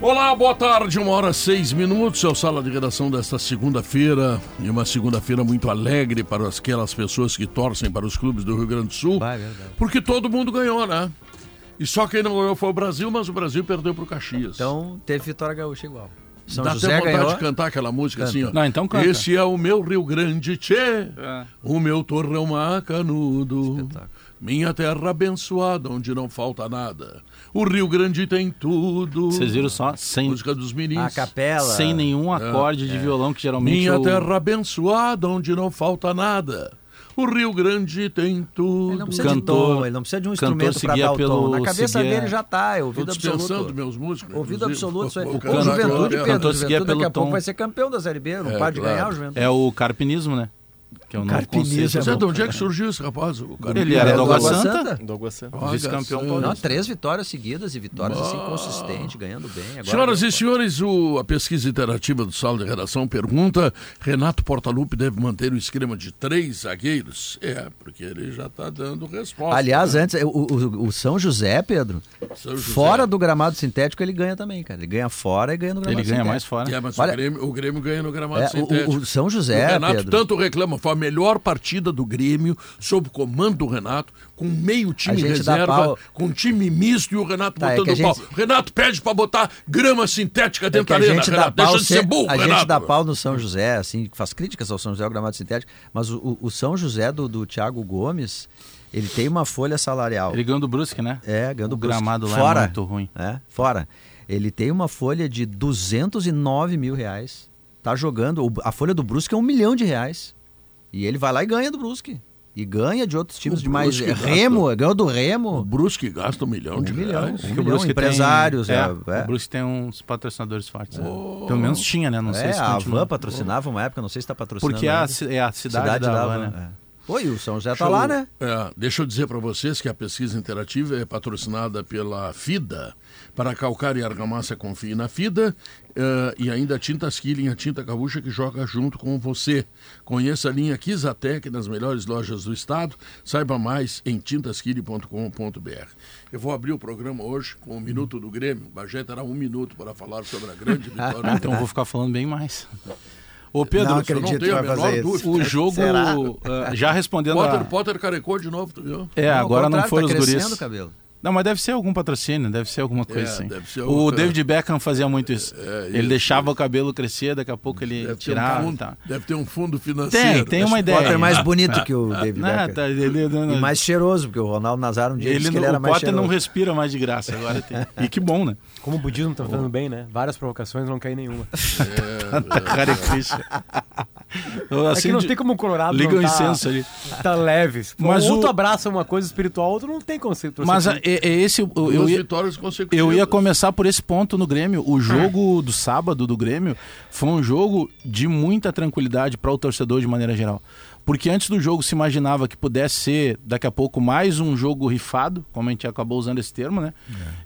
Olá, boa tarde, uma hora seis minutos, é o Sala de Redação desta segunda-feira, e uma segunda-feira muito alegre para aquelas pessoas que torcem para os clubes do Rio Grande do Sul, Vai, verdade. porque todo mundo ganhou, né? E só quem não ganhou foi o Brasil, mas o Brasil perdeu pro Caxias. Então teve Vitória Gaúcha igual. São Dá José até vontade ganhou. de cantar aquela música Canta. assim, ó. Não, então canta. Esse é o meu Rio Grande, tchê, É. o meu torrão macanudo. Espetáculo. Minha terra abençoada, onde não falta nada. O Rio Grande tem tudo. Vocês viram só? Sem, Música dos mirins. A capela. sem nenhum acorde de violão que geralmente Minha o- terra abençoada, onde não falta nada. O Rio Grande tem tudo. Ele não precisa de cantor- tom, ele não precisa de um instrumento para dar o tom. pelo- Na cabeça seguia- dele já tá, é ouvido absoluto. meus músicos. Ouvido absoluto, isso aí. O O cantor- Juventude, é, Pedro, cantor o seguia Juventude daqui a pouco tom. vai ser campeão da Série B, não É, para de claro. ganhar o Juventude. É o carpinismo, né? Que é o Carpinismo conceito. é de onde é que surgiu esse rapaz? O cara Ele era É, do Água Santa, Santa. Água vice-campeão Santa. Não, paulista. três vitórias seguidas e vitórias assim consistentes, ganhando bem. Agora, Senhoras e senhores, o- a pesquisa interativa do Sala de Redação pergunta: Renato Portaluppi deve manter o esquema de três zagueiros? É, porque ele já está dando resposta. Aliás, né? antes, o, o- o São José, Pedro, São José. fora do gramado sintético, ele ganha também, cara. Ele ganha fora e ganha no gramado Ele ganha sintético. mais fora. É, mas Olha- o, Grêmio, o Grêmio ganha no gramado É, sintético. o, o São José, o Renato Pedro. tanto reclama, foi a melhor partida do Grêmio, sob o comando do Renato, com meio time A gente dá reserva, pau- com time misto e o Renato Tá, é botando pau. gente- O Renato pede pra botar grama sintética É dentro que da a arena, Renato. pau, Deixa de ser se- burro, a Renato. gente dá pau no São José, assim, faz críticas ao São José, ao gramado sintético, mas o, o- o São José do, do Thiago Gomes, ele tem uma folha salarial. Ele ganhou do Brusque, né? É, ganhando o Brusque. gramado lá fora, é muito ruim. É, fora. Ele tem uma folha de 209 mil reais. Tá jogando. o- A folha do Brusque é um milhão de reais. E ele vai lá e ganha do Brusque. E ganha de outros times O de mais. Gasta- Remo, ganhou do O Remo. Brusque gasta um milhão de Um milhão. reais. Um Que o milhão, Brusque empresários. Tem, é, é, é. O Brusque tem uns patrocinadores fortes. né? Pelo menos tinha, né? Não sei É, se a continua. Van patrocinava uma época, não sei se está patrocinando. Porque é a, é a cidade, da, Van, né? é. Pô, e o São José Deixa tá lá, né? é, deixa eu dizer para vocês que a pesquisa interativa é patrocinada pela FIDA. Para calcário e argamassa, confie na FIDA. eh, e ainda a Tintas Killing, a tinta gaúcha que joga junto com você. Conheça a linha Kizatec nas melhores lojas do estado. Saiba mais em tintaskilling.com.br. Eu vou abrir o programa hoje com o Minuto do Grêmio. O Bagé terá um minuto para falar sobre a grande vitória. Então eu vou ficar falando bem mais. Ô Pedro, Não eu não acredito tenho a que vai menor fazer dúvida. o jogo. Ah, já respondendo Potter, a... Potter carecou de novo, tu viu? É, ao agora não foram tá os crescendo guris. o cabelo. Não, mas deve ser algum patrocínio, deve ser alguma coisa É, assim. deve ser o David Beckham fazia muito isso. É, ele isso, deixava o cabelo crescer, daqui a pouco ele Deve ter, tirava um e fundo, tal. deve ter um fundo financeiro. Tem, tem uma ideia. Potter é mais bonito que o David Não, Beckham. tá, ele, ele- E mais cheiroso, porque o Ronaldo Nazário um dia ele disse que não- ele era o mais Potter cheiroso. não respira mais de graça agora. Tem. E que bom, né? Como o budismo tá fazendo bem, né? Várias provocações, não cai nenhuma. Hare Krishna. é que não tem como o Colorado Liga não o tá, incenso ali. tá leves. Mas um o- outro abraça uma coisa espiritual, outro não tem conceito. Mas é, é esse. o- Eu, Duas ia, vitórias consecutivas. eu ia começar por esse ponto no Grêmio. O jogo do sábado do Grêmio foi um jogo de muita tranquilidade para o torcedor de maneira geral. Porque antes do jogo se imaginava que pudesse ser, daqui a pouco, mais um jogo rifado, como a gente acabou usando esse termo, né?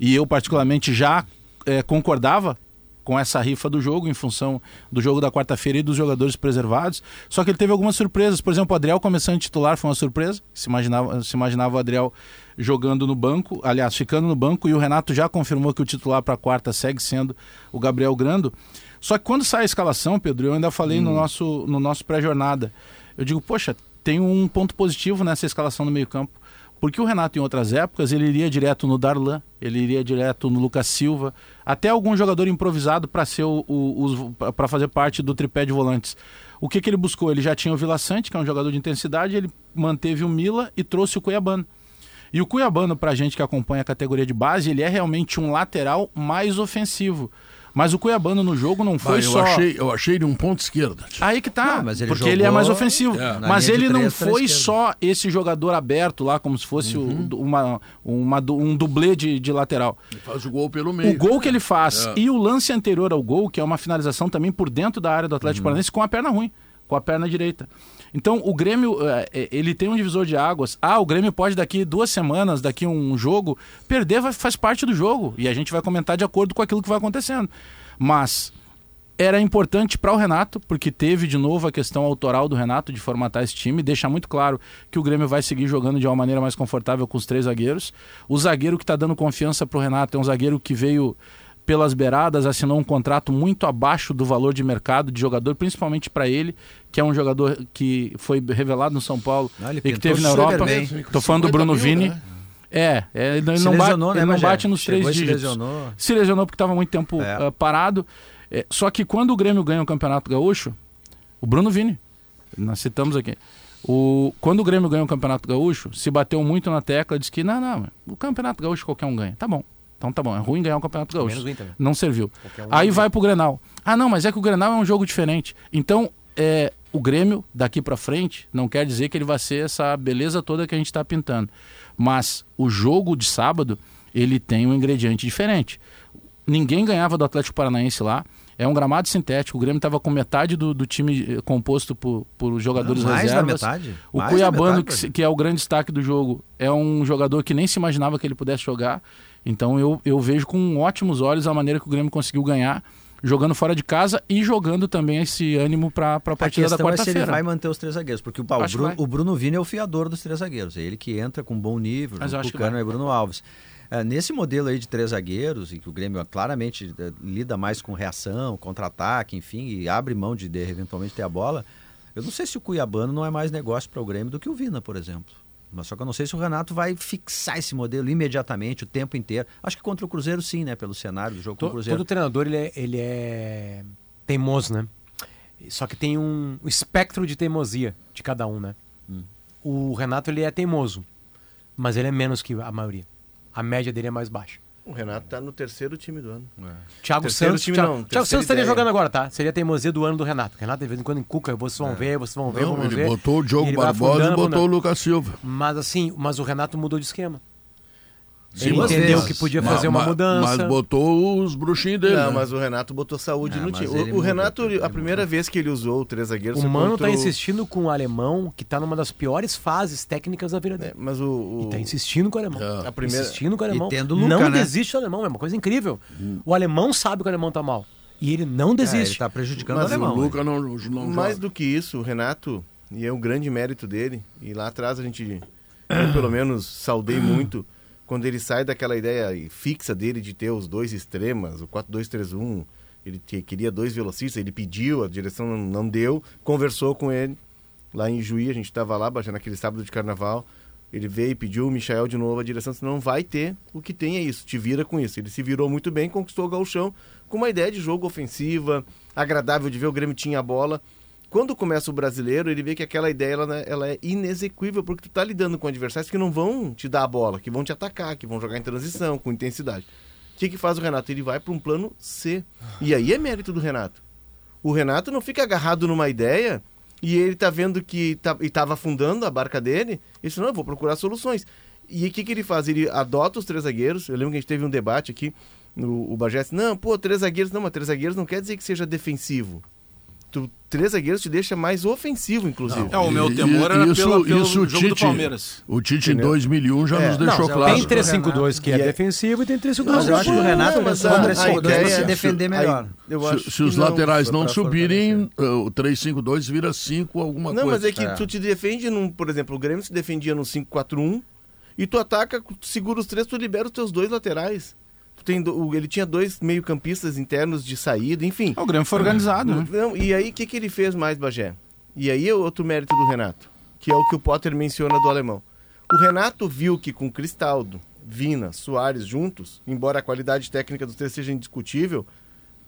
E eu, particularmente, já eh, concordava com essa rifa do jogo, em função do jogo da quarta-feira e dos jogadores preservados. Só que ele teve algumas surpresas. Por exemplo, o Adriel começando titular foi uma surpresa. Se imaginava, se imaginava o Adriel jogando no banco, aliás, ficando no banco, e o Renato já confirmou que o titular para a quarta segue sendo o Gabriel Grando. Só que quando sai a escalação, Pedro, eu ainda falei no nosso, no nosso pré-jornada. Eu digo, poxa, tem um ponto positivo nessa escalação no meio-campo. Porque o Renato, em outras épocas, ele iria direto no Darlan, ele iria direto no Lucas Silva, até algum jogador improvisado para ser o, o, para fazer parte do tripé de volantes. O que, que ele buscou? Ele já tinha o Vila Sante, que é um jogador de intensidade, ele manteve o Mila e trouxe o Cuiabano. E o Cuiabano, pra gente que acompanha a categoria de base, ele é realmente um lateral mais ofensivo. Mas o Cuiabano no jogo não foi Bah, eu, só. achei, eu achei ele um ponto esquerda. Aí que tá, Não, mas ele porque ele é jogou mais ofensivo. É. Mas ele não três pra foi só esse jogador aberto lá, como se fosse o- uma, uma um dublê de, de lateral. Ele faz o gol pelo meio. O gol que ele faz É. e o lance anterior ao gol, que é uma finalização também por dentro da área do Atlético Paranaense com a perna ruim, com a perna direita. Então o Grêmio, eh, eh, ele tem um divisor de águas. Ah, o Grêmio pode daqui duas semanas, daqui um jogo, perder faz parte do jogo. E a gente vai comentar de acordo com aquilo que vai acontecendo. Mas era importante para o Renato, porque teve de novo a questão autoral do Renato de formatar esse time, deixar muito claro que o Grêmio vai seguir jogando de uma maneira mais confortável com os três zagueiros. O zagueiro que está dando confiança para o Renato é um zagueiro que veio pelas beiradas, assinou um contrato muito abaixo do valor de mercado de jogador, principalmente para ele, que é um jogador que foi revelado no São Paulo Ah, e que teve na Europa. Tô falando do 50 Bruno mil, Vini. né? É, é, ele Se não, bate, lesionou, né, ele não bate nos Chegou três e se dígitos lesionou. se lesionou porque estava muito tempo É. ah, parado. É, só que quando o Grêmio ganha o Campeonato Gaúcho, o Bruno Vini, nós citamos aqui, o, quando o Grêmio ganha o Campeonato Gaúcho, se bateu muito na tecla, disse que não, não, o Campeonato Gaúcho qualquer um ganha. Tá bom. Então tá bom, é ruim ganhar o Campeonato Gaúcho. Menos o Inter. Não serviu. Qualquer um Aí vai pro Grenal. Ah, não, mas é que o Grenal é um jogo diferente. Então, é, o Grêmio, daqui pra frente, não quer dizer que ele vai ser essa beleza toda que a gente tá pintando. Mas o jogo de sábado, ele tem um ingrediente diferente. Ninguém ganhava do Atlético Paranaense lá. É um gramado sintético. O Grêmio estava com metade do, do time eh, composto por, por jogadores mais da reservas. metade. O Mais da Cuiabano, metade, que, que é o grande destaque do jogo, é um jogador que nem se imaginava que ele pudesse jogar. Então eu, eu vejo com ótimos olhos a maneira que o Grêmio conseguiu ganhar, jogando fora de casa e jogando também esse ânimo para a partida da é se ele quarta-feira. vai manter os três zagueiros, porque o, pá, o Bruno, o Bruno Vini é o fiador dos três zagueiros, é ele que entra com bom nível, Mas o Tucano é Bruno Alves. É, nesse modelo aí de três zagueiros, e que o Grêmio claramente é, lida mais com reação, contra-ataque, enfim, e abre mão de, de eventualmente ter a bola, eu não sei se o Cuiabano não é mais negócio para o Grêmio do que o Vina, por exemplo. Mas só que eu não sei se o Renato vai fixar esse modelo imediatamente, o tempo inteiro. Acho que contra o Cruzeiro sim, né? Pelo cenário do jogo com o Cruzeiro. Todo treinador ele é, ele é teimoso, né? Só que tem um, um espectro de teimosia de cada um, né? Hum. O Renato ele é teimoso, mas ele é menos que a maioria. A média dele é mais baixa. O Renato tá no terceiro time do ano. Thiago Terceiro Santos, time Thiago, não, Thiago Santos estaria ideia. jogando agora, tá? Seria a teimosia do ano do Renato. Renato de vez em quando encuca, vocês vão ver, vocês vão ver, Não, vamos ele ver. botou o Diogo Barbosa e botou o afundando. Lucas Silva. Mas assim, mas o Renato mudou de esquema. Sim, ele entendeu mas- que podia mas- fazer uma mas- mudança. Mas botou os bruxinhos dele. Não, né? mas o Renato botou saúde Ah, no time. O, o Renato, a primeira vez que ele usou o três zagueiros O Mano tá o- insistindo com o alemão, que tá numa das piores fases técnicas da vida dele. É, mas o, o- E tá insistindo com o alemão. É. A primeira- Insistindo com o alemão. tendo o Luca, não né? desiste do alemão, é uma coisa incrível. O alemão sabe que o alemão tá mal. E ele não É, ele desiste. está prejudicando Mas o alemão. o Luca não, não mais joga. do que isso, o Renato, e é um grande mérito dele, e lá atrás a gente, eu pelo menos, saudei muito, quando ele sai daquela ideia fixa dele de ter os dois extremas, o 4-2-3-1, ele queria dois velocistas, ele pediu, a direção não, não deu, conversou com ele, lá em Juí, a gente estava lá, baixando aquele sábado de carnaval, ele veio e pediu o Michael de novo, a direção disse, não vai ter, o que tem é isso, te vira com isso. Ele se virou muito bem, conquistou o gauchão, com uma ideia de jogo ofensiva, agradável de ver, o Grêmio tinha a bola. Quando começa o brasileiro, ele vê que aquela ideia ela, ela é inexequível, porque tu tá lidando com adversários que não vão te dar a bola, que vão te atacar, que vão jogar em transição, com intensidade. O que, que faz o Renato? Ele vai para um plano C. E aí é mérito do Renato. O Renato não fica agarrado numa ideia e ele tá vendo que tá, e tava afundando a barca dele. Ele disse, não, eu vou procurar soluções. E o que, que ele faz? Ele adota os três zagueiros. Eu lembro que a gente teve um debate aqui, no, o Bagé disse, não, pô, três zagueiros, não, mas três zagueiros não quer dizer que seja defensivo. Tu, três zagueiros te deixa mais ofensivo, inclusive. É, o meu E- temor e- era isso, pela- pelo isso o jogo do Tite, Palmeiras. O Tite em Entendeu? 2001 já É. nos deixou Não, claro. Tem 3-5-2 que é, é- defensivo e tem 3-5-2 Mas eu acho que o Renato Não, mas a- a 3-5-2 para ideia- se defender melhor. Se, se os que não. laterais não pra subirem, uh, o 3-5-2 vira 5 alguma Não, coisa. mas é que É. tu te defende num, por exemplo, o Grêmio se defendia no 5-4-1 e tu ataca, tu segura os três, tu libera os teus dois laterais. Tem do- ele tinha dois meio-campistas internos de saída, enfim. O Grêmio foi organizado, né? Não, e aí, o que, que ele fez mais, Bagé? E aí é outro mérito do Renato, que é o que o Potter menciona do alemão. O Renato viu que com Cristaldo, Vina, Soares juntos, embora a qualidade técnica dos três seja indiscutível,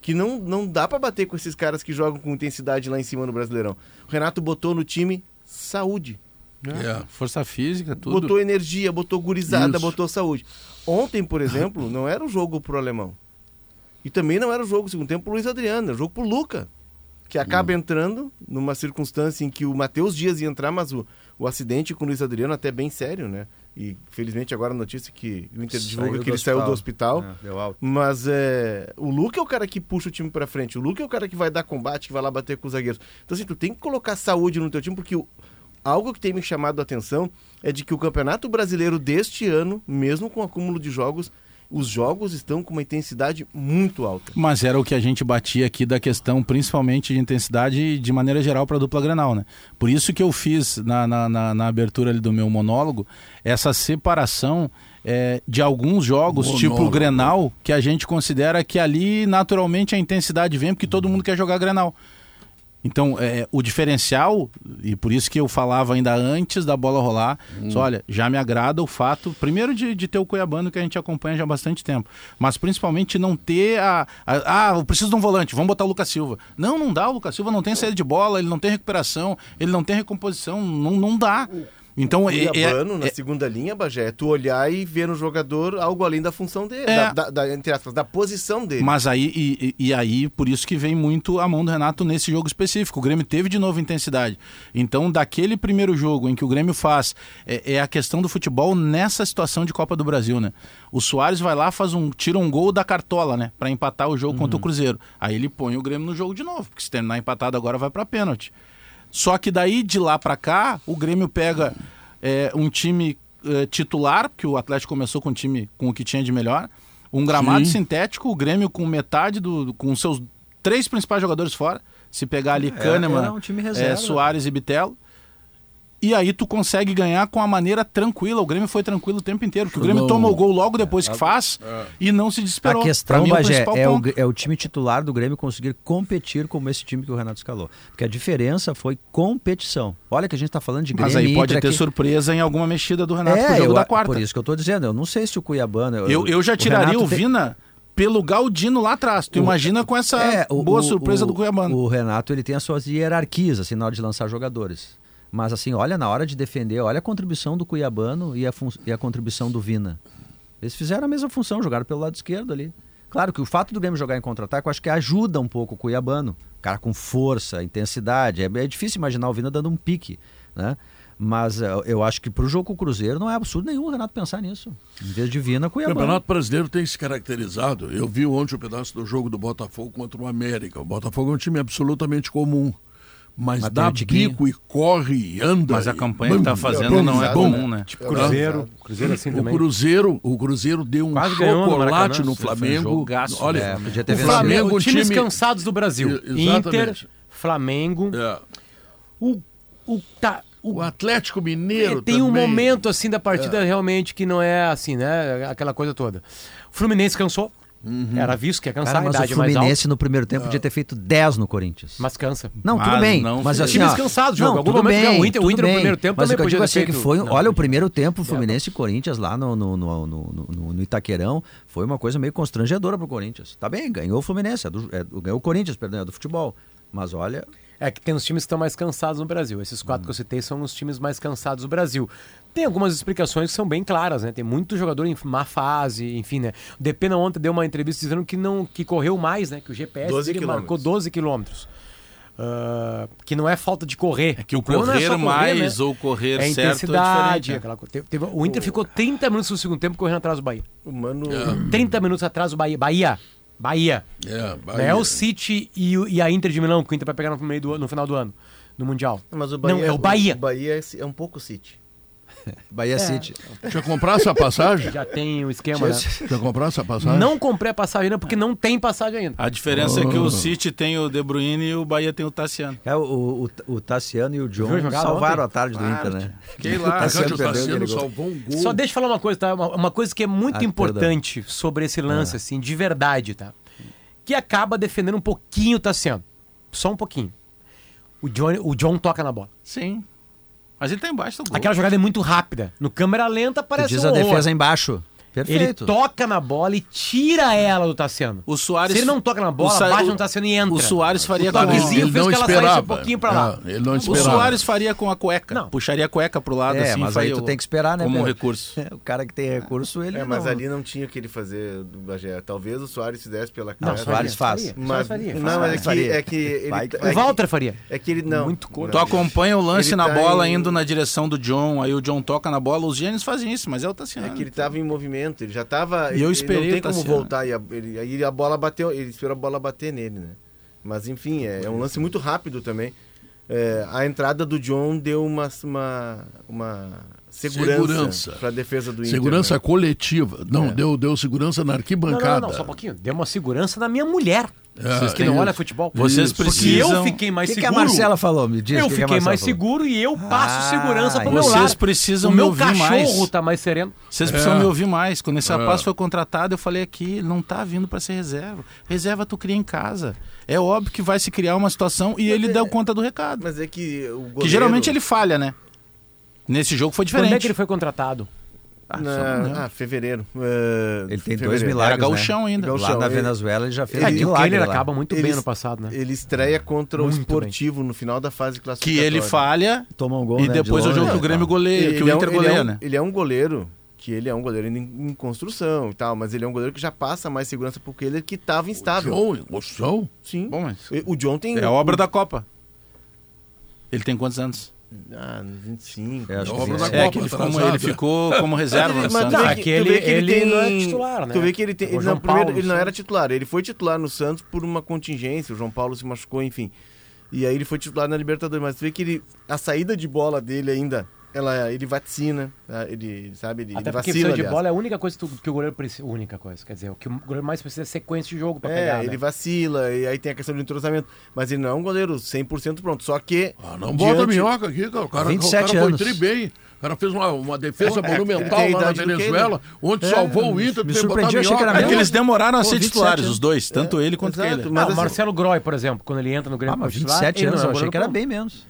que não, não dá pra bater com esses caras que jogam com intensidade lá em cima no Brasileirão. O Renato botou no time saúde. É. Força física, tudo. Botou energia, botou gurizada, Isso. botou saúde. Ontem, por exemplo, não era um jogo pro alemão. E também não era o jogo, segundo tempo, pro Luiz Adriano, era o jogo pro Luca. Que acaba Hum. entrando numa circunstância em que o Matheus Dias ia entrar, mas o, o acidente com o Luiz Adriano até bem sério, né? E felizmente agora a notícia que o Inter divulga que ele saiu do hospital. hospital. É, deu alta. Mas é, o Luca é o cara que puxa o time pra frente. O Luca é o cara que vai dar combate, que vai lá bater com os zagueiros. Então, assim, tu tem que colocar saúde no teu time, porque o- algo que tem me chamado a atenção é de que o Campeonato Brasileiro deste ano, mesmo com o acúmulo de jogos, os jogos estão com uma intensidade muito alta. Mas era o que a gente batia aqui da questão, principalmente de intensidade de maneira geral para a dupla Grenal, né? Por isso que eu fiz na, na, na- na abertura ali do meu monólogo essa separação é, de alguns jogos, Monólogo. tipo o Grenal, que a gente considera que ali naturalmente a intensidade vem porque todo mundo quer jogar Grenal. Então, é, o diferencial, e por isso que eu falava ainda antes da bola rolar, só, olha, já me agrada o fato, primeiro de, de ter o Cuiabano que a gente acompanha já há bastante tempo, mas principalmente não ter a, a- Ah, eu preciso de um volante, vamos botar o Lucas Silva. Não, não dá, o Lucas Silva não tem saída de bola, ele não tem recuperação, ele não tem recomposição, não, não dá. Então, O é, é- Cuiabano, na é- segunda linha, Bagé, é tu olhar e ver no jogador algo além da função dele, É. da, da- entre aspas, da posição dele. Mas aí, e, e- aí, por isso que vem muito a mão do Renato nesse jogo específico. O Grêmio teve de novo intensidade. Então, daquele primeiro jogo em que o Grêmio faz, é, é a questão do futebol nessa situação de Copa do Brasil, né? O Soares vai lá, faz um, tira um gol da cartola, né? Pra empatar o jogo contra o Cruzeiro. Aí ele põe o Grêmio no jogo de novo, porque se terminar empatado agora vai pra pênalti. Só que daí de lá pra cá, o Grêmio pega é, um time é, titular, porque o Atlético começou com um time com o que tinha de melhor, um gramado Sim. sintético, o Grêmio com metade do, com seus três principais jogadores fora, se pegar ali Kahneman, era um time é. Soares e Bitelo. E aí tu consegue ganhar com a maneira tranquila. O Grêmio foi tranquilo o tempo inteiro, porque o Grêmio toma o gol logo depois que faz e não se desesperou. A questão, mim, Bagé, principal é o, ponto. é o time titular do Grêmio conseguir competir como esse time que o Renato escalou. Porque a diferença foi competição. Olha que a gente está falando de Grêmio Mas aí pode ter aqui. surpresa em alguma mexida do Renato é, pro jogo eu- da quarta. Por isso que eu tô dizendo, eu não sei se o Cuiabano... Eu, eu já tiraria o tem- Vina pelo Galdino lá atrás. Tu O- imagina com essa É, o- boa o- surpresa o- do Cuiabano. O Renato ele tem as suas hierarquias assim na hora de lançar jogadores. Mas assim, olha na hora de defender, olha a contribuição do Cuiabano e a, e a contribuição do Vina. Eles fizeram a mesma função, jogaram pelo lado esquerdo ali. Claro que o fato do Grêmio jogar em contra-ataque, acho que ajuda um pouco o Cuiabano. Cara com força, intensidade. É, é difícil imaginar o Vina dando um pique, né? Mas eh, eu acho que pro jogo com o Cruzeiro não é absurdo nenhum o Renato pensar nisso. Em vez de Vina, O Cuiabano. Campeonato Brasileiro tem se caracterizado. Eu vi ontem um pedaço do jogo do Botafogo contra o América. O Botafogo é um time absolutamente comum. Mas, Mas dá o bico e corre e anda. Mas a e- campanha que tá Bum, fazendo bum, não é comum, né? Tipo, Cruzeiro, Cruzeiro assim O também. Cruzeiro, o Cruzeiro deu um Quase no chocolate no um Flamengo. jogaço. Olha, É, podia ter o. Flamengo, um times time... cansados do Brasil. E- exatamente. Inter, Flamengo. É, O, o, tá, o, o Atlético Mineiro É, tem um também. momento assim da partida realmente que não é assim, né? Aquela coisa toda. O Fluminense cansou. Era visto que ia cansar, Cara, a mas o idade é mais alta. Fluminense no primeiro tempo podia ter feito 10 no Corinthians. Mas cansa. Não, Mas tudo bem. não mas fez. assim, Times ó, cansados, jogo. Não, Algum tudo momento, bem, o Inter- o tudo Inter no bem. primeiro tempo Mas o também que eu podia digo ter assim é que feito- foi, Não. olha o primeiro tempo, o Fluminense e Corinthians lá no, no, no, no, no- no Itaquerão, foi uma coisa meio constrangedora pro Corinthians. Tá bem, ganhou o Fluminense, é do- é do- ganhou o Corinthians, perdão, é do futebol. Mas olha, É que tem os times que estão mais cansados no Brasil. Esses quatro que eu citei são os times mais cansados do Brasil. Tem algumas explicações que são bem claras, né? Tem muito jogador em má fase, enfim, né? O Depena ontem deu uma entrevista dizendo que não que correu mais, né? Que o GPS 12 dele quilômetros. marcou 12 quilômetros. Ah, que não é falta de correr. É que o problema não é correr mais né? ou correr é certo é intensidade. diferente. né? aquela teve- teve- o Inter ficou 30 minutos no segundo tempo correndo atrás do Bahia. O Mano... 30 minutos atrás do Bahia. Bahia. Bahia. É, Não Bahia. é o City e, e a Inter de Milão que o Inter vai pegar no, meio do, no final do ano, no Mundial. Mas o Não, é o Bahia. O Bahia é, é um pouco City. Bahia City. Já comprasse a passagem? Já tem o esquema, né? Já comprasse a passagem? Não comprei a passagem ainda porque não tem passagem ainda. A diferença é que o City tem o De Bruyne e o Bahia tem o Tassiano. É, o, o, o Tassiano e o John salvaram ontem? a tarde do Inter, né? Fiquei O lá. atacante Tassiano o Tassiano salvou um gol. Só deixa eu falar uma coisa, tá? Uma, uma coisa que é muito Ah, perdão. importante sobre esse lance, assim, de verdade, tá? Que acaba defendendo um pouquinho o Tassiano. Só um pouquinho. O John, o John toca na bola. Sim. Mas ele tá embaixo do gol. Aquela jogada é muito rápida. No câmera lenta Tu parece diz um a horror. defesa embaixo. Perfeito. Ele toca na bola e tira ela do Tassiano. O Soares. Se ele não toca na bola, o Sa- bate o- no Tassiano e entra. O Soares faria O com toquezinho ele fez não que ela saísse esperava. um pouquinho pra lá. É, ele não O esperava. Soares faria com a cueca. Não. Puxaria a cueca pro lado É, assim. mas aí faria tu o- tem que esperar, né? Como um recurso. O cara que tem recurso, ele É, mas não... ali não tinha o que ele fazer, Bagé. Talvez o Soares fizesse pela Não, cara. Soares faz. faria, Mas, Soares faria. não, mas é que, Faria. é que ele, Vai- é O Walter faria. É que ele não. Muito curto. Tu acompanha o lance Ele na tá bola em- indo na direção do John, aí o John toca na bola, os gênios fazem isso, mas é o Tassiano. É que ele tava em movimento, ele já tava. E eu ele esperei não o tem como voltar. E a, ele, aí a bola bateu, ele esperou a bola bater nele, né? Mas enfim, é, é um lance muito rápido também. É, a entrada do John deu uma, uma, uma segurança, para a defesa do Inter. Segurança né? coletiva. Não, deu, deu segurança na Não, arquibancada. não, não, só um pouquinho. Deu uma segurança na minha mulher. É, Vocês que não olham futebol. Vocês Porque precisam- eu fiquei O mais que, que a seguro. Marcela falou? Me diz. eu o que que fiquei Marcela mais falou. seguro e eu passo Ah, segurança pro meu vocês precisam o me meu ouvir cachorro mais. tá mais sereno. Vocês É. precisam me ouvir mais. Quando esse É. rapaz foi contratado, eu falei aqui, ele não tá vindo para ser reserva. Reserva tu cria em casa. É óbvio que vai se criar uma situação e ele deu conta do recado. Mas é que o goleiro... Que geralmente ele falha, né? Nesse jogo foi diferente. Quando é que ele foi contratado? Ah, Na- ah, fevereiro. É, Ele tem dois fevereiro. milagres, Era gauchão né? ainda. Gauchão. Lá na Ele- Venezuela ele já fez É um que o milagre acaba muito bem Eles- no passado, né? Ele estreia contra o Esportivo no final da fase Que classificatória. ele falha Toma um gol, e né, de depois é o jogo que o né? Grêmio goleia, Ele que o é um- Inter ele é goleia, um- né? Ele é um goleiro que ele é um goleiro ainda em, em construção e tal, mas ele é um goleiro que já passa mais segurança porque ele que estava instável. John, em construção? Sim. Bom, mas O John tem é a obra da Copa. Ele tem quantos anos? Ah, 25. É, acho que sim. É, que ele ficou, atrasada. ele ficou como reserva no Mas que, que tu ele- vê que ele, ele tem... não é titular, né? Tu vê que ele tem... Ele, não, primeiro, Paulo, ele não era titular. Ele foi titular no Santos por uma contingência. O João Paulo se machucou, enfim. E aí ele foi titular na Libertadores. Mas tu vê que ele... A saída de bola dele ainda... Ela, ele vaticina, tá? ele, sabe, ele, Até ele porque vacila, de aliás. bola é a única coisa que, tu- que o goleiro precisa. Única coisa, quer dizer, o que o goleiro mais precisa é sequência de jogo pra É, pegar. ele né? vacila, e aí tem a questão do entrosamento. Mas ele não é um goleiro 100% pronto. Só que. Ah, não bota diante- minhoca aqui, cara. O cara, 27 o cara anos. foi tri bem. O cara fez uma, uma defesa É, monumental tem a lá na Venezuela, onde salvou o Inter. me surpreendi, achei que era É que mesmo. eles demoraram a ser 27 titulares, os dois, tanto ele quanto exato, ele. mas Ah, o assim- Marcelo Groy, por exemplo, quando ele entra no Grêmio Ah, mas como titular, 27 ele não anos, é eu achei que era bem menos.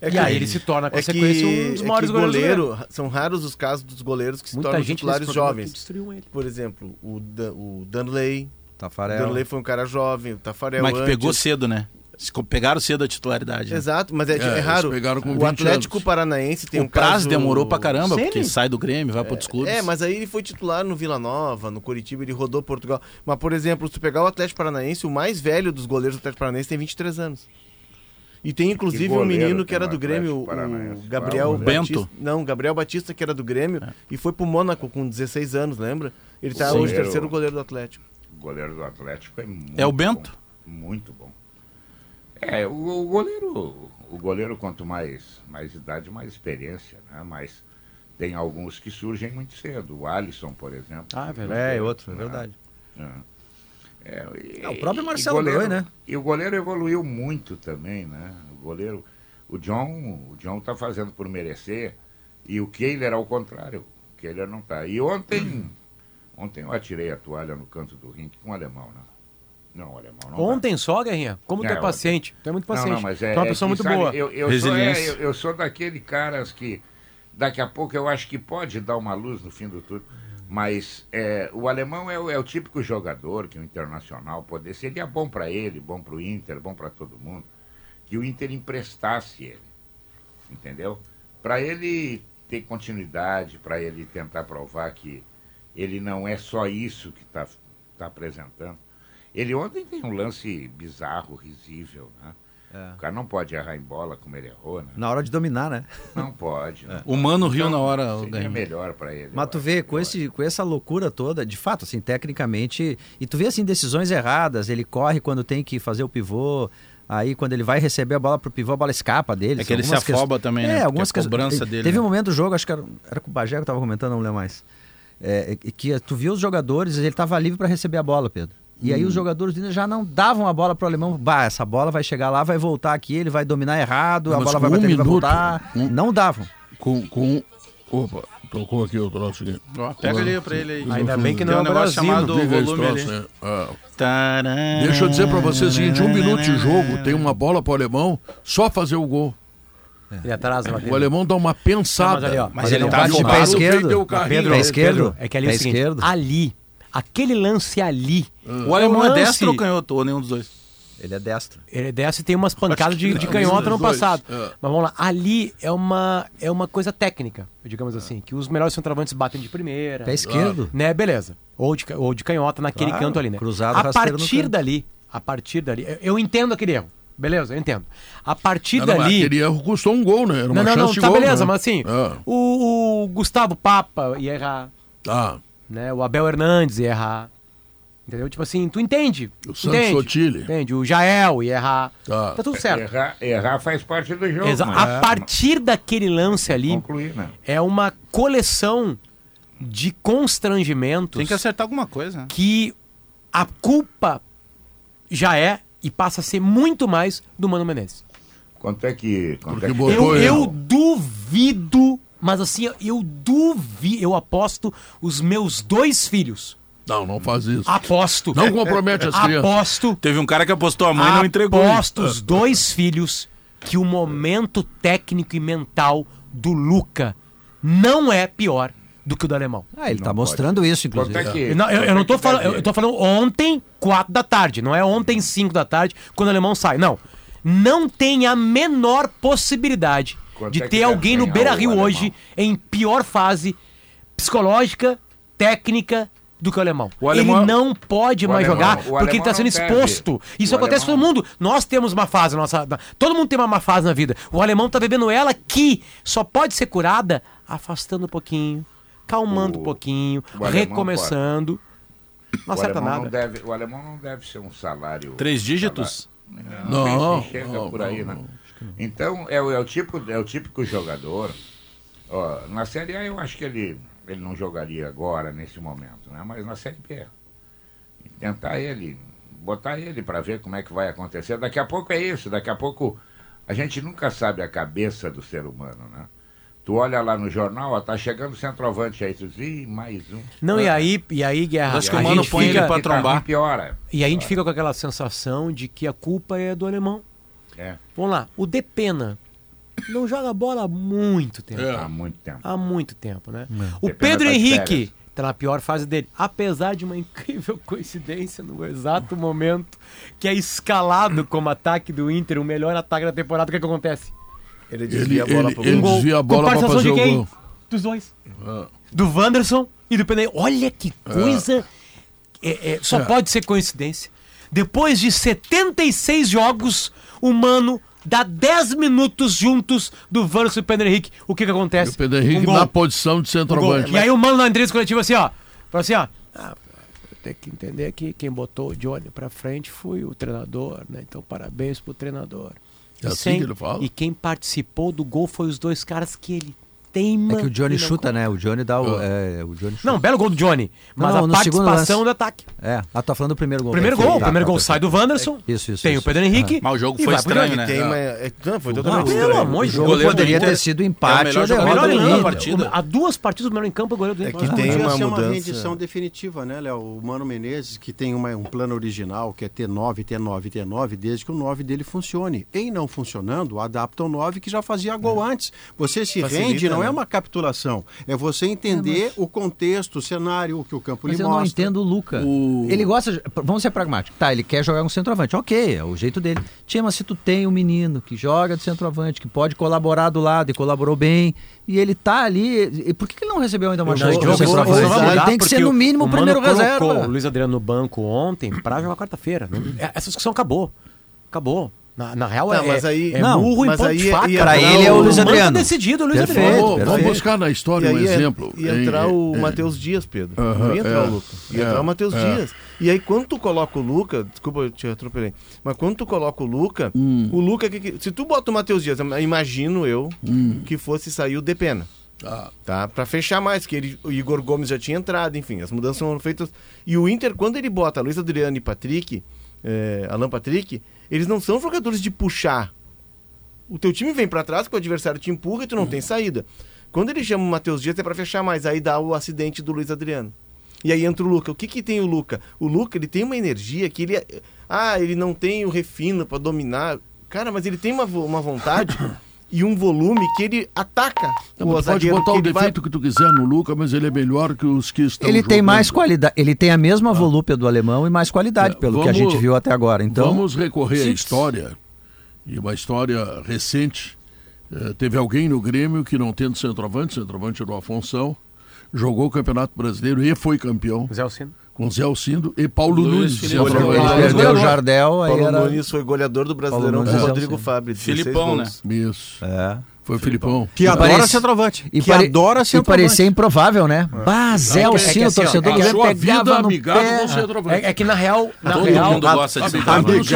É E aí ele se torna, com é que, sequência, um dos é maiores que goleiros do Grêmio. goleiro, são raros os casos dos goleiros que se Muita tornam gente titulares que jovens. Por exemplo, o, Dan, o Danley. O Tafarel. Danley foi um cara jovem, o Tafarel Mas que antes. pegou cedo, né? Se Pegaram cedo a titularidade. né? Exato, mas é, É, é raro. pegaram com o 20 Atlético anos. Paranaense tem o um Praz caso... demorou pra caramba, Ceni? porque sai do Grêmio, vai para outros clubes. É, mas aí ele foi titular no Vila Nova, no Curitiba, ele rodou Portugal. Mas, por exemplo, se tu pegar o Atlético Paranaense, o mais velho dos goleiros do Atlético Paranaense tem 23 anos. E tem inclusive um menino que era do Grêmio, Paranaense? o Gabriel. Bento? Não, Gabriel Batista, que era do Grêmio, e foi pro Mônaco com 16 anos, lembra? Ele tá Sim. hoje terceiro goleiro do Atlético. O goleiro do Atlético é muito É o Bento? bom, muito bom. É, o, o goleiro, o goleiro quanto mais, mais idade, mais experiência, né? Mas tem alguns que surgem muito cedo. O Alisson, por exemplo. Ah, é verdade. É, outro, é né? verdade. É, e- É, o próprio Marcelo goleiro- né? E o goleiro evoluiu muito também, né? O goleiro, o John, o John tá fazendo por merecer e o Kehler ao contrário. O Kehler não tá. E ontem, ontem eu atirei a toalha no canto do ringue com o alemão, né? Não, o alemão não. dá. Ontem só, Guerrinha, como tu É, é paciente. Tu é muito paciente. Não, não, mas é, tu é uma é pessoa que, muito sabe, boa. Eu, eu, sou, é, Resiliência. eu, eu sou daquele caras que daqui a pouco eu acho que pode dar uma luz no fim do tudo. Mas é, o alemão é, o- é o típico jogador que o Internacional poder seria bom para ele, bom para o Inter, bom para todo mundo, que o Inter emprestasse ele, entendeu? Para ele ter continuidade, para ele tentar provar que ele não é só isso que está tá apresentando. Ele ontem tem um lance bizarro, risível, né? É. O cara não pode errar em bola como ele errou, né? Na hora de dominar, né? Não pode. É. não O Mano riu Então, na hora, o Seria Guerrinha. melhor para ele. Mas tu vê, com, esse, com essa loucura toda, de fato, assim, tecnicamente. E tu vê, assim, decisões erradas. Ele corre quando tem que fazer o pivô. Aí, quando ele vai receber a bola pro pivô, a bola escapa dele. É que ele se afoba quest- também, né? É, Porque algumas a quest- cobrança dele, Teve né? um momento do jogo, acho que era, era com o Bagé que eu tava comentando, não lembro mais. É, e que tu viu os jogadores, ele tava livre para receber a bola, Pedro. E aí os jogadores do Inter já não davam a bola pro alemão. Bah, essa bola vai chegar lá, vai voltar aqui, ele vai dominar errado, a Mas bola vai um bater, ele vai voltar. um- Não davam. Com, com... Opa, tocou aqui o troço aqui. Ó, pega ali pra ele aí. Ainda bem que não um é o negócio chamado volume troço, ali. né? Ah, Deixa eu dizer pra você o seguinte, um minuto de jogo, tem uma bola pro alemão, só fazer o gol. Ele atrás da lateral. O alemão dá uma pensada. Mas ali, ó, mas ele não tá bate de pé esquerdo. Pedro, Pé esquerdo? Pedro, é que ali é o seguinte, esquerdo? ali, aquele lance ali. O alemão é destro ou canhoto? Ou nenhum dos dois? Ele é destro. Ele desce e tem umas pancadas de, que de canhota no passado. É. Mas vamos lá, ali é uma, é uma coisa técnica, digamos assim, que os melhores centroavantes batem de primeira. Pé esquerdo. Né, beleza. Ou de, ou de canhota naquele Claro, canto ali, né? cruzado, a partir dali, a partir dali, eu, eu entendo aquele erro. Beleza, eu entendo. A partir Não, dali. Aquele erro custou um gol, né? Era uma Não, não, chance não, de tá gol, beleza, né? mas assim, Ah, o, o Gustavo Papa ia errar, tá. Né? O Abel Hernandes ia errar. Entendeu? Tipo assim, tu entende. O Santos Sotile. Entende? O Jael ia errar. Tá. Tá tudo certo. Errar, errar faz parte do jogo. Exa- mas- A partir daquele lance ali, Concluir, né? é uma coleção de constrangimentos Tem que acertar alguma coisa. né? que a culpa já é e passa a ser muito mais do Mano Menezes. Quanto é que. Quanto é que botou Eu, eu duvido, mas assim, eu duvido, eu aposto os meus dois filhos. Não, não faz isso. Aposto. Não compromete as crianças. Aposto. Teve um cara que apostou a mãe e não entregou. Aposto os dois filhos que o momento técnico e mental do Luca não é pior do que o do alemão. Ah, ele Não tá pode. mostrando isso, inclusive. é não, eu, eu não tô falando, eu tô falando ontem, quatro da tarde, não é ontem, cinco da tarde, quando o alemão sai. Não. Não tem a menor possibilidade Quanto de é ter alguém no Beira Rio alemão? hoje em pior fase psicológica, técnica do que o alemão. O alemão- Ele não pode mais alemão- jogar porque ele alemão tá sendo não exposto. Isso O acontece com todo alemão- mundo. Nós temos uma fase, nossa, todo mundo tem uma má fase na vida. O alemão tá vivendo ela que só pode ser curada afastando um pouquinho, calmando O- um pouquinho, o alemão recomeçando. Não o acerta alemão nada. Não deve, o alemão não deve ser um salário. Três dígitos? Salário. Não, se chega não, por aí, não, né? Então, é, o- é, o tipo, é o típico jogador. Ó, na Série A eu acho que ele, ele não jogaria agora, nesse momento, né? Mas na Série B. Tentar ele, botar ele para ver como é que vai acontecer. Daqui a pouco é isso, daqui a pouco a gente nunca sabe a cabeça do ser humano, né? Tu olha lá no jornal, ó, tá chegando o centroavante aí, tu diz, Ih, mais um. Não, e aí, e aí, Guerra, Acho que o Mano põe ele fica, pra Que tá trombar. ruim, piora. e a gente fica com aquela sensação de que a culpa é do alemão. É, Vamos lá, o Depena não joga bola há muito tempo. É. há muito tempo. Há muito tempo, né? O Depena Pedro tá Henrique férias. tá na pior fase dele. Apesar de uma incrível coincidência no exato momento que é escalado como ataque do Inter, o melhor ataque da temporada, o que, que acontece? Ele Ele, desvia a bola ele, pro ele gol. desvia a bola pra participação fazer de o quem? gol. Dos dois. Ah. Do Wanderson e do Pedro Henrique. Olha que coisa. É, é, só É. pode ser coincidência. Depois de 76 jogos, o Mano dá 10 minutos juntos do Wanderson e do Pedro Henrique. O que que acontece? E o Pedro Henrique Um na posição de Um centroavante. E aí o Mano na entrevista coletiva assim, ó. Falou assim, ó. Ah, tem que entender que quem botou o Johnny pra frente foi o treinador, né? Então parabéns pro treinador. É E assim sem- que ele fala? E quem participou do gol foi os dois caras que ele teima. É que o Johnny não chuta, né? O Johnny dá o. É, o Johnny chuta. Não, belo gol do Johnny. Mas Não, a no segundo participação do ataque. É. Ah, tá falando do primeiro gol. Primeiro É, gol, o tá, primeiro tá, gol tá, sai do Wanderson. Isso, isso, Tem isso, o Pedro. Henrique. Mas o jogo foi estranho, né? Tem uma, é, não, foi totalmente Não, estranho. pelo amor de O Deus. jogo goleiro poderia ter sido é o empate melhor mundo. Inter. partida. Há duas partidas o melhor em campo é o goleiro do É que tem Podia uma ser uma rendição definitiva, né, Léo? O Mano Menezes, que tem um plano original, que é ter 9, ter 9, ter 9, desde que o 9 dele funcione. Em não funcionando, adapta o 9 que já fazia gol antes. Você se rende, não né? É uma capitulação. É você entender o contexto, o cenário, o que o campo Mas lhe eu não mostra. entendo o Luca. O- Ele gosta. de- Vamos ser pragmáticos. Tá, ele quer jogar com centroavante. Ok, é o jeito dele. Tinha, mas se tu tem um menino que joga de centroavante, que pode colaborar do lado e colaborou bem, e ele tá ali. e Por que ele não recebeu ainda uma chance de um centroavante? Ele tem que ser no mínimo o primeiro colocou reserva. o Luiz Adriano no banco ontem pra jogar quarta-feira. É- Essa discussão acabou. Acabou. Na, na real Tá, é, mas aí- é Não, murro mas ponto aí de ia- faca. Pra ele é o Luiz Adriano. decidido, o Luiz Perfeito, Adriano. Vamos, vamos perfeito. buscar na história E um aí ia- exemplo. ia Em- entrar o em- Matheus Dias, Pedro. Aham, não ia entrar é, o Lucas. Ia é, entrar o Matheus é. Dias. E aí, quando tu coloca o Luca, desculpa, eu te atropelei. Mas quando tu coloca o Luca, Hum. o Luca, que- que- se tu bota o Matheus Dias, imagino eu Hum. que fosse sair o Depena. Ah, Tá? Pra fechar mais, que ele, o Igor Gomes já tinha entrado, enfim, as mudanças foram feitas. E o Inter, quando ele bota Luiz Adriano e Patrick, eh, Alan Patrick, eles não são jogadores de puxar. O teu time vem pra trás, que o adversário te empurra e tu não tem saída. Quando ele chama o Matheus Dias é pra fechar mais, aí dá o acidente do Luiz Adriano. E aí entra o Luca. O que que tem o Luca? O Luca, ele tem uma energia que ele... é- Ah, ele não tem o refino pra dominar. Cara, mas ele tem uma, uma vontade e um volume que ele ataca Não, o pode botar o ele vai- defeito que tu quiser no Luca, mas ele é melhor que os que estão Ele tem jogando. mais qualidade, ele tem a mesma volúpia do alemão e mais qualidade, É, pelo que a vamos- gente viu até agora. Então, Vamos recorrer à Sim. história, e uma história recente. Eh, teve alguém no Grêmio que não tendo centroavante, centroavante do Afonso, jogou o Campeonato Brasileiro e foi campeão Zé Alcino. com Zé Alcindo e Paulo Luiz Nunes. Ele Ah, perdeu o. Jardel, aí Paulo era... Nunes foi goleador do Brasileirão Paulo com o Nunes, Rodrigo. Fábio. 16 Filipão, gols. Isso. É. Foi o Filipão. Que E adora parece- centroavante. E, que pare- adora e centroavante. parecia improvável, né? Bah, Zé É que- é que Alcino, assim, torcedor é do que a Grêmio sua vida pé. com centroavante. É, é que na real. Na Todo real mundo gosta de centroavante.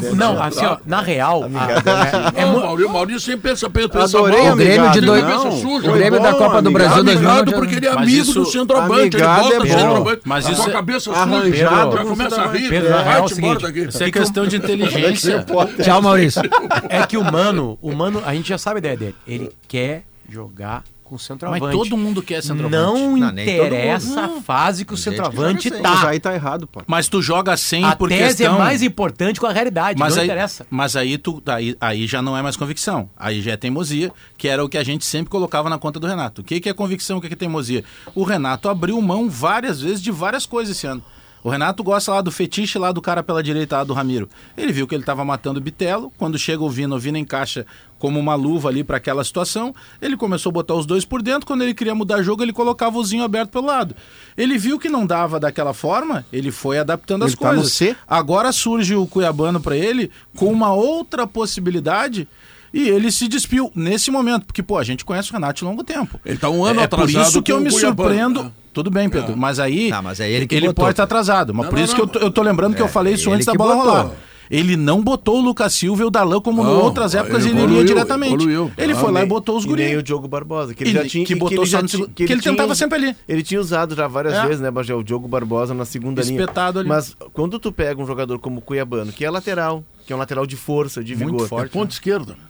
do. Não, assim, ó, na real. a- é, é Maurício, Maurício sempre pensa, pensa, pensa Adorei. O Grêmio de dois-. O Grêmio da Copa do amigado. Brasil Amigado 2000 porque ele é amigo do centroavante, ele é no bom. centroavante. Mas com isso a é cabeça suja. arranjado Já com começa a rir. Pedro, na real é o seguinte. Isso é questão de inteligência. Tchau, Maurício. é que o Mano, o Mano, a gente já sabe a ideia dele. Ele quer jogar com Mas centroavante. todo mundo quer centroavante. Não Não, interessa a fase que o que centroavante sem. Mas tá. aí tá errado, pô. Mas tu joga sem A por tese questão... é mais importante com a realidade, Mas não aí, interessa. mas aí, tu, aí, aí já não é mais convicção. Aí já é teimosia, que era o que a gente sempre colocava na conta do Renato. O que, que é convicção, o que, que é teimosia? O Renato abriu mão várias vezes de várias coisas esse ano. O Renato gosta lá do fetiche lá do cara pela direita, lá do Ramiro. Ele viu que ele estava matando o Bitelo. Quando chega o Vina, o Vina encaixa como uma luva ali para aquela situação. Ele começou a botar os dois por dentro. Quando ele queria mudar jogo, ele colocava o Zinho aberto pelo lado. Ele viu que não dava daquela forma, ele foi adaptando as Ele tá no coisas. C? Agora surge o Cuiabano para ele com uma outra possibilidade e ele se despiu nesse momento, porque pô, a gente conhece o Renato de longo tempo. Ele tá um ano é por atrasado isso que eu me Cuiabano, surpreendo. Né? Tudo bem, Pedro, mas aí Tá, mas é ele que botou. pode estar atrasado, mas Não, por não, isso não. que eu tô, eu tô lembrando que eu falei isso ele antes da que bola botou. rolar. Ele não botou o Lucas Silva e o Darlan como em Não, outras épocas ele ele, iria diretamente. evoluiu. Ele Ah, foi lá e botou os E nem guris. o Diogo Barbosa, que ele, E já que tinha. e botou ele no ti- segundo- que ele tinha tentava sempre ali. Ele tinha usado já várias É. vezes, né, Bagé? O Diogo Barbosa na segunda Espetado ali. linha. Mas quando tu pega um jogador como o Cuiabano, que é lateral, que é um lateral de força, de Muito vigor. forte. É ponta esquerda. hum,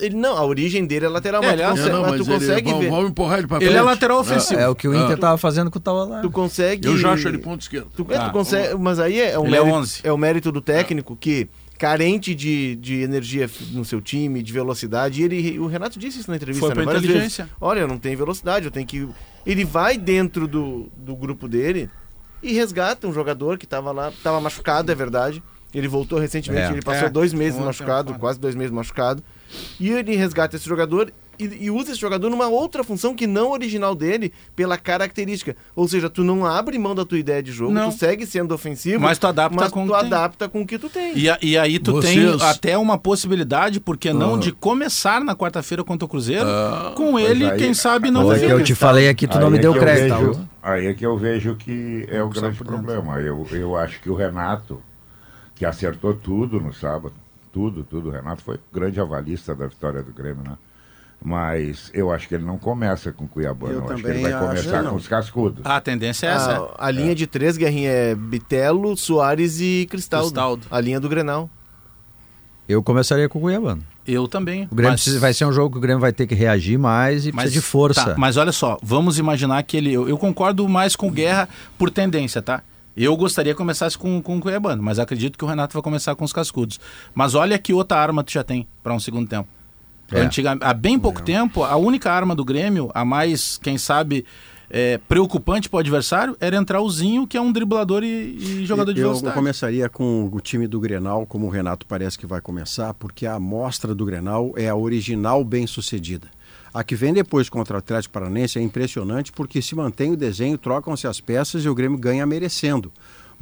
Ele não, a origem dele é lateral, É, mas ele tu é- consegue, É, não, mas tu ele- consegue vamos, ver. vamos empurrar ele pra Ele frente. é lateral ofensivo. É o que o Inter Ah. tava fazendo com o Tauan Tu consegue. Eu já acho ele ponta esquerda. Tu, é, tu Ah. consegue, mas aí é, um Ele é mérito, 11. é o mérito do técnico que carente de, de energia no seu time, de velocidade, e ele, o Renato disse isso na entrevista, Foi né, várias inteligência. vezes. Olha, eu não tenho velocidade, eu tenho que ele vai dentro do, do grupo dele e resgata um jogador que estava lá, estava machucado, é verdade. Ele voltou recentemente, É. ele passou É. dois meses Ontem, machucado, quase dois meses machucado. E ele resgata esse jogador e, e usa esse jogador numa outra função que não original dele, pela característica. Ou seja, tu não abre mão da tua ideia de jogo, Não. tu segue sendo ofensivo, Mas tu adapta mas com o tu adapta com o que tu tem. E, a- e aí tu Vocês- tem até uma possibilidade, por que não, Ah. de começar na quarta-feira contra o Cruzeiro, com ele, aí- quem sabe não o aí que eu te falei aqui, tu não Aí me é deu crédito. vejo- viu? Aí é que eu vejo que é o grande problema. Eu, eu acho que o Renato, que acertou tudo no sábado, tudo, tudo. O Renato foi grande avalista da vitória do Grêmio, né? Mas eu acho que ele não começa com o Cuiabá. Eu Eu, acho que ele vai começar não. com os cascudos. A tendência é essa. A, a linha de três, Guerrinha, é Bitelo, Soares e Cristaldo. Cristaldo. A linha do Grenal. Eu começaria com o Cuiabano. Eu também. O Grêmio mas- precisa- vai ser um jogo que o Grêmio vai ter que reagir mais e precisa de força. tá, mas olha só, vamos imaginar que ele. Eu, eu concordo mais com o Guerra por tendência, tá? Eu gostaria que começasse com, com o Cuiabano, mas acredito que o Renato vai começar com os cascudos. Mas olha que outra arma tu já tem para um segundo tempo. É. Antiga, há bem pouco tempo, a única arma do Grêmio, a mais, quem sabe, é, preocupante para o adversário, era entrar o Zinho, que é um driblador e, e jogador de eu velocidade. começaria com o time do Grenal, como o Renato parece que vai começar, porque a amostra do Grenal é a original bem-sucedida. A que vem depois contra o Atlético Paranense é impressionante porque se mantém o desenho, trocam-se as peças e o Grêmio ganha merecendo.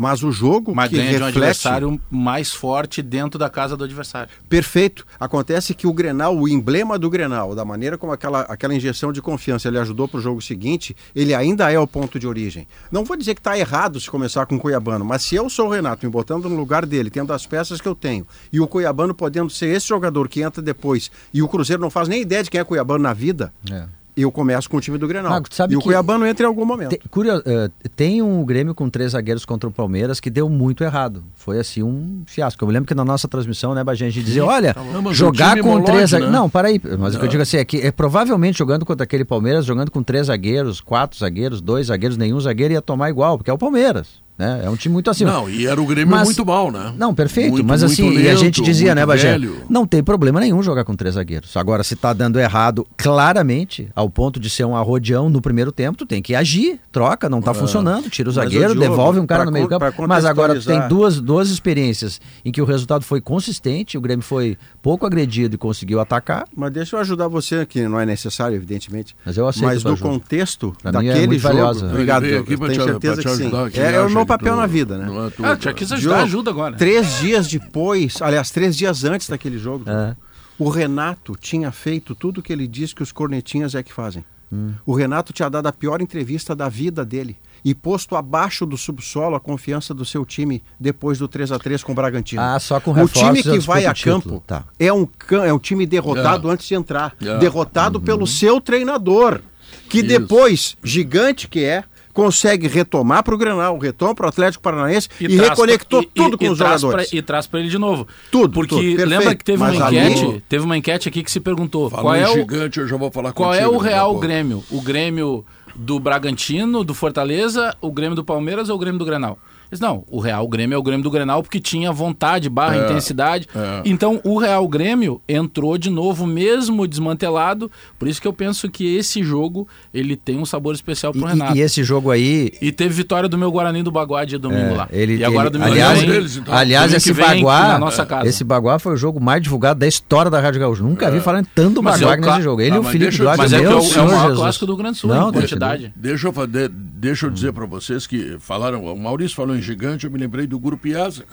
Mas o jogo Mas que ganha de um reflete... adversário mais forte dentro da casa do adversário. Perfeito. Acontece que o Grenal, o emblema do Grenal, da maneira como aquela, aquela injeção de confiança ele ajudou para o jogo seguinte, ele ainda é o ponto de origem. Não vou dizer que está errado se começar com o Cuiabano, mas se eu sou o Renato, me botando no lugar dele, tendo as peças que eu tenho, e o Cuiabano podendo ser esse jogador que entra depois, e o Cruzeiro não faz nem ideia de quem é Cuiabano na vida, É. eu começo com o time do Grenal. Sabe e o que- Cuiabano entra em algum momento. Tem, curio- eh, tem um Grêmio com três zagueiros contra o Palmeiras que deu muito errado. Foi assim um fiasco. Eu me lembro que na nossa transmissão, né, Bagé, a gente dizia, olha, Não, mas o jogar com molode, três zagueiros. né? Não, para aí. Mas o que eu digo assim é que é, provavelmente jogando contra aquele Palmeiras, jogando com três zagueiros, quatro zagueiros, dois zagueiros, nenhum zagueiro ia tomar igual, porque é o Palmeiras. Né? É um time muito acima. Não, e era o Grêmio Mas- muito mal, né? Não, perfeito. Muito, mas muito assim, e a gente lento, dizia, né, Bagé? velho. Não tem problema nenhum jogar com três zagueiros. Agora, se tá dando errado claramente, ao ponto de ser um arrodeão no primeiro tempo, tu tem que agir, troca, não tá funcionando, tira o zagueiro, Diogo, devolve um cara no meio campo. Mas agora tu tem duas, duas experiências em que o resultado foi consistente, o Grêmio foi pouco agredido e conseguiu atacar. Mas deixa eu ajudar você, que não é necessário, eventemente. Mas eu aceito Mas no contexto Pra é daquele muito jogo. valiosa. Obrigado, pra Tenho te- certeza pra te que sim. É, ele é o acha meu que papel na vida, né? não é tu, Ah, já cara. quis ajudar, Diogo, ajuda agora. Três dias depois, aliás, três dias antes daquele jogo, É. o Renato tinha feito tudo o que ele diz que os cornetinhas é que fazem. Hum. O Renato tinha dado a pior entrevista da vida dele e posto abaixo do subsolo a confiança do seu time depois do 3 a 3 com o Bragantino. Ah, só com o time que vai a título. campo Tá. é, um, é um time derrotado É. antes de entrar. É. Derrotado pelo seu treinador. Que Isso. depois, gigante que é, consegue retomar para o Grenal, retoma para o Atlético Paranaense e, traz reconectou pra- e- tudo e- com e os jogadores. pra- e traz para ele de novo. Tudo, Porque tudo, lembra que teve Mas uma ali- enquete, teve uma enquete aqui que se perguntou Falou qual é o gigante, eu já vou falar qual é contigo o daqui a real. Grêmio? O Grêmio do Bragantino, do Fortaleza, o Grêmio do Palmeiras ou o Grêmio do Grenal? Não, o Real Grêmio é o Grêmio do Grenal porque tinha vontade, barra É, intensidade. é. Então o Real Grêmio entrou de novo, mesmo desmantelado. Por isso que eu penso que esse jogo ele tem um sabor especial pro E- Renato. E, esse jogo aí, E teve vitória do meu Guarani do Baguá de domingo É, lá. ele, e agora ele- do meu aliás, Guarani, deles, então. aliás domingo esse que vem Baguá, na nossa casa. esse Baguá foi o jogo mais divulgado da história da Rádio Gaúcho. Nunca vi falando tanto Mas Baguá é o nesse jogo. Ele Ah, e o Felipe deixa eu- Duarte, Mas é é meu o, é o maior clássico do Grande Sul Não, deixa quantidade. Deixa eu, deixa eu dizer para vocês que falaram, o Maurício falou em gigante, eu me lembrei do Grupo Piazza.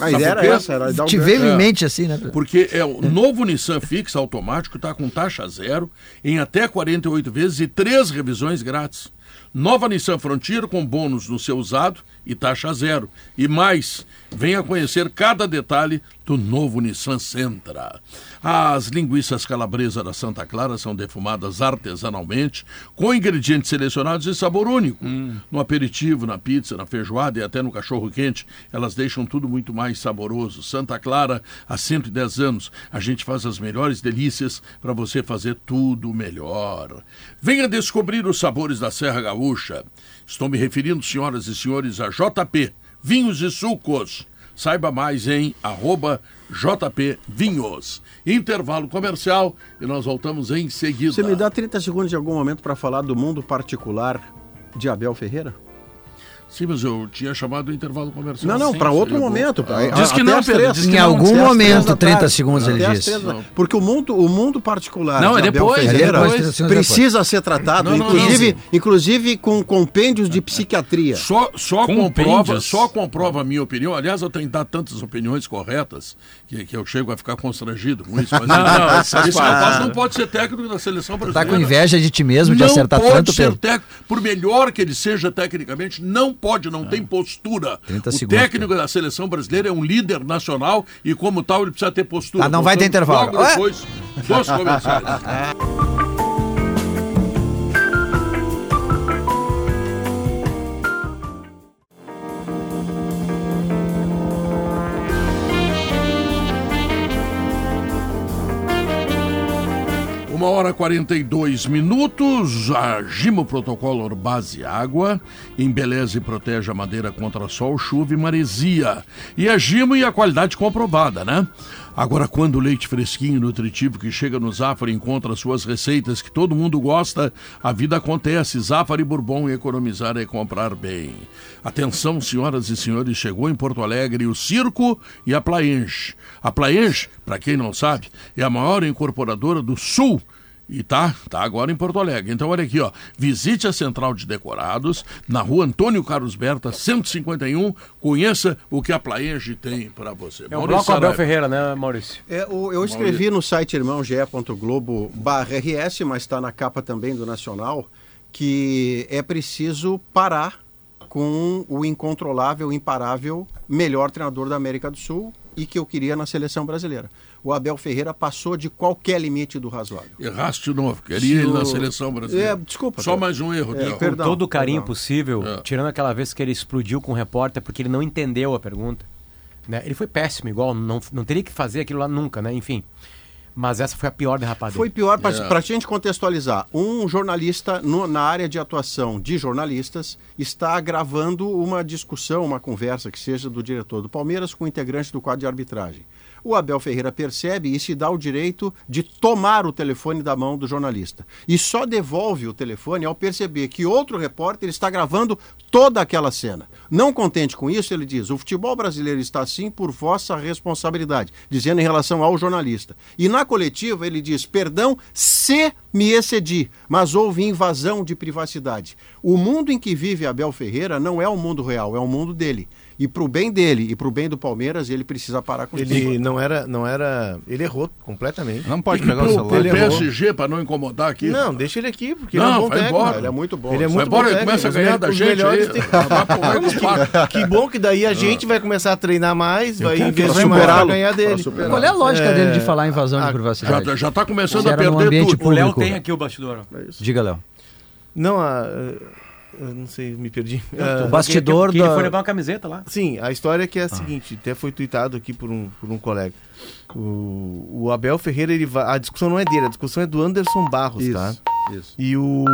A ideia por quê? era essa, era dar um Te veio É. em mente assim, né? Porque é o novo Nissan Fix automático está com taxa zero em até 48 vezes e três revisões grátis. Nova Nissan Frontier com bônus no seu usado e taxa zero. E mais, venha conhecer cada detalhe do novo Nissan Sentra. As linguiças calabresa da Santa Clara são defumadas artesanalmente, com ingredientes selecionados e sabor único. No aperitivo, na pizza, na feijoada e até no cachorro quente, elas deixam tudo muito mais saboroso. Santa Clara, há 110 anos, a gente faz as melhores delícias para você fazer tudo melhor. Venha descobrir os sabores da Serra Gaúcha. Estou me referindo, senhoras e senhores, a JP, Vinhos e Sucos. Saiba mais em arroba JP Vinhos. Intervalo comercial e nós voltamos em seguida. Você me dá 30 segundos de algum momento para falar do mundo particular de Abel Ferreira? Sim, mas eu tinha chamado o intervalo comercial. Não, não, para outro momento. pra- Diz que não, Pedro, três. que Em não, algum momento, da 30 tarde. segundos ele disse. Porque o mundo, o mundo particular Não, de é Abel depois, é Ferreira depois. precisa ser tratado, Não, não, inclusive, não. inclusive com compêndios de psiquiatria. Só, só, comprova, só comprova a minha opinião. Aliás, eu tenho dado tantas opiniões corretas que, que eu chego a ficar constrangido com isso. Mas Não, não, esse rapaz não pode ser técnico da seleção Tá brasileira. com inveja de ti mesmo de não acertar pode tanto, ser Pedro. técnico. Por melhor que ele seja tecnicamente, não pode, não tem postura. 30 o técnico da seleção brasileira é um líder nacional e, como tal, ele precisa ter postura. Ah, não vai ter intervalo. Logo Ué? depois comerciais. Uma hora e 42 minutos. A Gimo Protocolo Base Água embeleza e protege a madeira contra sol, chuva e maresia. E a Gimo e a qualidade comprovada, né? Agora, quando o leite fresquinho e nutritivo que chega no Zafari encontra suas receitas que todo mundo gosta, a vida acontece. Zafari Bourbon, economizar é comprar bem. Atenção, senhoras e senhores, chegou em Porto Alegre o Circo e a Plaenge. A Plaenge, para quem não sabe, é a maior incorporadora do Sul e tá, tá agora em Porto Alegre. Então olha aqui, ó. Visite a Central de Decorados, na rua Antônio Carlos Berta, 151. Conheça o que a Plaenge tem para você. É o Maurício bloco Abel. Ferreira, né, Maurício? É, o- eu escrevi no site irmão ge.globo barra RS, mas está na capa também do Nacional, que é preciso parar com o incontrolável, imparável, melhor treinador da América do Sul e que eu queria na seleção brasileira. O Abel Ferreira passou de qualquer limite do razoável. Erraste de novo. Queria ele na seleção brasileira. É, desculpa, Só mais um erro, É, perdão. Todo o carinho perdão. possível, É. tirando aquela vez que ele explodiu com o repórter porque ele não entendeu a pergunta. Né? Ele foi péssimo, igual, não, não teria que fazer aquilo lá nunca, né? Enfim. Mas essa foi a pior derrapada Foi pior, para É. a gente contextualizar. Um jornalista no- na área de atuação de jornalistas está gravando uma discussão, uma conversa que seja do diretor do Palmeiras com o integrante do quadro de arbitragem. O Abel Ferreira percebe e se dá o direito de tomar o telefone da mão do jornalista. E só devolve o telefone ao perceber que outro repórter está gravando toda aquela cena. Não contente com isso, ele diz: o futebol brasileiro está assim por vossa responsabilidade, dizendo em relação ao jornalista. E na coletiva ele diz: perdão se me excedi, mas houve invasão de privacidade. O mundo em que vive Abel Ferreira não é o mundo real, é o mundo dele. E para o bem dele e para o bem do Palmeiras, ele precisa parar com isso. Ele não era, não era. Ele errou completamente. Não pode pegar o celular. pro ele. PSG, para não incomodar aqui. Não, deixa ele aqui, porque Não, ele é um bom vai técnico. embora. Ele é muito bom. Ele é Vai muito embora, bom ele começa a ganhar da gente aí. melhores Vai dos quatro. Que bom que daí a gente vai começar a treinar mais, vai quero investir mais pra ganhar dele. Qual é a lógica É, dele de falar em invasão a- de privacidade? Já, já tá começando a perder tudo. O Léo público. tem aqui o bastidor. ó. Diga, Léo. Não, a, eu não sei, me perdi. Ah, O bastidor que, que ele da- foi levar uma camiseta lá. Sim, a história é que é a seguinte, até foi tweetado aqui por um, por um colega. O, o Abel Ferreira, ele vai, a discussão não é dele, a discussão é do Anderson Barros, tá? isso. E o,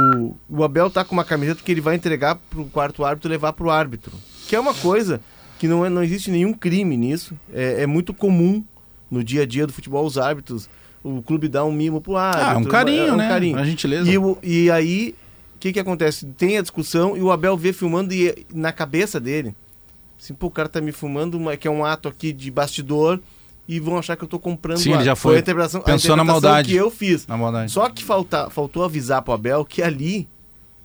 o Abel tá com uma camiseta que ele vai entregar pro quarto árbitro e levar pro árbitro. Que é uma coisa que não, é, não existe nenhum crime nisso. É, é muito comum no dia a dia do futebol os árbitros. O clube dá um mimo pro árbitro. Ah, um carinho, é um né? carinho. Uma gentileza. E, e aí, que que acontece? Tem a discussão e o Abel vê filmando e na cabeça dele, assim, pô, o cara tá me filmando, uma- que é um ato aqui de bastidor e vão achar que eu tô comprando Sim, ele já foi. a interpretação, a Pensou na interpretação maldade. que eu fiz. Na maldade. Só que falta, faltou avisar pro Abel que ali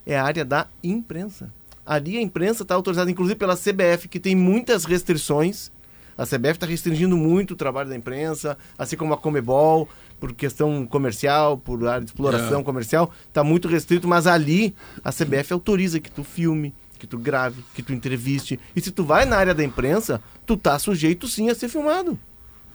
é a área da imprensa. Ali a imprensa está autorizada, inclusive pela CBF, que tem muitas restrições. A CBF está restringindo muito o trabalho da imprensa, assim como a Comebol, por questão comercial, por área de exploração comercial, está muito restrito, mas ali a CBF autoriza que tu filme, que tu grave, que tu entreviste. E se tu vai na área da imprensa, tu tá sujeito sim a ser filmado.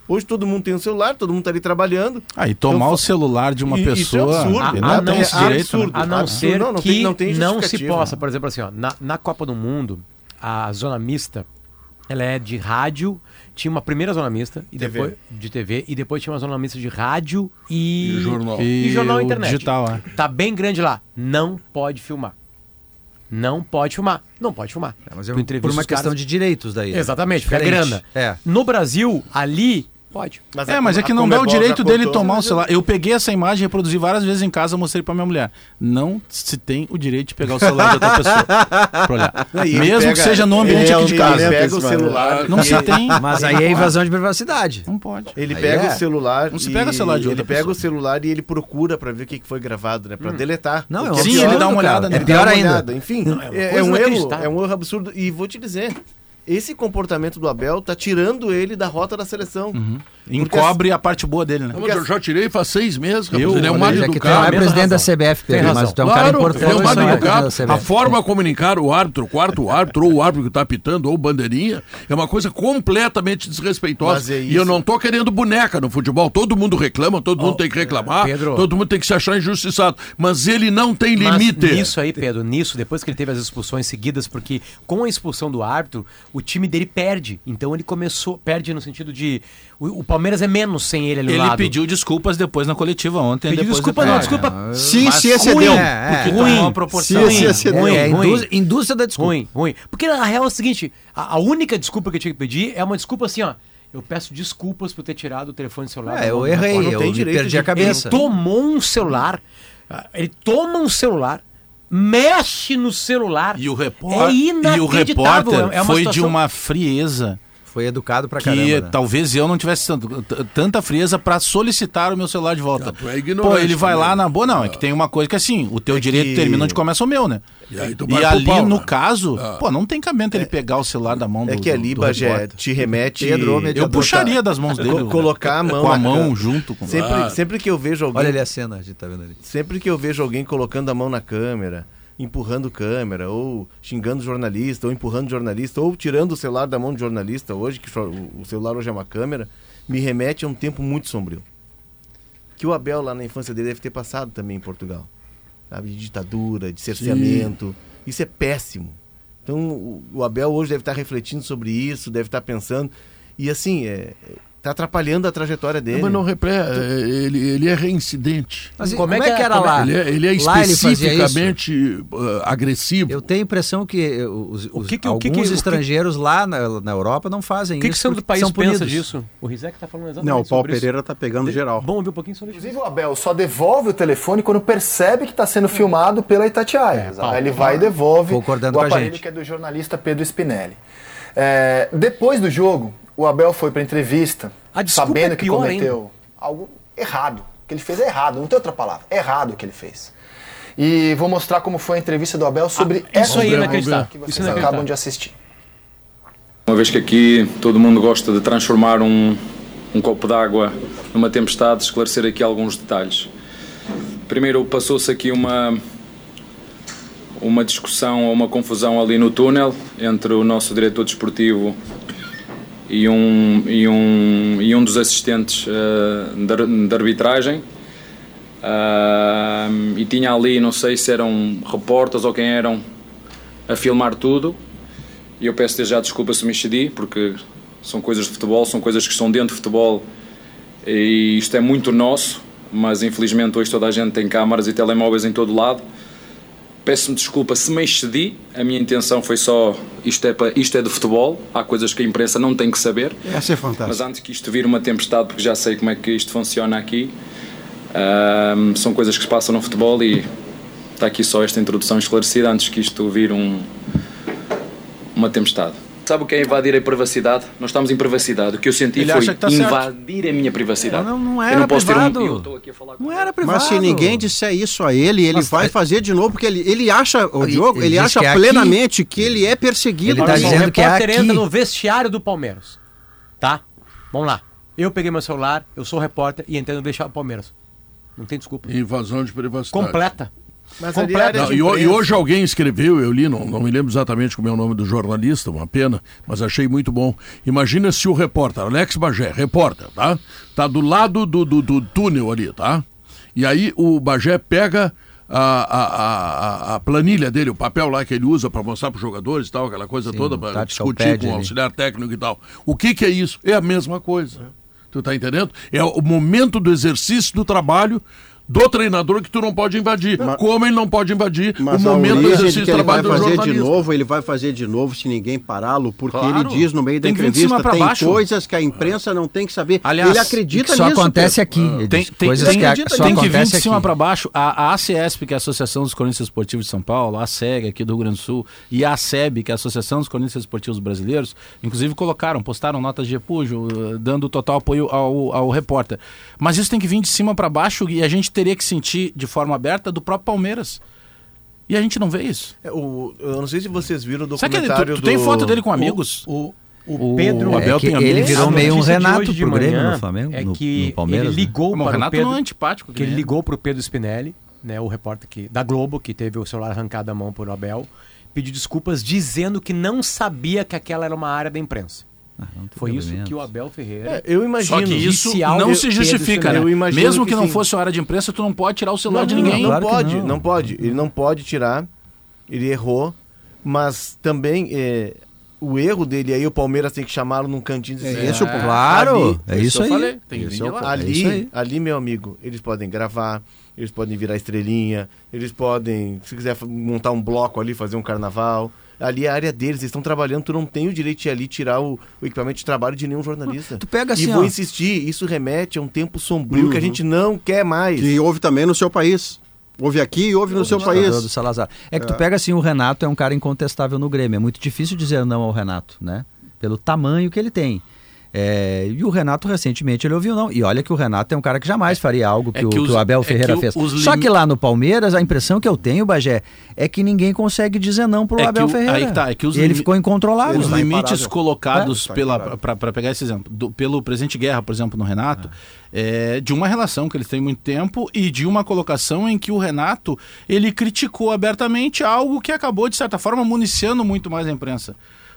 Hoje todo mundo tem um celular, todo mundo tá ali trabalhando. Ah, e tomar Então, o celular de uma E- isso é pessoa. absurdo. ele A- a não tem não esse ser- direito. né? absurdo. A não Absurdo. ser Não, não que tem- não tem não se possa, por exemplo, assim, ó, na, na Copa do Mundo, a zona mista, ela é de rádio, tinha uma primeira zona mista e TV. depois de TV e depois tinha uma zona mista de rádio e, E jornal. e E jornal e internet. digital, é. Tá bem grande lá, não pode filmar. Não pode filmar. Não pode filmar. É, mas é Tu por uma os caras- questão de direitos daí. né? Exatamente, porque é grana. É. No Brasil, ali, pode. É, mas é que não dá o direito dele tomar o celular. Eu peguei essa imagem, reproduzi várias vezes em casa, mostrei pra minha mulher. Não se tem o direito de pegar o celular de outra pessoa pra olhar. Ele Mesmo pega- que seja no ambiente ele é aqui de Ele casa. talento. pega o celular. Não se ele- tem. Mas aí é invasão de privacidade. Não pode. Ele Aí pega é. o celular. Não se pega o celular de outra Ele pega pessoa. o celular e ele procura pra ver o que foi gravado, né? Pra deletar. Não, é Sim, absurdo, ele dá uma olhada É nele. pior ainda. Enfim, é é, é um erro, é um erro absurdo. E vou te dizer, esse comportamento do Abel tá tirando ele da rota da seleção. Uhum. Encobre a parte boa dele, né? Não, mas eu já tirei faz seis meses. Eu, ele é um mal é tu não educado. é presidente da. CBF, Tem Pedro, mas razão. tu é um cara Claro, importante. ele é um mal não é educado. da A forma a comunicar o árbitro, o quarto árbitro ou o árbitro que está apitando ou bandeirinha é uma coisa completamente desrespeitosa. é E eu isso. não tô querendo boneca no futebol. Todo mundo reclama, todo mundo tem que reclamar, Pedro. todo mundo tem que se achar injustiçado. Mas ele não tem Mas limite. nisso aí, Pedro, nisso, depois que ele teve as expulsões seguidas, porque com a expulsão do árbitro, o time dele perde. Então ele começou, perde no sentido de. O, o Palmeiras é menos sem ele ali no Ele lado. pediu desculpas depois na coletiva ontem. Pediu desculpa, do não, pênalti. desculpa. Se Mas se excedeu. É, é. Porque Ruim. tomou uma proporção. Se excedeu. ruim, É, ruim. indú- indústria da desculpa. Ruim, ruim. Porque na real é o seguinte: a, a única desculpa que eu tinha que pedir é uma desculpa assim, ó. Eu peço desculpas por ter tirado o telefone celular. É, eu do errei, eu direito perdi de- a Ele cabeça. tomou um celular, ah, ele toma um celular, mexe no celular. E o É repórter, e o inacreditável, repórter é foi de uma frieza Foi educado pra que caramba. né? talvez eu não tivesse tanto- tanta frieza pra solicitar o meu celular de volta. Ah, tu é ignorante Pô, ele vai também. lá na boa, não, é que tem uma coisa que assim, o teu direito que- termina onde começa o meu, né? E aí tu E vai ali, pau, no né? caso, Ah. pô, não tem cabimento ele pegar o celular da mão do É que ali, Bagé, te remete... Pedro, Eu puxaria das mãos dele. Co- colocar a mão com a na mão junto com Sempre, Claro. sempre que eu vejo alguém... Olha ali a cena, a gente tá vendo ali. Sempre que eu vejo alguém colocando a mão na câmera, empurrando câmera, ou xingando jornalista, ou empurrando jornalista, ou tirando o celular da mão de jornalista hoje, que o celular hoje é uma câmera, me remete a um tempo muito sombrio. Que o Abel lá na infância dele deve ter passado também em Portugal. Sabe, de ditadura, de cerceamento. Isso é péssimo. Então o- o Abel hoje deve estar refletindo sobre isso, deve estar pensando. E assim, é, Tá atrapalhando a trajetória dele. Mas não repre... é, ele, ele é reincidente. Mas Como como, é é que que é- era é- lá? Ele é, ele é Lá ele isso? especificamente uh, agressivo. Eu tenho a impressão que eh, os, os- que que- o que alguns que- o que- estrangeiros lá na, na Europa não fazem O que, que o isso. centro do país são pensa punidos. disso? O Rizek tá falando exatamente Não, o Paulo sobre isso. Pereira tá pegando geral. Vamos ouvir um pouquinho sobre isso. Inclusive o Abel só devolve o telefone quando percebe que está sendo filmado pela Itatiaia. Paulo, Aí ele vai e devolve Concordando o com a aparelho gente. que é do jornalista Pedro Spinelli. É, depois do jogo, o Abel foi para entrevista A desculpa sabendo é que cometeu algo errado. O que ele fez é errado, não tem outra palavra. É errado o que ele fez. E vou mostrar como foi a entrevista do Abel sobre Ah, isso aí é essa inacreditável. que vocês é inacreditável. acabam de assistir. Uma vez que aqui todo mundo gosta de transformar um, um copo d'água numa tempestade, esclarecer aqui alguns detalhes. Primeiro, passou-se aqui uma, uma discussão ou uma confusão ali no túnel entre o nosso diretor desportivo e um, e um, e um dos assistentes eh, de, ar- de arbitragem. Ah, e tinha ali, não sei se eram repórteres ou quem eram, a filmar tudo. E eu peço desde já desculpa se me excedi, porque são coisas de futebol, são coisas que estão dentro de futebol e isto é muito nosso, mas infelizmente hoje toda a gente tem câmaras e telemóveis em todo lado. Peço-me desculpa se me excedi, a minha intenção foi só isto é, para, isto é de futebol, há coisas que a imprensa não tem que saber. Essa é Mas antes que isto vire uma tempestade, porque já sei como é que isto funciona aqui, são coisas que se passam no futebol e está aqui só esta introdução esclarecida antes que isto vire um, uma tempestade. Sabe o que é invadir a privacidade? Nós estamos em privacidade. O que eu senti Ele foi tá certo. invadir a minha privacidade. Não, não eu era não posso privado. ter um. Eu aqui a falar com Não era privado. Mas se ninguém disser isso a ele, ele Mas- vai fazer de novo, porque ele, ele acha, o Diogo, ele ele, acha que é plenamente que ele é perseguido. Ele tá só, dizendo o que é aqui. entra no vestiário do Palmeiras. Tá? Vamos lá. Eu peguei meu celular, eu sou repórter e entrei no vestiário do Palmeiras. Não tem desculpa. Invasão de privacidade. Completa. Mas é área Não, e, e hoje alguém escreveu, eu li, não, não me lembro exatamente como é o nome do jornalista, uma pena, mas achei muito bom. Imagina se o repórter, Alex Bagé, repórter, tá? Tá do lado do, do, do túnel ali, tá? E aí o Bagé pega a, a, a, a planilha dele, o papel lá que ele usa para mostrar para os jogadores e tal, aquela coisa Sim, toda, para tactical discutir com o ali. auxiliar técnico e tal. O que, que é isso? É a mesma coisa. Tu tá entendendo? É o momento do exercício do trabalho do treinador que tu não pode invadir. Como ele não pode invadir Mas o momento do origem de exercício que do ele vai trabalho fazer de jornalista. novo, ele vai fazer de novo se ninguém pará-lo, porque Claro. ele diz no meio da Tem entrevista tem baixo. coisas que a imprensa não tem que saber. Aliás, ele acredita que só nisso. acontece aqui. Ele Tem, coisas tem, que a- tem que vir acontece de cima para baixo. A, a ACESP, que é a Associação dos Cronistas Esportivos de São Paulo, a SEG aqui do Rio Grande do Sul, e a SEB, que é a Associação dos Cronistas Esportivos Brasileiros, inclusive colocaram, postaram notas de repúdio, eh, dando total apoio ao, ao repórter. Mas isso tem que vir de cima para baixo e a gente teria que sentir de forma aberta do próprio Palmeiras. E a gente não vê isso. É, o- eu não sei se vocês viram o Sabe que ele- documentário tu, tu tem do- foto dele com amigos? O, O Pedro o Abel É tem ele virou meio um de Renato hoje de pro Grêmio manhã no Flamengo, É que no Palmeiras, ele né? ligou o para o Renato Pedro, não é antipático. que ele nem é. ligou para o Pedro Spinelli, né, o repórter que, da Globo, que teve o celular arrancado da mão por Abel, pediu desculpas dizendo que não sabia que aquela era uma área da imprensa. Ah, não Foi isso que o Abel Ferreira. É, eu imagino. Só que isso não se justifica, né? Spinelli. Eu imagino Mesmo que, que não sim. fosse hora de imprensa, tu não pode tirar o celular Não, de não, ninguém. Não, Claro que pode, não. não. pode. Ele não pode tirar. Ele errou. Mas também é, o erro dele aí, o Palmeiras tem que chamá-lo num cantinho e dizer, É esse o "Ah, ponto. Claro, ali- é isso aí. falei, vídeo é é isso Ali, aí. ali, meu amigo, eles podem gravar, eles podem virar estrelinha, eles podem, se quiser montar um bloco ali, fazer um carnaval. Ali é a área deles, eles estão trabalhando, tu não tem o direito de ir ali tirar o, o equipamento de trabalho de nenhum jornalista. Tu pega assim, e vou ó. insistir, isso remete a um tempo sombrio que a gente não quer mais. Que houve também no seu país. Houve aqui e houve no seu país. do Salazar. É que tu pega assim, o Renato é um cara incontestável no Grêmio. É muito difícil dizer não ao Renato, né? Pelo tamanho que ele tem. É, e o Renato recentemente ele ouviu não. E olha que o Renato é um cara que jamais faria algo que, É o, que que os- o Abel é que Ferreira o- fez. os Só lim- que lá no Palmeiras, a impressão que eu tenho, Bagé, é que ninguém consegue dizer não pro É que Abel o- Ferreira. aí que tá, é que os ele limi- ficou incontrolável. Os Tá limites colocados É, tá pela imparável. para pegar esse exemplo, do- pelo presidente Guerra, por exemplo, no Renato, é, de uma relação que eles têm muito tempo e de uma colocação em que o Renato ele criticou abertamente algo que acabou de certa forma municiando muito mais a imprensa.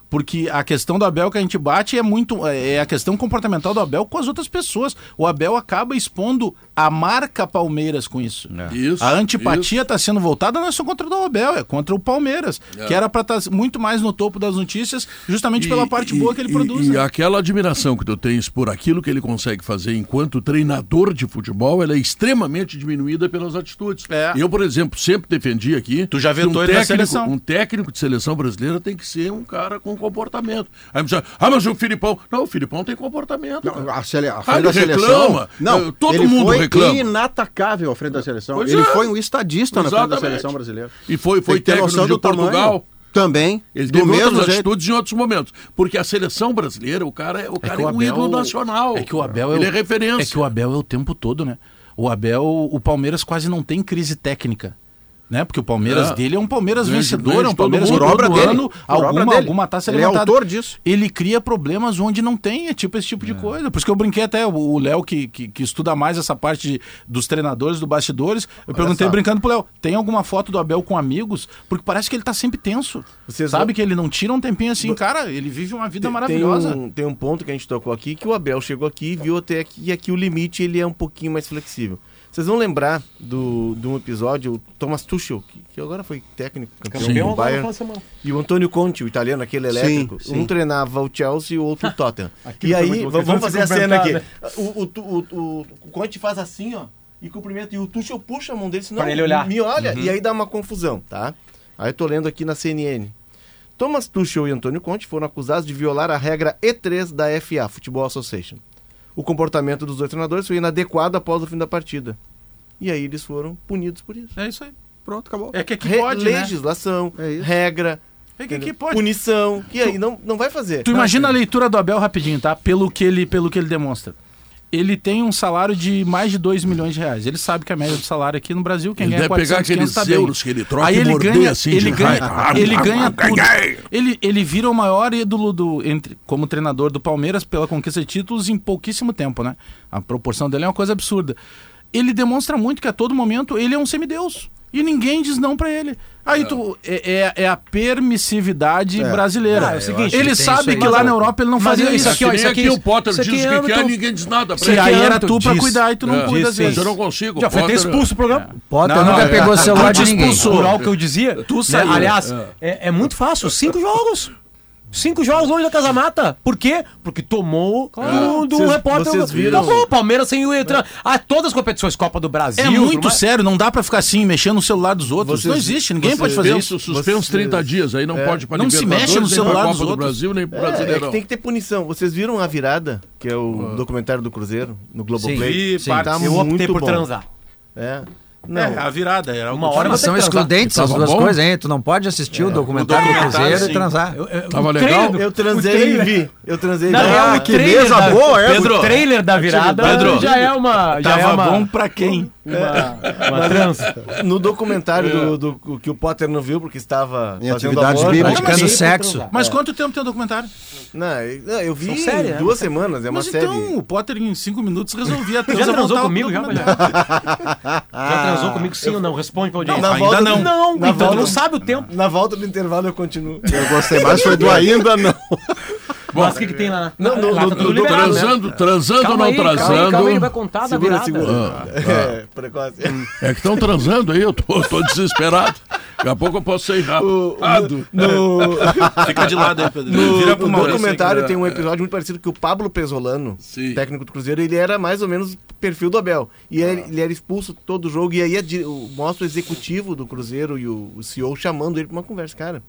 Porque a questão do Abel que a gente bate é muito. É a questão comportamental do Abel com as outras pessoas. O Abel acaba expondo a marca Palmeiras com isso. Isso, a antipatia está sendo voltada não é só contra o Abel, é contra o Palmeiras, que era para estar muito mais no topo das notícias, justamente pela parte boa que ele e- produz. E né? aquela admiração que tu tens por aquilo que ele consegue fazer enquanto treinador de futebol, ela é extremamente diminuída pelas atitudes. É. Eu, por exemplo, sempre defendi aqui. Tu já que vetou um ele na técnico, seleção. Um técnico de seleção brasileira tem que ser um cara com comportamento. Aí me diz, ah, mas o Filipão. Não, o Filipão tem comportamento. cara. A, sele... a Ah, frente ele da seleção. reclama. Não, todo ele mundo foi reclama. inatacável à frente da seleção. Pois ele é. foi um estadista na frente da Exatamente. seleção brasileira. E foi, foi técnico de do tamanho. Portugal. Também. Ele do teve mesmo outras jeito. atitudes em outros momentos. Porque a seleção brasileira, o cara é, o cara que é, o um Abel- ídolo nacional. É que o Abel Ele é, é o- referência. É que o Abel é o tempo todo, né? O Abel, o Palmeiras quase não tem crise técnica. Né? Porque o Palmeiras É. dele é um Palmeiras vencedor, é um Palmeiras Por obra dele. ano Por obra alguma, dele. alguma taça Ele é levantada. autor disso. Ele cria problemas onde não tem, é tipo esse tipo de coisa. Por isso que eu brinquei até, o- Léo que, que, que estuda mais essa parte de- dos treinadores, do bastidores, eu perguntei só. brincando pro Léo, tem alguma foto do Abel com amigos? Porque parece que ele tá sempre tenso. Vocês Sabe vão- que ele não tira um tempinho assim, cara, ele vive uma vida Tem- maravilhosa. Tem um, tem um ponto que a gente tocou aqui que o Abel chegou aqui e viu até aqui, e aqui o limite ele é um pouquinho mais flexível. Vocês vão lembrar do, de um episódio, o Thomas Tuchel, que, que agora foi técnico, campeão Campeão do Bayern, e o Antônio Conte, o italiano, aquele elétrico. sim. Um treinava o Chelsea e o outro o Tottenham. Aquilo e aí, vamos fazer a cena aqui. cumprimentar, O, o, o, o, o Conte faz assim, ó, e cumprimenta, e o Tuchel puxa a mão dele, senão Pra ele olhar. me olha, e aí dá uma confusão, tá? Aí eu tô lendo aqui na CNN. Thomas Tuchel e Antônio Conte foram acusados de violar a regra E3 da FA, Football Association. O comportamento dos dois treinadores foi inadequado após o fim da partida. E aí eles foram punidos por isso. É isso aí. Pronto, acabou. É que aqui Re- pode, né? legislação, É isso. regra, É que aqui pode. punição, que aí não, não vai fazer. Tu imagina a leitura do Abel rapidinho, tá? Pelo que ele, pelo que ele demonstra. Ele tem um salário de mais de 2 milhões de reais. Ele sabe que a média do salário aqui no Brasil, quem Ele ganha deve 400, pegar aqueles 500 tá euros que ele troca Aí e ele morder ganha, assim ele ganha, ele ganha tudo. Ele, ele vira o maior ídolo do, entre, como treinador do Palmeiras pela conquista de títulos em pouquíssimo tempo, né? A proporção dele é uma coisa absurda. Ele demonstra muito que a todo momento ele é um semideus. E ninguém diz não pra ele. Aí tu, é, é, é a permissividade brasileira. Ah, é o seguinte, ele sabe que lá na Europa ele não fazia isso isso. aqui, ó, Que isso aqui- aqui o Potter isso diz o é que quer, ninguém diz nada pra E ele. aí era tu pra cuidar e tu não É. cuida às vezes. Eu não consigo. Já foi até expulso do programa. Potter Não, nunca não, pegou é. o celular de ninguém. expulsou. Que eu dizia. Tu né? saiu. Aliás, É. é, é muito fácil. Cinco jogos. Cinco jogos longe da Casa Mata. Por quê? Porque tomou do, do Vocês- repórter. vocês viram- Acabou, Palmeiras sem o Etra. Ah, todas as competições, Copa do Brasil. É muito mais. sério, não dá pra ficar assim, mexendo no celular dos outros. Vocês- não existe, ninguém pode fazer isso. suspenso Vocês- 30 dias, aí não É. pode Não se mexe no celular dos Copa do outros. Brasil, nem pro É, é Brasileirão. tem que ter punição. Vocês viram A Virada, que é o Ah. documentário do Cruzeiro, no Globoplay? Sim, parte. tá Eu optei muito por bom. transar. É. Não, É, a virada. Era Uma hora você são excludentes as duas bom? coisas, hein? Tu não pode assistir o documentário do Cruzeiro sim. e transar. Eu- eu- Tava legal? eu transei e vi. Eu transei e Na vi. real, Ah, o que trailer mesa da- boa, é? Pedro, o trailer da virada Pedro, já é uma. Já Tava é uma, bom pra quem? uma, uma trança. No documentário do, do- que o Potter não viu porque estava Em atividades bíblicas. praticando sexo. Mas quanto tempo tem o documentário? Não, eu, vi séries, né? duas semanas, é uma Mas série. então, o Potter em cinco minutos resolvia a Já transou comigo, já. Já transou comigo sim ou não? Responde pra audiência. na Ainda volta não. do- Não, na então volta- não sabe o tempo. Na volta do intervalo eu continuo. Eu gostei mais, foi do ainda não. Mas o que, que tem lá? Não, no- lá no- tá no- tudo no- né? Transando, transando ou não aí, calma aí, transando. calma aí, ele vai contar da Segura, virada. segura. É, precoce. É que estão transando aí, eu tô, tô desesperado. Daqui a pouco eu posso ser rapado. No, Fica de lado aí, Pedro. no, Vira pro no documentário tem um episódio muito parecido que o Pablo Pesolano, Sim. técnico do Cruzeiro, ele era mais ou menos perfil do Abel. E ele, ele era expulso todo jogo. E aí a o- mostra o executivo do Cruzeiro e o, o CEO chamando ele pra uma conversa. Cara,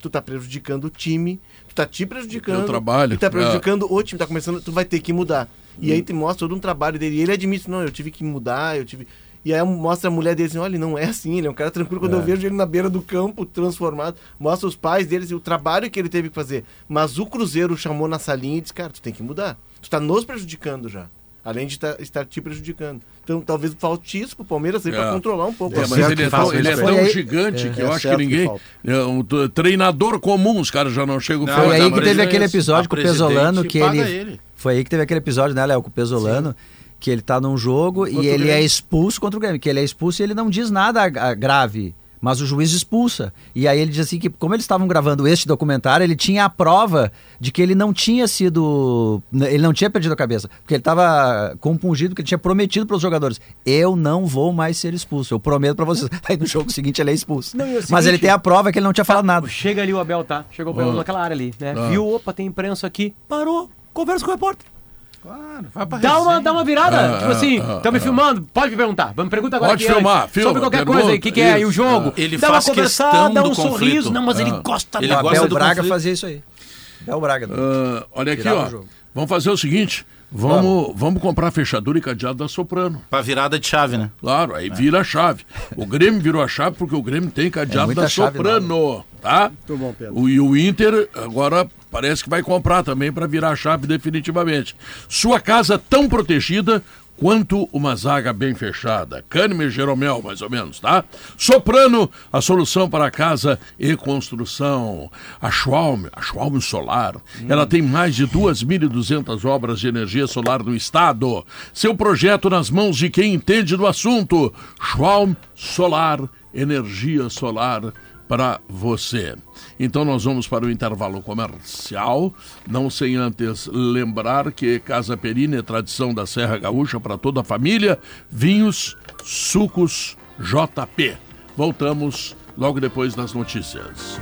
tu tá prejudicando o time, tá te prejudicando. Teu trabalho, Tu tá é. prejudicando o time, tá começando, tu vai ter que mudar. E aí te mostra todo um trabalho dele. E ele admite, não, eu tive que mudar, eu tive. E aí mostra a mulher dele assim, olha, não é assim, ele é um cara tranquilo. Quando eu vejo ele na beira do campo, transformado, mostra os pais deles e o trabalho que ele teve que fazer. Mas o Cruzeiro o chamou na salinha e disse, cara, tu tem que mudar. Tu tá nos prejudicando já. Além de tá- estar te prejudicando. Então talvez falte isso pro Palmeiras aí pra É. controlar um pouco. É, mas ele é que tão, ele é tão aí- gigante que é eu acho que que ninguém. falta. é, um treinador comum, os caras já não chegam Não. Foi aí que teve aquele episódio com o Pesolano que ele, ele. Foi aí que teve aquele episódio, né, Léo, com o Pesolano, que ele tá num jogo e Contra o ele é expulso contra o Grêmio, que ele é expulso e ele não diz nada grave. Mas o juiz expulsa. E aí ele diz assim que, como eles estavam gravando este documentário, ele tinha a prova de que ele não tinha sido. Ele não tinha perdido a cabeça. Porque ele estava compungido, que ele tinha prometido para os jogadores: eu não vou mais ser expulso, eu prometo para vocês. Aí no jogo seguinte ele é expulso. Não, e o mas seguinte- ele tem a prova que ele não tinha falado nada. Chega ali o Abel, tá? Chegou o Abel Ah. naquela área ali, né? Ah. Viu, opa, tem imprensa aqui. Parou, conversa com o repórter. Claro, vai pra Dá uma, dá uma virada. Ah, tipo assim, ah, estão me ah. filmando? Pode me perguntar. Vamos perguntar agora. Pode filmar, filma, Sobre qualquer pergunta, coisa aí. O que, que é? E o jogo? Ah. Ele dá faz uma conversada, questão dá do um sorriso. conflito. Não, mas ele Ah. gosta Ele da- o gosta Abel do Braga conflito. fazia isso aí. Abel Braga. Ah, olha aqui, ó. Vamos fazer o seguinte: vamos, vamos comprar fechadura e cadeado da Soprano. Pra virada de chave, né? Claro, aí vira a chave. O Grêmio virou a chave porque o Grêmio tem cadeado muita da chave Soprano, tá? Muito bom, Pedro. O, e o Inter agora parece que vai comprar também para virar a chave definitivamente. Sua casa tão protegida quanto uma zaga bem fechada. Kahneman e Jeromel, mais ou menos, tá? Soprano, a solução para casa e construção. A Schwalm, a Schwalm Solar, ela tem mais de 2.200 obras de energia solar no estado. Seu projeto nas mãos de quem entende do assunto. Schwalm Solar, energia solar para você. Então nós vamos para o intervalo comercial, não sem antes lembrar que Casa Perina é tradição da Serra Gaúcha para toda a família, vinhos, sucos, JP. Voltamos logo depois das notícias.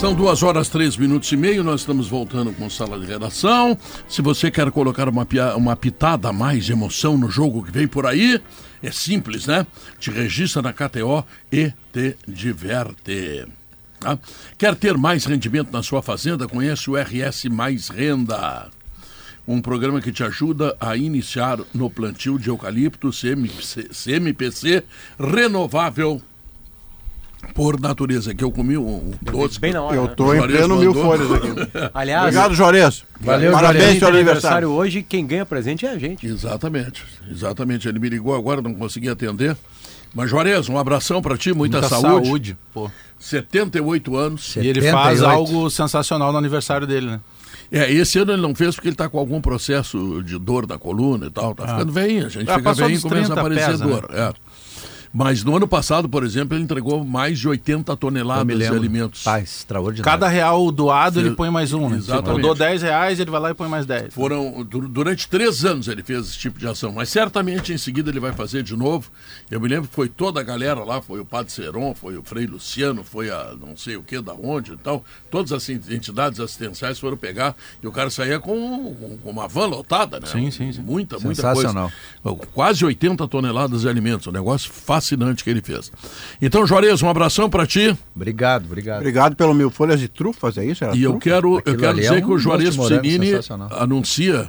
São duas horas, três minutos e meio. Nós estamos voltando com sala de redação. Se você quer colocar uma, uma pitada a mais de emoção no jogo que vem por aí, é simples, né? Te registra na KTO e te diverte. tá? Quer ter mais rendimento na sua fazenda? Conhece o RS Mais Renda. Um programa que te ajuda a iniciar no plantio de eucalipto CMPC, CMPC renovável por natureza. Que eu comi um, doce. Bem na hora. Eu né? tô Juarez em pleno mil folhas aqui. Aliás, Obrigado, Juarez. Valeu, Parabéns pelo aniversário aniversário. hoje, quem ganha presente é a gente. Exatamente, exatamente. Ele me ligou agora, não consegui atender. Mas, Juarez, um abração para ti, muita, Muita saúde. saúde. Pô. 78 anos. E ele faz 78. algo sensacional no aniversário dele, né? É, esse ano ele não fez porque ele está com algum processo de dor na coluna e tal. Tá ficando velhinho, a gente Ah, fica velhinho e começa a 30 aparecer pesa, dor. É. Mas no ano passado, por exemplo, ele entregou mais de 80 Eu toneladas de alimentos. Tá, extraordinário. Cada real doado, ele põe mais um, né? exatamente. Tipo, eu dou 10 reais, ele vai lá e põe mais 10. Foram du- durante três anos ele fez esse tipo de ação, mas certamente em seguida ele vai fazer de novo. Eu me lembro que foi toda a galera lá, foi o Padre Seron, foi o Frei Luciano, foi a não sei o que da onde, então todas as entidades assistenciais foram pegar e o cara saía com, com- uma van lotada, né? Sim, sim, sim. Muita, muita Sensacional. coisa. Quase 80 toneladas de alimentos, um negócio fascinante que ele fez. Então, Juarez, um abração para ti. Obrigado, obrigado. Obrigado pelo mil folhas de trufas, é isso? Era E eu trufa? quero, eu quero é dizer um que o Juarez Piscinini anuncia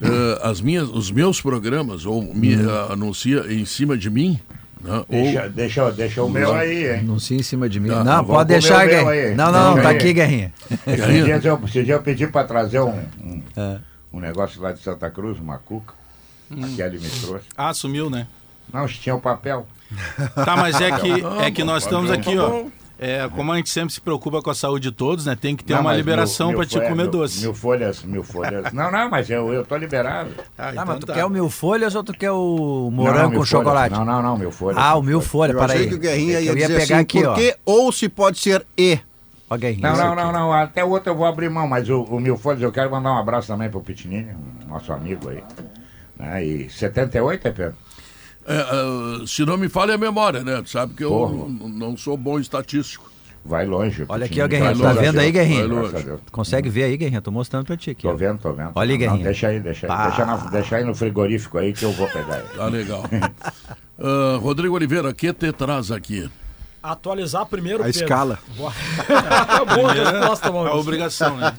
eh, as minhas, os meus programas, ou me, eh, anuncia em cima de mim. né, Deixa, deixa, deixa o meu aí, hein? Anuncia em cima de mim. Não, Não, vamos pode deixar, Guerrinha. aí. Não, não, Deixa tá aí. aqui, Guerrinha. Esses dias eu, esses dias eu pedi para trazer um, um, É. um negócio lá de Santa Cruz, uma cuca. Hum. A Kelly me trouxe. Ah, sumiu, né? Não, tinha o papel. Tá, mas é que, é que nós estamos aqui, tá ó. É, como a gente sempre se preocupa com a saúde de todos, né? Tem que ter Não, uma liberação mil te folha- comer mil- doce. Mil folhas, mil folhas. Não, não, mas eu, eu tô liberado. Ah, Ah, mas tu tá. quer o mil folhas ou tu quer o morango não, com folhas. chocolate? Não, não, não, mil folhas. Ah, o mil folha, Eu para achei aí. que o Guerrinha É que ia eu ia dizer pegar assim, aqui, por ó. ou se pode ser e. Ó, Guerrinha. Não, não, não, não. Até o outro eu vou abrir mão, mas o, o Mil Folhas eu quero mandar um abraço também pro Pitinini, nosso amigo aí. Né? E 78, é Pedro? É, eh, se não me falha a memória, né? Tu sabe que eu Porra. não sou bom estatístico. Vai longe. Olha aqui, ó, Guerrinha, tá a vendo aí, Guerrinha? a. Consegue ver aí, Guerrinha? Tô mostrando pra ti aqui. Tô ó. vendo, tô vendo. Olha aí, Não, Guerrinha. deixa aí, deixa aí. Deixa, na- deixa aí no frigorífico aí que eu vou pegar ele. Tá legal. Ah, Rodrigo Oliveira, o que te traz aqui? Atualizar primeiro, A Pedro. escala. Boa resposta, É a Maurício. obrigação, né?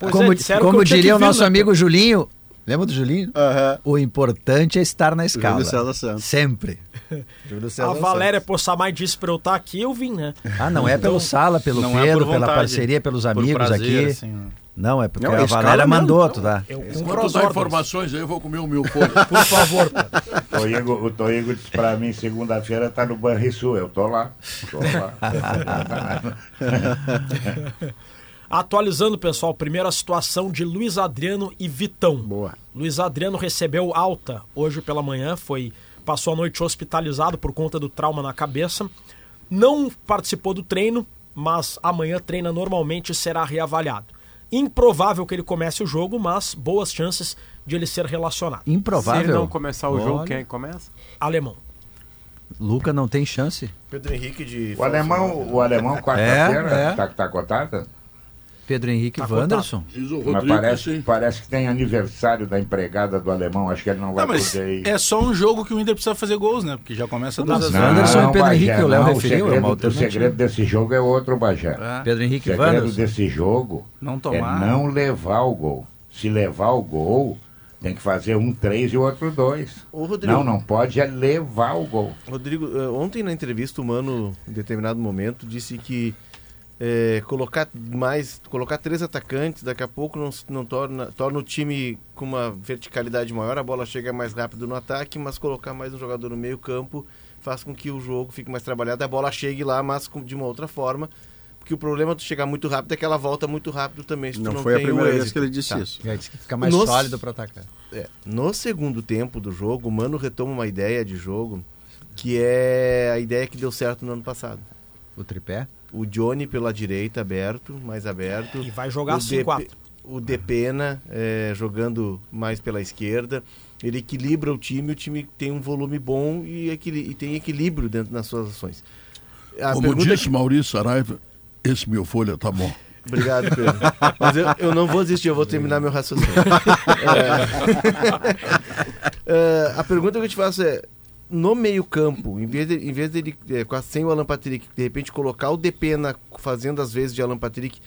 Pois Como, é, como diria o vir, nosso né, amigo Julinho, lembra do Julinho? Aham. O importante é estar na escala. Júlio César Santos. Sempre. Júlio A César Valéria Santos. Possamay disse pra eu estar aqui, eu vim, né? Ah, não é pelo Sala, pelo Não é pela parceria, pelos amigos prazer, aqui. assim, né? Não, é porque Não, a Valéria mesmo. mandou, tu tá? Eu cumpro Enquanto as dá ordens. informações aí, eu vou comer o mil folhas. Por favor. Toigo, o Toigo disse pra mim, segunda-feira tá no Banrisul. Eu tô lá. Tô lá. Atualizando, pessoal, primeiro a situação de Luiz Adriano e Vitão. Boa. Luiz Adriano recebeu alta hoje pela manhã, foi passou a noite hospitalizado por conta do trauma na cabeça. Não participou do treino, mas amanhã treina normalmente e será reavaliado. Improvável que ele comece o jogo, mas boas chances de ele ser relacionado. Improvável. Se ele não começar o jogo, Olha. quem é que começa? Alemão. Luca não tem chance. Pedro Henrique de. O alemão, o alemão quarta-feira, É, é. tá, tá cotado? Pedro Henrique Tá Wanderson. Diz o Mas parece, parece que tem aniversário da empregada do alemão, acho que ele não vai Não, mas poder ir. é só um jogo que o Inter precisa fazer gols, né? Porque já começa Mas duas não, Wanderson e Pedro Bagé, Henrique, o Léo referiu, é uma o segredo desse jogo é outro, Bagé. É, Pedro Henrique O e segredo Wanderson. desse jogo não é tomar. não levar o gol. Se levar o gol, tem que fazer um três e o outro dois. Ô, Rodrigo. Não, não pode é levar o gol. Rodrigo, eh, ontem na entrevista o Mano, em determinado momento, disse que eh, colocar mais, colocar três atacantes, daqui a pouco não, não torna, torna o time com uma verticalidade maior, a bola chega mais rápido no ataque, mas colocar mais um jogador no meio campo faz com que o jogo fique mais trabalhado, a bola chegue lá, mas com- de uma outra forma. Porque o problema de chegar muito rápido é que ela volta muito rápido também. Não, não foi a primeira vez que ele disse Tá. isso. Disse que fica mais Nossa. sólido para atacar. É, no segundo tempo do jogo, o Mano retoma uma ideia de jogo que é a ideia que deu certo no ano passado. O tripé? O Johnny pela direita aberto, mais aberto. E vai jogar o assim, quatro. O Depena é, jogando mais pela esquerda. Ele equilibra o time, o time tem um volume bom e, equili- e tem equilíbrio dentro das suas ações. A Como pergunta disse Maurício Saraiva, esse meu folha tá bom. Obrigado, Pedro. Mas eu, eu não vou desistir, eu vou terminar meu raciocínio. É, é, a pergunta que eu te faço é: no meio-campo, em vez, de, em vez dele, é, a- sem o Alan Patrick, de repente colocar o Depena fazendo as vezes de Alan Patrick,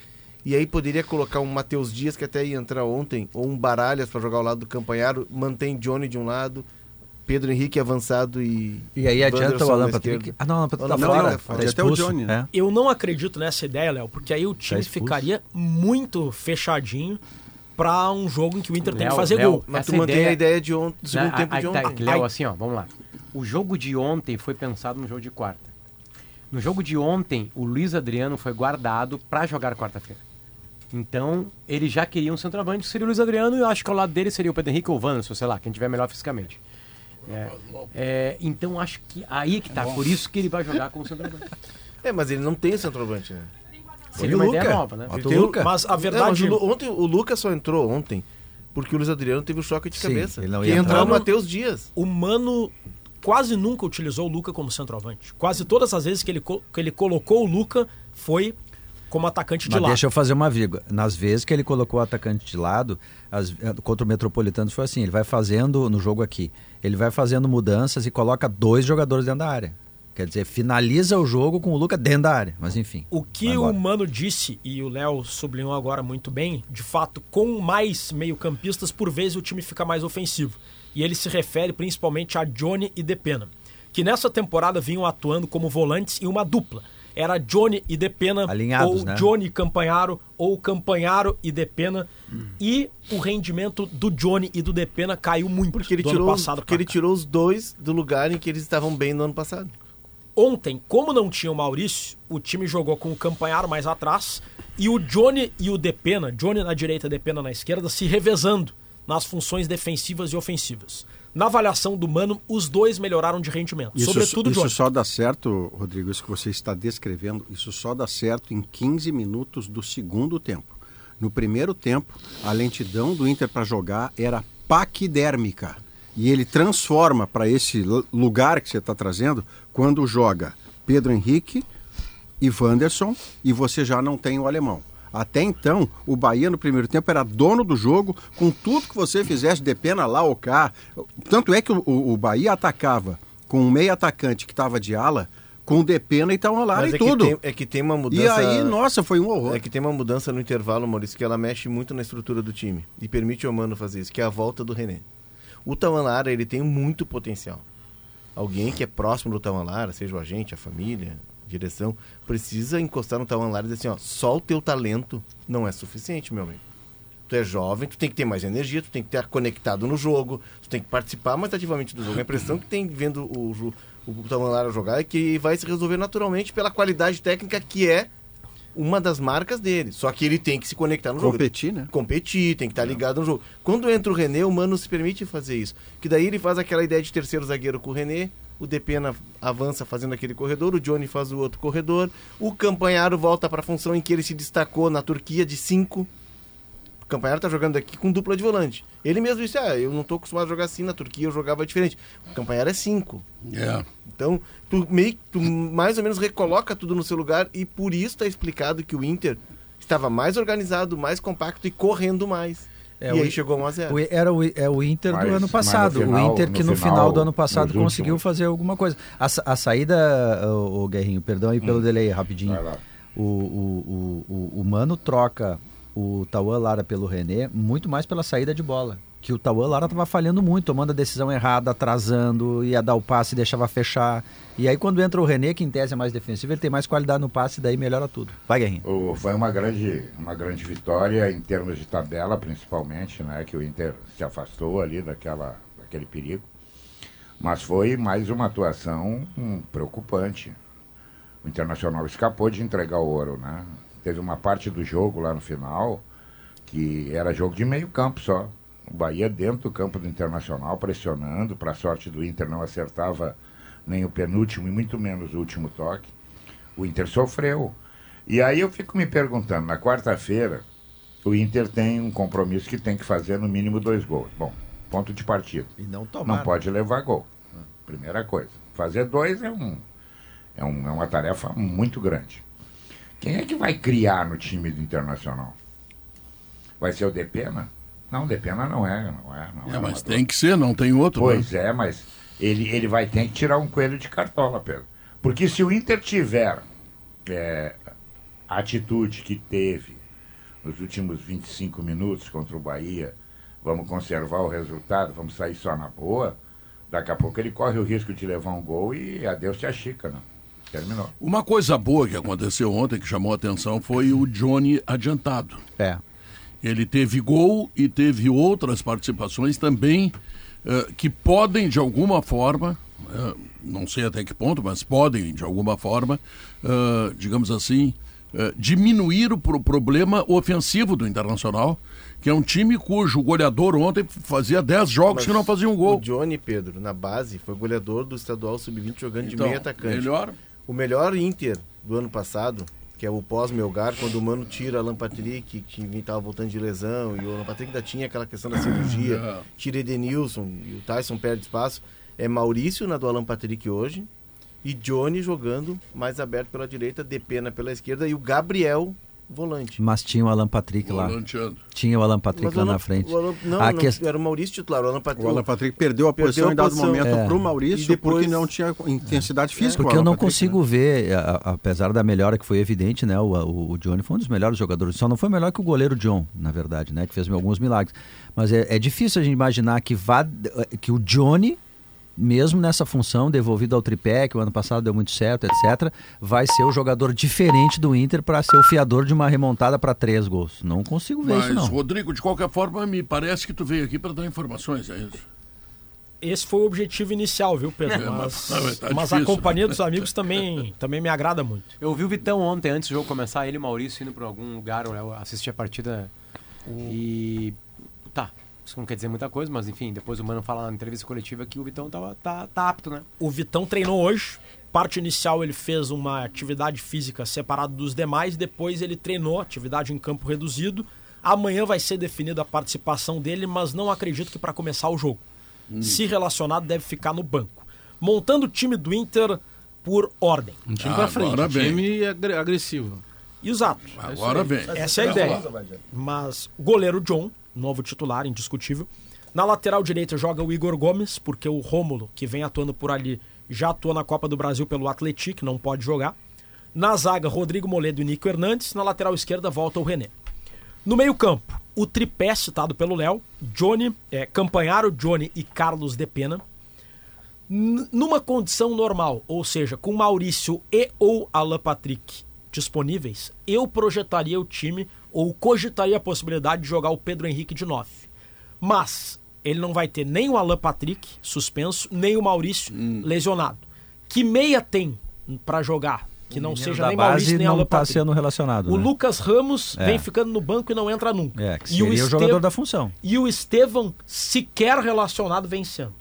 e aí poderia colocar um Matheus Dias, que até ia entrar ontem, ou um Baralhas para jogar ao lado do Campanharo, mantém Johnny de um lado, Pedro Henrique avançado e. E aí adianta o Alan na Patrick. Ah, não, o Alan Patrick tá Não, fora. não, tá até o. Johnny, né? É. Eu não acredito nessa ideia, Léo, porque aí o time expulso. ficaria muito fechadinho pra um jogo em que o Inter tem que Léo, fazer Léo, gol. Mas Essa tu mantém ideia- a ideia de ontem, do segundo Né, tempo aí de tá, ontem. que, Léo, assim, ó, vamos lá. O jogo de ontem foi pensado no jogo de quarta. No jogo de ontem, o Luiz Adriano foi guardado pra jogar quarta-feira. Então, ele já queria um centroavante, que seria o Luiz Adriano, e eu acho que ao lado dele seria o Pedro Henrique ou o Wanderson, sei lá, quem tiver melhor fisicamente. É, é, então, acho que aí que tá. Por isso que ele vai jogar com o centroavante. É, mas ele não tem centroavante, né? Seria o uma Luca. ideia nova, né? Ele tem o- Luca. Mas a Não, verdade mas o, Lu- ontem, o Lucas só entrou ontem porque o Luiz Adriano teve o choque de Sim, cabeça. ele não que ia entrou entrar. o Matheus Dias. o Mano quase nunca utilizou o Luca como centroavante. Quase todas as vezes que ele, que ele colocou o Luca foi como atacante de Mas lado. deixa eu fazer uma vírgula. Nas vezes que ele colocou o atacante de lado, as- eh, contra o Metropolitano foi assim, ele vai fazendo, no jogo aqui, ele vai fazendo mudanças e coloca dois jogadores dentro da área. Quer dizer, finaliza o jogo com o Luca dentro da área. Mas enfim. O que o. Mano disse, e o Léo sublinhou agora muito bem, de fato, com mais meio-campistas, por vezes o time fica mais ofensivo. E ele se refere principalmente a Johnny e Depena, que nessa temporada vinham atuando como volantes em uma dupla. Era Johnny e Depena, Alinhados, ou né? Johnny e Campanharo, ou Campanharo e Depena. E o rendimento do Johnny e do Depena caiu muito Porque ele, do tirou, passado porque ele cá. tirou os dois do lugar em que eles estavam bem no ano passado. Ontem, como não tinha o Maurício, o time jogou com o Campanharo mais atrás e o Johnny e o Depena, Johnny na direita, Depena na esquerda, se revezando nas funções defensivas e ofensivas. Na avaliação do Mano, os dois melhoraram de rendimento, Isso, sobretudo o isso só dá certo, Rodrigo, isso que você está descrevendo, isso só dá certo em 15 minutos do segundo tempo. No primeiro tempo, a lentidão do Inter para jogar era paquidérmica. E ele transforma para esse lu- lugar que você está trazendo quando joga Pedro Henrique e Wanderson e você já não tem o alemão. Até então, o Bahia no primeiro tempo era dono do jogo, com tudo que você fizesse de pena lá ou cá. Tanto é que o, o- o Bahia atacava com um meio atacante que estava de ala, com o Depena e Taualara Mas e é que, tudo. tem, é que tem uma mudança. E aí, nossa, foi um horror. É que tem uma mudança no intervalo, Maurício, que ela mexe muito na estrutura do time. E permite ao Mano fazer isso, que é a volta do René. O Tamanlara, ele tem muito potencial. Alguém que é próximo do Tamanlara, seja o agente, a família, direção, precisa encostar no Tamanlara e dizer assim, ó, só o teu talento não é suficiente, meu amigo. Tu é jovem, tu tem que ter mais energia, tu tem que estar conectado no jogo, tu tem que participar mais ativamente do jogo. A impressão que tem vendo o, jo- o Tamanlara jogar é que vai se resolver naturalmente pela qualidade técnica que é uma das marcas dele. Só que ele tem que se conectar no jogo. Competir, né? Competir, tem que estar ligado no jogo. Quando entra o René, o Mano se permite fazer isso. Que daí ele faz aquela ideia de terceiro zagueiro com o René, o Depena avança fazendo aquele corredor, o Johnny faz o outro corredor, o Campanharo volta para a função em que ele se destacou na Turquia de 5. O Campanharo tá jogando aqui com dupla de volante. Ele mesmo disse: "Ah, eu não tô acostumado a jogar assim na Turquia, eu jogava diferente". O Campanharo é 5. É. Então, tu meio tu mais ou menos recoloca tudo no seu lugar e por isso está explicado que o Inter estava mais organizado, mais compacto e correndo mais. É, e o- aí chegou 1 a 0. O- Era o, é o Inter Mas- do ano passado. final- o Inter que no no final, final, do ano passado conseguiu últimos- fazer alguma coisa. A, a saída, o, Guerrinho, perdão aí pelo delay, rapidinho. Vai lá. O, o, o, o, o Mano troca o Tauan Lara pelo René muito mais pela saída de bola. Que o Tauan Lara estava falhando muito, tomando a decisão errada, atrasando, ia dar o passe e deixava fechar. E aí quando entra o René, que em tese é mais defensivo, ele tem mais qualidade no passe e daí melhora tudo. Vai, Guerrinho. Foi uma grande, uma grande vitória em termos de tabela, principalmente, né? Que o Inter se afastou ali daquela, daquele perigo. Mas foi mais uma atuação hum, preocupante. O Internacional escapou de entregar o ouro, né? Teve uma parte do jogo lá no final que era jogo de meio campo só. O Bahia dentro do campo do Internacional, pressionando, para a sorte do Inter não acertava nem o penúltimo e muito menos o último toque. O Inter sofreu. E aí eu fico me perguntando, na quarta-feira, o Inter tem um compromisso que tem que fazer no mínimo dois gols. Bom, ponto de partida. E não tomar. Não pode levar gol. Primeira coisa. Fazer dois é, um, é, um, é uma tarefa muito grande. Quem é que vai criar no time do Internacional? Vai ser o Depena? Não, Depena não é. Não é, não É, é mas tem que ser, não tem outro. né? Pois é, mas ele, ele vai ter que tirar um coelho de cartola, Pedro. Porque se o Inter tiver é, a atitude que teve nos últimos 25 minutos contra o Bahia, vamos conservar o resultado, vamos sair só na boa, daqui a pouco ele corre o risco de levar um gol e adeus te achica, né? Terminou. Uma coisa boa que aconteceu ontem, que chamou a atenção, foi o Johnny adiantado. É. Ele teve gol e teve outras participações também eh, que podem, de alguma forma, eh, não sei até que ponto, mas podem, de alguma forma, eh, digamos assim, diminuir o pro- problema ofensivo do Internacional, que é um time cujo goleador ontem fazia 10 jogos que não fazia um O gol. Johnny Pedro, na base, foi goleador do estadual sub-20 jogando Então, de meio atacante. melhor. O melhor Inter do ano passado, que é o pós-Melgar, quando o Mano tira Alan Patrick, que estava voltando de lesão, e o Alan Patrick ainda tinha aquela questão da cirurgia, tira Edenilson e o Tyson perde espaço. É Maurício na do Alan Patrick hoje, e Johnny jogando mais aberto pela direita, Depena pela esquerda, e o Gabriel volante. Mas tinha o Alan Patrick lá. Tinha o Alan Patrick Mas o lá Alan- na frente. o Alan- não, A não, ques- era o Maurício titular, o Alan Patrick. O Alan Patrick perdeu a Perdeu posição a em dado posição. momento É. pro Maurício E depois- porque não tinha intensidade física. o Porque eu não Patrick, consigo né? ver, a- a- apesar da melhora que foi evidente, né? O, o, o Johnny foi um dos melhores jogadores. Só não foi melhor que o goleiro John, na verdade, né? Que fez alguns milagres. Mas é, é difícil a gente imaginar que, vá, que o Johnny, mesmo nessa função, devolvido ao tripé, que o ano passado deu muito certo, etc., vai ser o jogador diferente do Inter para ser o fiador de uma remontada para três gols. Não consigo ver Mas, isso, não. Rodrigo, de qualquer forma, me parece que tu veio aqui para dar informações, é isso? Esse foi o objetivo inicial, viu, Pedro? É, Mas, mas tá mas a difícil. companhia dos amigos também, também me agrada muito. Eu vi o Vitão ontem, antes do jogo começar, ele e o Maurício indo pra algum lugar, eu assisti a partida e. Isso não quer dizer muita coisa, mas enfim, depois o Mano fala na entrevista coletiva que o Vitão tava, tá, tá apto, né? O Vitão treinou hoje. Parte inicial ele fez uma atividade física separada dos demais, depois ele treinou atividade em campo reduzido. Amanhã vai ser definida a participação dele, mas não acredito que para começar o jogo. Se relacionado, deve ficar no banco. Montando o time do Inter por ordem. Um time Ah, pra frente, agora um vem. time agre- agressivo. Exato. Agora vem. Essa é a ideia. Mas o goleiro John, novo titular, indiscutível. Na lateral direita joga o Igor Gomes, porque o Rômulo, que vem atuando por ali, já atua na Copa do Brasil pelo Atlético, não pode jogar. Na zaga, Rodrigo Moledo e Nico Hernandes. Na lateral esquerda, volta o René. No meio-campo, o tripé citado pelo Léo, Johnny, é, Campanharo, Johnny e Carlos de Pena. N- numa condição normal, ou seja, com Maurício e ou Alan Patrick disponíveis, eu projetaria o time ou cogitaria a possibilidade de jogar o Pedro Henrique de 9. Mas ele não vai ter nem o Alan Patrick suspenso, nem o Maurício lesionado. Que meia tem para jogar que não seja nem Maurício nem não Alan tá Patrick. sendo relacionado, O né? Lucas Ramos É. vem ficando no banco e não entra nunca. É, que E o seria o jogador da função. E o Estevão sequer relacionado vencendo.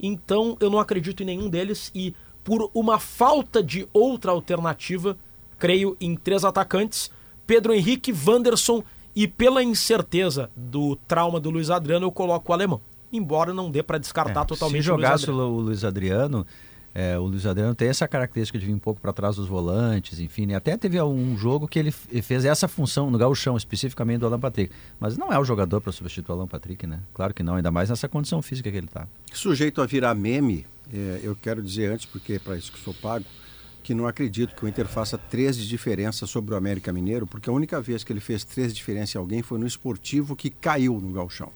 Então eu não acredito em nenhum deles e por uma falta de outra alternativa, creio em três atacantes, Pedro Henrique, Wanderson e pela incerteza do trauma do Luiz Adriano eu coloco o alemão. Embora não dê para descartar totalmente É, Se o Luiz jogasse o, Adriano. Lu- o Luiz Adriano, é, o Luiz Adriano tem essa característica de vir um pouco para trás dos volantes, enfim. né? Até teve um jogo que ele fez essa função no gauchão, especificamente do Alan Patrick. Mas não é o jogador para substituir o Alan Patrick, né? Claro que não, ainda mais nessa condição física que ele está. Sujeito a virar meme, é, eu quero dizer antes, porque é para isso que sou pago, que não acredito que o Inter faça três de diferença sobre o América Mineiro, porque a única vez que ele fez três de diferença em alguém foi no esportivo que caiu no galchão.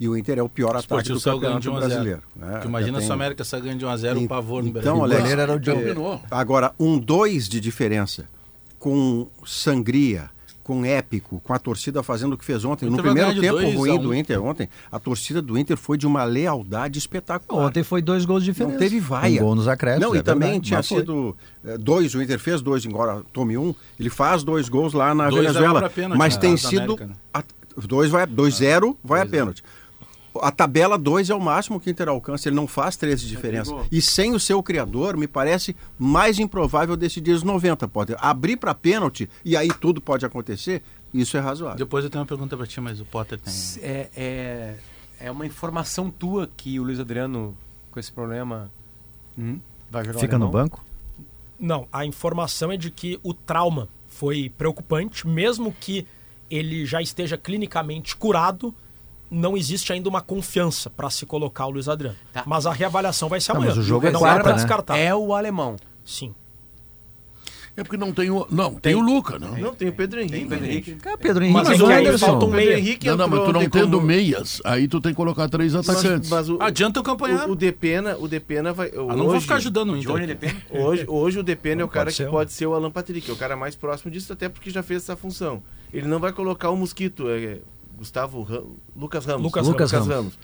E o Inter é o pior ataque Esportivo do saiu ganhando campeonato de 1 a 0. brasileiro. né? Imagina Já se o tem- América sai ganhando de 1 a 0 o pavor no então, Brasil. olha, O goleiro era o Diogo. Agora, um dois de diferença com sangria, com épico, com a torcida fazendo o que fez ontem. No primeiro tempo 2 a ruim 1. do Inter ontem, a torcida do Inter foi de uma lealdade espetacular. Ontem foi dois gols de diferença. Não teve vaia. Um gol nos acréscimos. Não, e é também verdade, tinha mas foi. sido eh, dois, o Inter fez dois, embora tome um, ele faz dois gols lá na Dois Venezuela. pênalti, mas né, tem sido. América, né? a- dois vai, 2-0 vai a pênalti. A tabela 2 é o máximo que o Inter alcança, ele não faz 13 de diferença. E sem o seu criador, me parece mais improvável decidir os 90, pode abrir para pênalti e aí tudo pode acontecer, isso é razoável. Depois eu tenho uma pergunta pra ti, mas o Potter tem. É, é, é uma informação tua que o Luiz Adriano, com esse problema, hum, vai jogar o Fica no banco? Não, a informação é de que o trauma foi preocupante, mesmo que ele já esteja clinicamente curado, não existe ainda uma confiança para se colocar o Luiz Adriano. Tá. Mas a reavaliação vai ser Não, amanhã. mas o jogo é não quarta, né? descartar. É o alemão. Sim. É porque não tem o. Não, tem, o Luca, não. Não, tem o Pedro Henrique. Pedro né? Henrique. Pedro Henrique, Mas mas é o que aí Anderson. falta um O Pedro meia. Henrique Não, não, mas tu não tendo como- meias, aí tu tem que colocar três atacantes. Mas, mas o, Adianta o campanhar. o, o Depena, o Depena vai. Ah, não vou ficar ajudando o Inter. Johnny. Depena. Hoje, hoje o Depena é o cara pode que ser pode ser o Alan Patrick, é o cara mais próximo disso, até porque já fez essa função. Ele não vai colocar o Mosquito, é Gustavo Ram- Lucas Ramos. Lucas Lucas Ramos.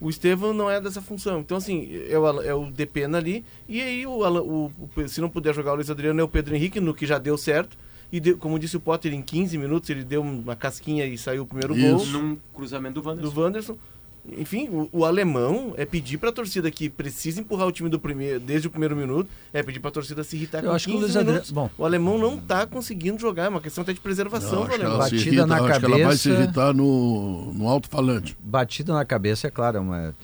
O Estevam não é dessa função. Então, assim, é o, é o Depena ali. E aí, o, o- o- se não puder jogar o Luiz Adriano, é o Pedro Henrique, no que já deu certo. E deu- como disse o Potter, em 15 minutos ele deu uma casquinha e saiu o primeiro gol Isso. Num cruzamento do Wanderson. do Wanderson. Enfim, o, o alemão é pedir pra torcida que precisa empurrar o time do primeiro, desde o primeiro minuto, é pedir pra torcida se irritar Eu com acho que o 15 Luiz Adriano- minutos. bom. O alemão não tá conseguindo jogar, é uma questão até de preservação do alemão. Batida irrita, na acho que ela vai se cabeça. irritar no, no alto-falante. Batida na cabeça, é claro, é, uma-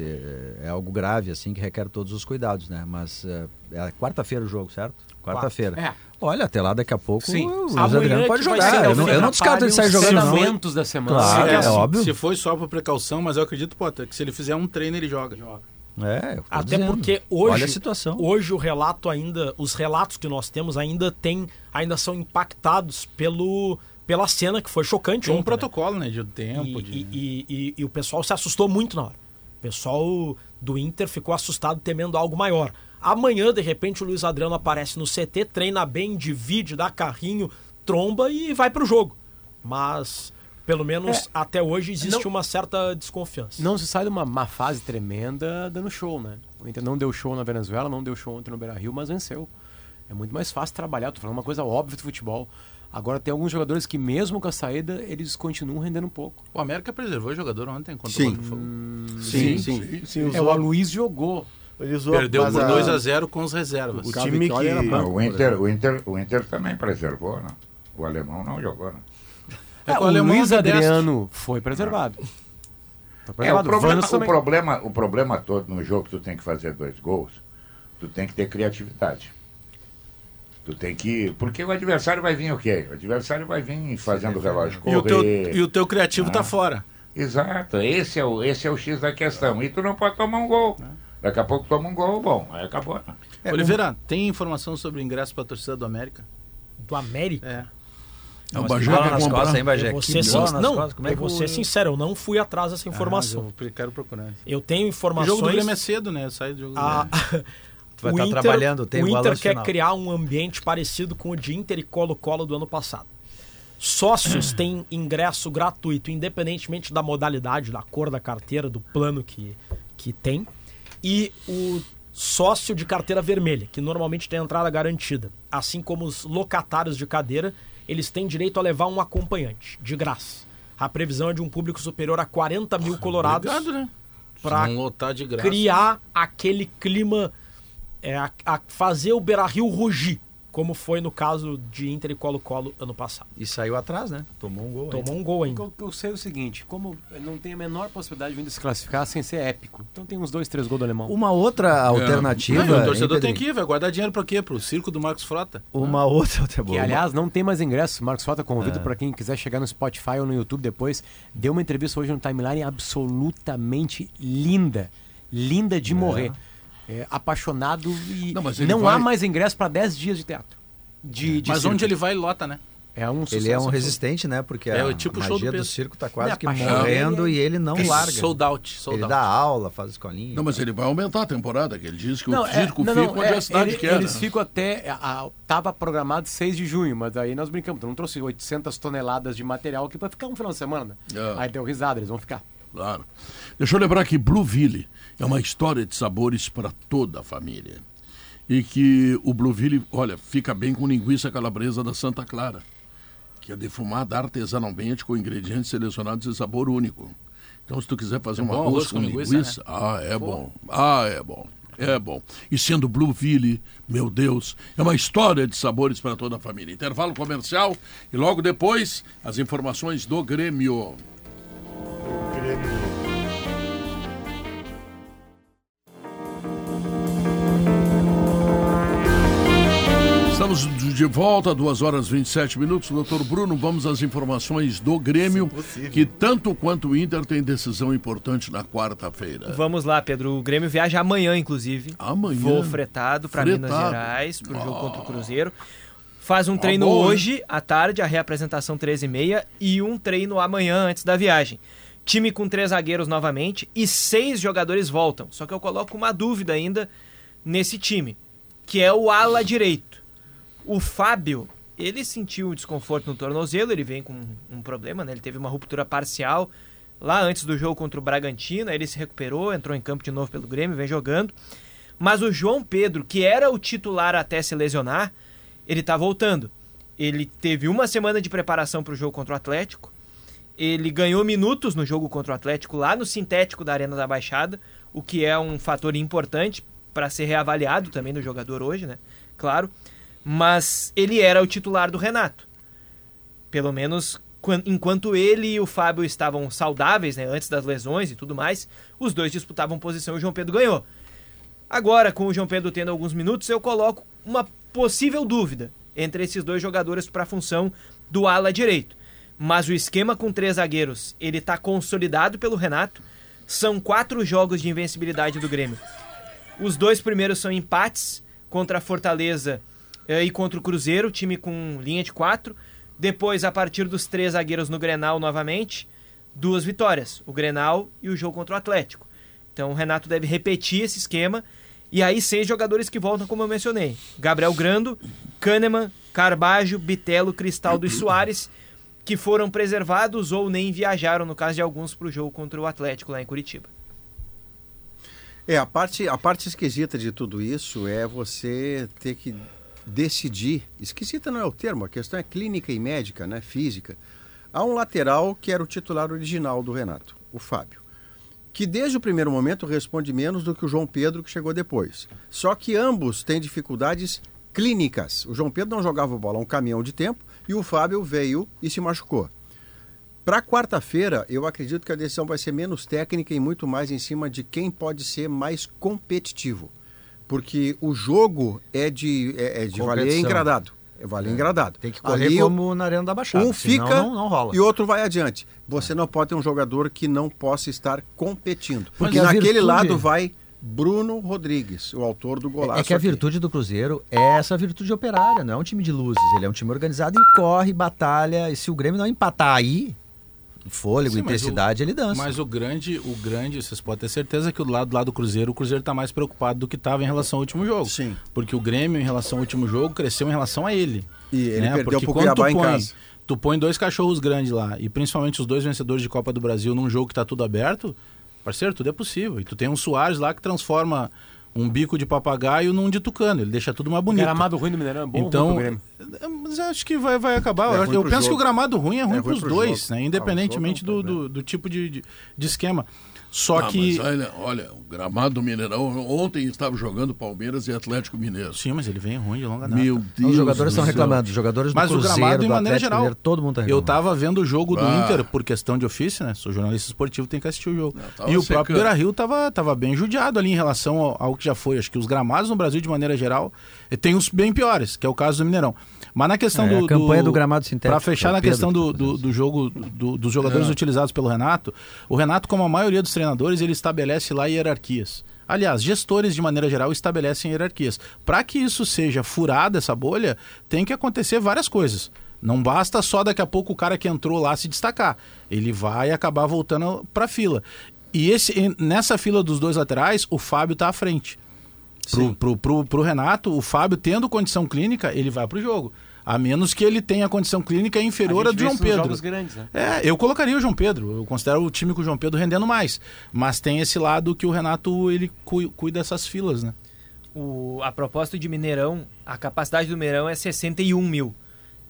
é algo grave, assim, que requer todos os cuidados, né? Mas é, é quarta-feira o jogo, certo? Quarta-feira. É. Olha, até lá daqui a pouco Sim. o Luiz Amanhã Adriano pode jogar. ser Eu não, eu não descarto ele sair Os jogando, não. treinamentos da semana. Claro, Se- é se- óbvio. Se foi só por precaução, mas eu acredito, Potter, que se ele fizer um treino, ele joga. É, eu tô Até dizendo. porque hoje, Olha a situação. hoje o relato ainda, os relatos que nós temos ainda tem, ainda são impactados pelo pela cena que foi chocante Tinha um ontem, né? protocolo, né? De tempo, E, de... e- e- e- e o pessoal se assustou muito na hora. O pessoal do Inter ficou assustado, temendo algo maior. Amanhã, de repente, o Luiz Adriano aparece no CT, treina bem, divide, dá carrinho, tromba e vai pro jogo. Mas, pelo menos até hoje, existe Não- uma certa desconfiança. Não se sai de uma má fase tremenda dando show, né? O Inter não deu show na Venezuela, não deu show ontem no Beira Rio, mas venceu. É muito mais fácil trabalhar, tô falando uma coisa óbvia do futebol. Agora tem alguns jogadores que mesmo com a saída, eles continuam rendendo um pouco. O América preservou o jogador ontem contra Sim. o Botafogo. Sim, sim. Sim, É, usou- o Aloysio jogou. Ele usou Perdeu por a- 2 a 0 com os reservas. O Cara, time que... banco. o, Inter, o, Inter, o Inter também preservou, né? O alemão não jogou, né? É É, o o alemão Luiz é. Adriano foi preservado. Foi É, o, preservado. problema, o, problema, o problema todo no jogo que tu tem que fazer dois gols, tu tem que ter criatividade. Tu tem que. Porque o adversário vai vir o quê? O adversário vai vir fazendo o relógio E o, teu, correr. e o teu criativo tá fora. Exato, esse é, o, esse é o X da questão. E tu não pode tomar um gol. Daqui a pouco toma um gol, bom, aí acabou. né? Oliveira, tem informação sobre o ingresso pra torcida do América? Do América. É. É o Bagé que nas costas, hein, ser, bola sin- nas não, costas, como é que vou o- ser sincero, eu não fui atrás dessa informação. Ah, eu quero procurar. eu tenho O informações. jogo do Grêmio é cedo, né? Sai do jogo do a- Grêmio. Tu vai o estar Inter- trabalhando, tem o o Inter quer final. criar um ambiente parecido com o de Inter e Colo-Colo do ano passado. Sócios têm ingresso gratuito, independentemente da modalidade, da cor da carteira, do plano que, que tem. E o sócio de carteira vermelha, que normalmente tem entrada garantida, assim como os locatários de cadeira, eles têm direito a levar um acompanhante, de graça. A previsão é de um público superior a 40 mil colorados Obrigado, né? para Não lotar de graça. criar aquele clima, é, a, a fazer o Beira-Rio rugir, como foi no caso de Inter e Colo-Colo ano passado. E saiu atrás, né? Tomou um gol. Tomou ainda. um gol O ainda. eu, que eu sei é o seguinte, como não tem a menor possibilidade de vir se classificar sem ser épico. Então tem uns dois, três gols do alemão. Uma outra alternativa. Não, e o torcedor tem que ir, vai guardar dinheiro pra quê? Pro circo do Marcos Frota. Uma outra outra Que, boa. aliás, não tem mais ingressos. Marcos Frota convido É. para quem quiser chegar no Spotify ou no YouTube depois. Deu uma entrevista hoje no timeline absolutamente linda. Linda de morrer. É, apaixonado e Não, não, vai- há mais ingresso para 10 dias de teatro. De, de Mas circo. onde ele vai, lota, né? É um. Ele é um resistente, né? Porque É, a, o tipo do magia do, Pedro. circo tá quase É, que morrendo e ele não larga. Sold out, sold ele out. dá aula, faz escolinha. Não, mas ele vai aumentar a temporada, que ele diz que Não, o é, circo não, fica não, onde é, a cidade ele- quer. Eles né? ficam até. A, tava programado 6 de junho, mas aí nós brincamos. Tu não trouxe 800 toneladas de material aqui pra ficar um final de semana. É. Aí deu risada, eles vão ficar. Claro. Deixa eu lembrar que Blueville é uma história de sabores para toda a família. E que o Blueville, olha, fica bem com linguiça calabresa da Santa Clara, que é defumada artesanalmente com ingredientes selecionados de sabor único. Então, se tu quiser fazer um bom arroz com com linguiça, linguiça, né? ah, é bom. Ah, é bom. É bom. E sendo Blueville, meu Deus, é uma história de sabores para toda a família. Intervalo comercial e logo depois as informações do Grêmio. Estamos de volta, 2 horas e 27 minutos. Doutor Bruno, vamos às informações do Grêmio, que tanto quanto o Inter tem decisão importante na quarta-feira. Vamos lá, Pedro. O Grêmio viaja amanhã, inclusive. Amanhã? Voo fretado para Minas. Gerais, para o jogo contra o Cruzeiro. Faz um Ah, treino né? hoje, à tarde, a reapresentação 13h30, e um treino amanhã, antes da viagem. Time com três zagueiros novamente e seis jogadores voltam. Só que eu coloco uma dúvida ainda nesse time, que é o ala direito. O Fábio, ele sentiu desconforto no tornozelo, ele vem com um problema, né? Ele teve uma ruptura parcial lá antes do jogo contra o Bragantino, ele se recuperou, entrou em campo de novo pelo Grêmio, vem jogando. Mas o João Pedro, que era o titular até se lesionar, ele tá voltando. Ele teve uma semana de preparação para o jogo contra o Atlético. Ele ganhou minutos no jogo contra o Atlético lá no sintético da Arena da Baixada, o que é um fator importante para ser reavaliado também no jogador hoje, né? Claro. Mas ele era o titular do Renato. Pelo menos quan- enquanto ele e o Fábio estavam saudáveis, né, antes das lesões e tudo mais, os dois disputavam posição e o João Pedro ganhou. Agora, com o João Pedro tendo alguns minutos, eu coloco uma possível dúvida entre esses dois jogadores para a função do ala direito. Mas o esquema com três zagueiros, ele está consolidado pelo Renato. São quatro jogos de invencibilidade do Grêmio. Os dois primeiros são empates contra a Fortaleza e contra o Cruzeiro, time com linha de quatro. Depois, a partir dos três zagueiros no Grenal novamente, duas vitórias, o Grenal e o jogo contra o Atlético. Então o Renato deve repetir esse esquema. E aí, seis jogadores que voltam, como eu mencionei: Gabriel Grando, Kahneman, Carbajo, Bitelo, Cristaldo e Soares, que foram preservados ou nem viajaram, no caso de alguns, para o jogo contra o Atlético lá em Curitiba. É, a parte, a parte esquisita de tudo isso é você ter que decidir. Esquisita não é o termo, a questão é clínica e médica, né? Física. Há um lateral que era o titular original do Renato, o Fábio. Que desde o primeiro momento responde menos do que o João Pedro, que chegou depois. Só que ambos têm dificuldades clínicas. O João Pedro não jogava bola um caminhão de tempo e o Fábio veio e se machucou. Para quarta-feira, eu acredito que a decisão vai ser menos técnica e muito mais em cima de quem pode ser mais competitivo. Porque o jogo é de, é, é de valer engradado. É valer engradado. Tem que correr Ali, como na Arena da Baixada. um fica não, não rola. e outro vai adiante. Você não pode ter um jogador que não possa estar competindo. Porque naquele virtude- lado vai Bruno Rodrigues, o autor do golaço. É que a aqui. virtude do Cruzeiro é essa virtude operária, não é um time de luzes. Ele é um time organizado e corre, batalha. E se o Grêmio não empatar aí, fôlego, Sim, intensidade, ele dança. Mas o grande, o grande, vocês podem ter certeza que do lado, do lado do Cruzeiro, o Cruzeiro está mais preocupado do que estava em relação ao último jogo. Sim. Porque o Grêmio, em relação ao último jogo, cresceu em relação a ele. E ele né? perdeu Porque pro quando tu Cuiabá em põe, casa. tu põe dois cachorros grandes lá, e principalmente os dois vencedores de Copa do Brasil num jogo que está tudo aberto, parceiro, tudo é possível. E tu tem um Soares lá que transforma um bico de papagaio num de tucano. Ele deixa tudo mais bonito. Gramado ruim do Mineirão é bom Então, ruim pro Grêmio? é, mas acho que vai, vai acabar. É eu penso jogo. que o gramado ruim é ruim É ruim para os dois, jogo. né? Ah, independentemente jogo do, é do, do tipo de, de, de esquema. Só Ah, que. mas olha, olha, o gramado do Mineirão. Ontem estava jogando Palmeiras e Atlético Mineiro. Sim, mas ele vem ruim de longa data. Meu Deus. Os jogadores do estão reclamando. Os jogadores do Mas o Cruzeiro, gramado, em do maneira Atlético geral. Mineiro, todo mundo tá Eu reclamando. tava vendo o jogo do Ah. Inter por questão de ofício, né? Sou jornalista esportivo, tem que assistir o jogo. tava e o secando. próprio Beira Rio tava, tava bem judiado ali em relação ao, ao que já foi. Acho que os gramados no Brasil, de maneira geral, eh, tem uns bem piores, que é o caso do Mineirão. Mas na questão É, do. a campanha do gramado sintético, Para fechar na questão que do, do, do jogo do- dos jogadores É. utilizados pelo Renato, o Renato, como a maioria dos treinadores, ele estabelece lá hierarquias. Aliás, gestores, de maneira geral, estabelecem hierarquias. Para que isso seja furada, essa bolha, tem que acontecer várias coisas. Não basta só daqui a pouco o cara que entrou lá se destacar. Ele vai acabar voltando para a fila. E esse, nessa fila dos dois laterais, o Fábio está à frente. Pro, pro, pro, pro Renato, o Fábio tendo condição clínica, ele vai pro jogo. A menos que ele tenha condição clínica inferior A do João Pedro. jogos grandes, né? É, eu colocaria o João Pedro. Eu considero o time com o João Pedro rendendo mais. Mas tem esse lado que o Renato ele cu- cuida dessas filas, né? O, a proposta de Mineirão, a capacidade do Mineirão é 61 mil.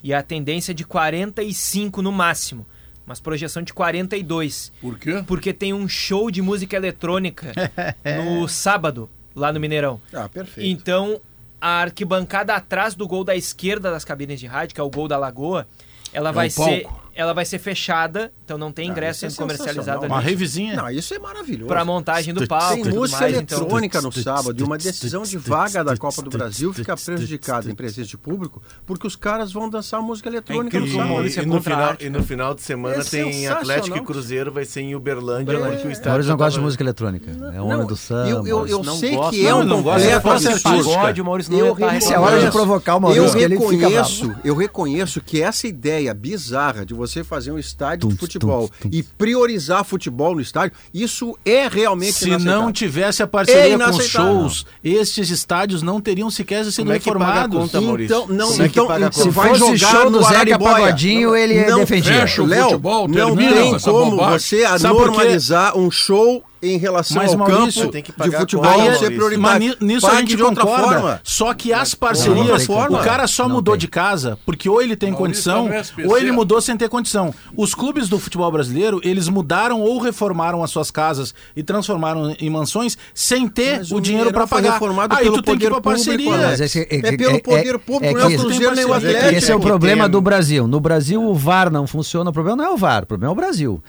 E a tendência é de 45 no máximo. Mas projeção de 42. Por quê? Porque tem um show de música eletrônica no sábado, lá no Mineirão. Ah, perfeito. Então, a arquibancada atrás do gol da esquerda das cabines de rádio, que é o gol da Lagoa, ela É vai um ser palco. Ela vai ser fechada, então não tem Ah, ingresso é sendo comercializado sensacional. Uma ali revisinha. Não, isso é maravilhoso. para montagem do palco. Tem e música mais, então- eletrônica no sábado e uma decisão de vaga da Copa do Brasil fica prejudicada em presença de público porque os caras vão dançar música eletrônica no incrível como o sábado. Maurício é E no, final, e no final de semana É tem. Atlético e Cruzeiro, vai ser em Uberlândia, Uberlândia. porque o O estádio Maurício não gosta de música eletrônica. É o homem do samba. eu, eu, eu Não sei gosta, que é não, um não completo é absurdo. Maurício não é hora de provocar o Maurício, que reconheço, eu reconheço que essa ideia bizarra de você fazer um estádio de futebol tum, tum. e priorizar futebol no estádio, isso é realmente Se não tivesse a parceria É com shows, estes estádios não teriam sequer sido Como é que paga a reformados. conta, Maurício? Então, não, Como é que então, paga a conta? vai Se fosse jogar show no Zeca. Pagodinho, ele não, defendia. Fecha o Léo, futebol, não tem como bobagem. você normalizar um show em relação Mas, ao Maurício, campo tem que de pagar a futebol conta, ser. Mas prioritário. ni- nisso a gente de outra concorda. forma. Só que as de parcerias, o cara só Não mudou tem. de casa porque ou ele tem Maurício condição ou ele mudou sem ter condição. Os clubes do futebol brasileiro, eles mudaram ou reformaram as suas casas e transformaram em mansões sem ter Mas o o dinheiro para pagar. reformado Aí pelo tu tem que ir poder pra público, parceria. Alex. Mas esse- É pelo poder público, não é o que Cruzeiro nem o. Atlético. Esse é o problema do Brasil. No Brasil, o VAR não funciona. O problema não é o VAR, o problema é o Brasil.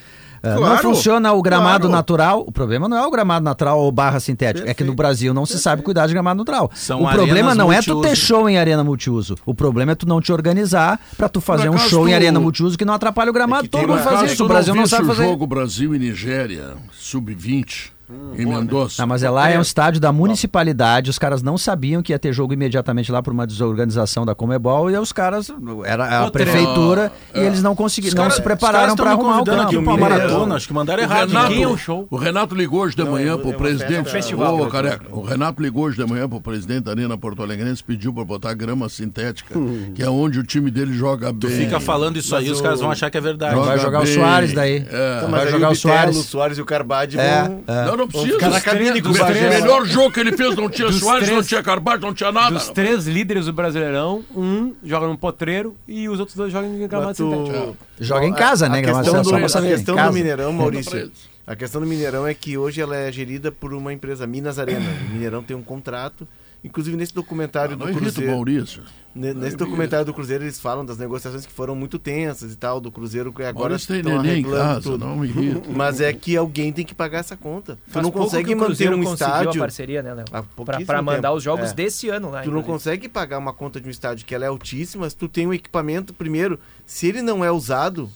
Não Claro, funciona o gramado claro. natural. O problema não é o gramado natural ou barra sintética. É que no Brasil não se sabe cuidar de gramado natural. São o problema não é tu ter multiuso. show em arena multiuso. O problema é tu não te organizar pra tu fazer um show em tu- arena multiuso que não atrapalha o gramado. que Todo mundo uma- faz Caso isso. O Brasil não visse sabe o fazer. jogo Brasil e Nigéria, sub-20, em Mendoza. Não, mas é lá é um estádio da municipalidade, os caras não sabiam que ia ter jogo imediatamente lá por uma desorganização da Comebol e os caras, era a prefeitura, e eles não conseguiram, não se prepararam para arrumar o aqui campo. uma Mineirão. maratona, acho que mandaram O errado. Renato, Quem é o show? o Renato ligou hoje de manhã é- pro é uma presidente. festival, Ô, né? careca, o Renato ligou hoje de manhã pro presidente da Arena Porto Alegrense, pediu pra botar grama sintética, que é onde o time dele joga bem. Fica falando isso aí, os caras vão achar que é verdade. Joga Vai jogar o bem. Soares daí. É. Então, Vai jogar o o Soares. o Soares e o Carbade É, vão... é. Não, não precisa. cabine com o melhor jogo que ele fez não tinha Dos Soares, não três- tinha Carvalho, não tinha nada. Dos três líderes do Brasileirão, um joga no potreiro e os outros dois jogam em gramado sintético. Joga em casa, né? A Gramado questão, só do, pra a questão do. Mineirão, pra Maurício, a questão do Mineirão é que hoje ela é gerida por uma empresa, Minas Arena. O Mineirão tem um contrato, inclusive nesse documentário Não do o Cruzeiro. Maurício. Ne- Nesse documentário do Cruzeiro eles falam das negociações que foram muito tensas e tal, do Cruzeiro que agora estão neném em casa, tudo. não me irrita. Mas é que alguém tem que pagar essa conta. Tu Faz não pouco consegue que o manter um estádio. a parceria, né, Léo? pra mandar os jogos É. desse ano lá. Tu não inclusive. consegue pagar uma conta de um estádio que ela é altíssima se tu tem um equipamento, primeiro, se ele não é usado,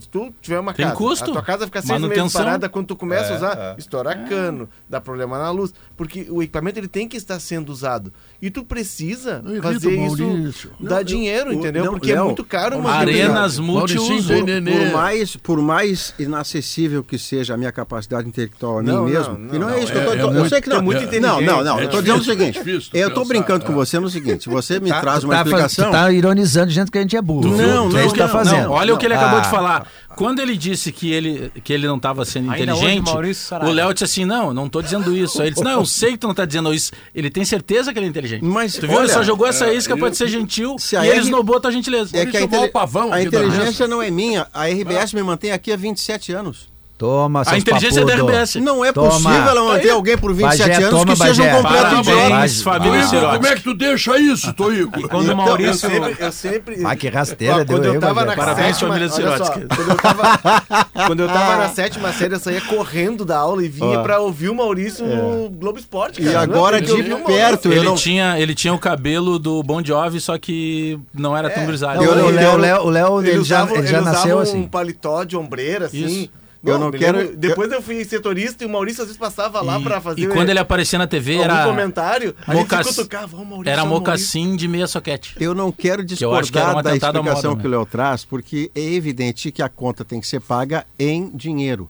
se tu tiver uma Tem casa, custo. a tua casa fica seis meses parada, quando tu começa a É, usar, é. estoura cano, dá problema na luz, porque o equipamento ele tem que estar sendo usado. E tu precisa Não fazer isso, Maurício. dar dinheiro, o- entendeu? não, porque é muito caro uma Arenas multiuso. Por, por mais, por mais inacessível que seja a minha capacidade intelectual a mim Não, mesmo, não, e não, não, é isso que é- eu tô, é eu sei que não, é muito não, inteligente. não, não, É eu tô dizendo o seguinte, é eu tô brincando é. com você no seguinte, se você me Tá, traz uma tá, explicação, Tu tá ironizando dizendo que a gente é burro. Não, não, É isso que tá não, olha o que ele acabou de te falar, quando ele disse que ele, que ele não estava sendo Ainda inteligente, hoje, o Léo disse assim: não, não tô dizendo isso. Aí ele disse: não, eu sei que tu não tá dizendo isso. Ele tem certeza que ele é inteligente. Mas, tu viu? ele olha, só jogou essa é, isca eu- ser gentil se e ele esnobou a tua gentileza. É que a, o pavão a inteligência não é minha. A RBS me mantém aqui há 27 anos. Toma, A inteligência é da papudo. RBS. Não é Toma. possível ela manter Aí. alguém por 27 Bagé, anos toma, que seja um Bagé. completo Parabéns, família como é que tu deixa isso, Toigo? Quando o Então, Maurício. Eu sempre, eu sempre... Ai, que rasteira Ó, quando deu eu tava Bagé. na Parabéns, sétima, família Sirotsky. quando eu tava, quando eu tava na sétima série, eu saía correndo da aula e vinha Ó. pra ouvir o Maurício no Globo Esporte, E cara. É agora de perto, eu Ele, não... tinha, ele tinha o cabelo do Bon Jovi, só que não era tão grisalho. Eu não o Léo, ele, já, nasceu um assim. paletó de ombreira, assim. Eu não quero- lembro- Depois eu fui setorista e o Maurício às vezes passava lá pra fazer E quando ele aparecia na TV algum era, comentário, a gente se cutucava, ó, Maurício, era mocassim de meia soquete. Eu não quero eu que discordar um da explicação moda, que o Léo traz, porque é evidente que a conta tem que ser paga em dinheiro.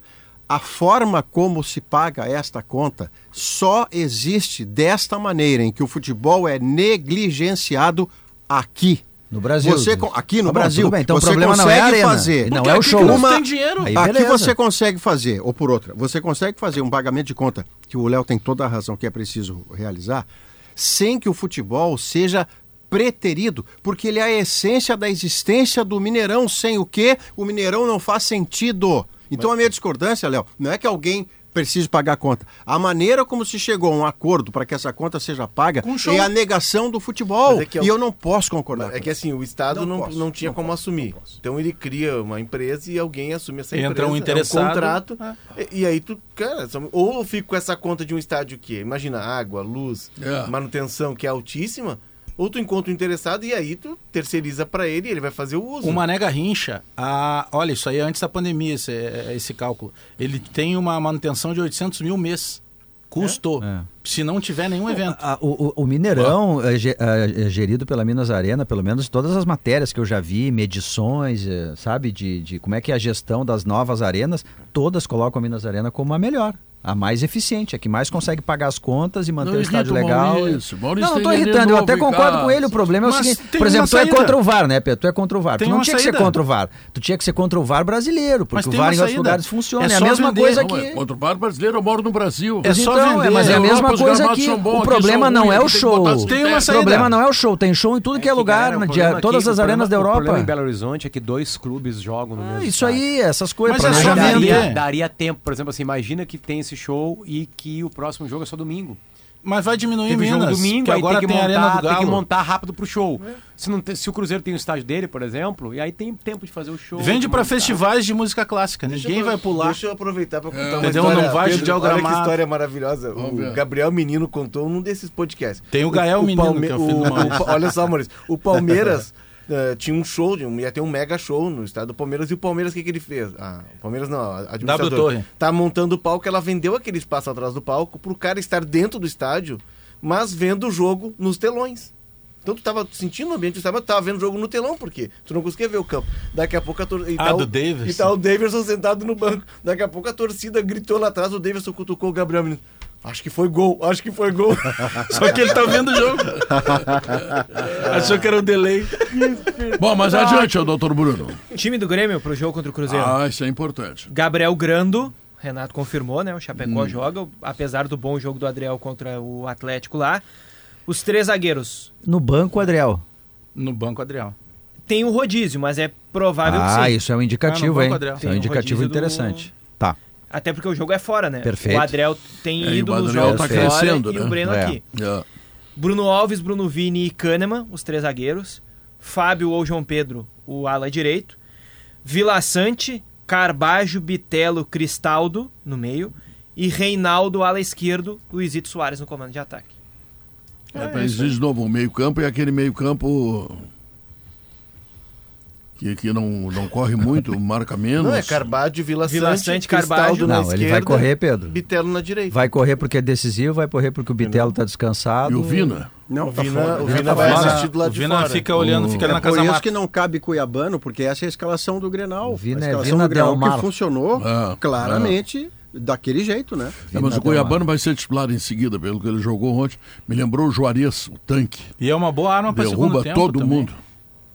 A forma como se paga esta conta só existe desta maneira, em que o futebol é negligenciado aqui. No Brasil. Você, aqui no Tá bom, Brasil, bem, então o você problema não é consegue arena, fazer. não é o show. Uma- tem dinheiro. Aí, Aqui você consegue fazer, ou por outra, você consegue fazer um pagamento de conta, que o Léo tem toda a razão que é preciso realizar, sem que o futebol seja preterido, porque ele é a essência da existência do Mineirão, sem o que o Mineirão não faz sentido. Então a minha discordância, Léo, não é que alguém precise pagar a conta. A maneira como se chegou a um acordo para que essa conta seja paga é a negação do futebol. É que é E eu não posso concordar. É com que isso. assim, o Estado Não não, não, posso, tinha não como posso, assumir. não. Então ele cria uma empresa e alguém assume essa Entra empresa. um interessado, É um contrato. E, e aí tu, cara, ou eu fico com essa conta de um estádio que, imagina, água, luz, É. manutenção que é altíssima, ou tu encontra um interessado e aí tu terceiriza pra ele e ele vai fazer o uso. O Mané Garrincha, a, olha, isso aí é antes da pandemia, esse, esse cálculo. Ele tem uma manutenção de 800 mil mês. Custo. É. Se não tiver nenhum evento. O, o- o Mineirão é, é, é gerido pela Minas Arena, pelo menos todas as matérias que eu já vi, medições, é, sabe, de, de como é que é a gestão das novas arenas, todas colocam a Minas Arena como a melhor. A mais eficiente, a que mais consegue pagar as contas e manter Não o estádio legal. Maurício. Maurício não, não neném irritando, eu até concordo com ele. O problema é o Mas seguinte, por exemplo, tu é saída. contra o VAR, né, Pedro? Tu é contra o VAR. Tem tu não tinha que ser saída. contra o VAR. Tu tinha que ser contra o VAR brasileiro, porque o VAR em outros saída. lugares funciona. É É, a só mesma vender. coisa Não, que... é, Contra o bar brasileiro, eu moro no Brasil. Mas só então, é, vender. mas é a Europa, mesma os coisa que bons, o aqui problema não é o aqui show. O saída. problema não é o show, tem show em tudo que é lugar, todas aqui- as arenas da problema- O problema em Europa. Belo Horizonte é que dois clubes jogam no É, mesmo isso aí, essas coisas, Mas é daria tempo, por exemplo, assim, imagina que tem esse show e que o próximo jogo é só domingo. Mas vai diminuir Teve Minas, jogo domingo, que agora tem que, tem a Arena montar, do tem que Galo. montar rápido pro show. Se, não se o Cruzeiro tem o estádio dele, por exemplo, e aí tem tempo de fazer o show. Vende montar. festivais de música clássica. Ninguém vai pular. Deixa eu aproveitar para contar uma Entendeu? história. Não vai judiar o olha que história maravilhosa. Vamos O ver. Gabriel Menino contou num desses podcasts. Tem o Gael Menino, que é o filho o- o- Olha só, Maurício. O Palmeiras eh, tinha um show, ia ter um mega show no estado do Palmeiras. E o Palmeiras, o que, que ele fez? Ah, o Palmeiras não, a administradora. Torre. Tá montando o palco, ela vendeu aquele espaço atrás do palco pro cara estar dentro do estádio, mas vendo o jogo nos telões. Então tu tava sentindo o ambiente do estádio, tu tava vendo o jogo no telão, porque tu não conseguia ver o campo. Daqui a pouco a torcida. Ah, do Davidson. E tá o Davidson sentado no banco. Daqui a pouco a torcida gritou lá atrás, o Davidson cutucou o Gabriel Menino. Acho que foi gol, acho que foi gol. Só que ele tá vendo o jogo. Achou que era o delay. Bom, mas adiante, ô, doutor Bruno. Time do Grêmio pro jogo contra o Cruzeiro. Ah, isso é importante. Gabriel Grando, Renato confirmou, né? O Chapecó Hum. joga, apesar do bom jogo do Adriel contra o Atlético lá. Os três zagueiros. No banco, Adriel. No banco, Adriel. Tem o rodízio, mas é provável Ah, que sim. isso é um indicativo, banco, hein? Isso é um um indicativo rodízio do- interessante. Tá. Até porque o jogo é fora, né? Perfeito. O Adriel tem É, e ido o nos jogos tá fora crescendo, e né? o Breno É. aqui. É. Bruno Alves, Bruno Vini e Kahneman, os três zagueiros. Fábio ou João Pedro, o ala direito. Vila Sante, Carbajo, Bitelo, Cristaldo no meio. E Reinaldo, ala esquerdo, Luizito Soares no comando de ataque. É, pra exigir de novo, o meio-campo é aquele meio-campo que, que não, não corre muito, marca menos. Não, é Carbadio, Vila, Vila Sante, Carbajo. na Não, esquerda. ele vai correr, Pedro. Bitelo na direita. Vai correr porque é decisivo, vai correr porque o Bitelo tá descansado. E o Vina? Não, O tá Vina, fora. o Vina Vina tá vai assistir do lado O de Vina fora. fica olhando, fica É na por casa isso mata. que não cabe Cuiabano, porque essa é a escalação do Grenal. Vina a é escalação Vina do Grenal Del Mar. que funcionou Ah, claramente daquele jeito, né? É, mas o Vina Cuiabano vai ser titular em seguida, pelo que ele jogou ontem. Me lembrou o Juarez, o tanque. E é uma boa arma pra segundo Derruba tempo todo também. mundo.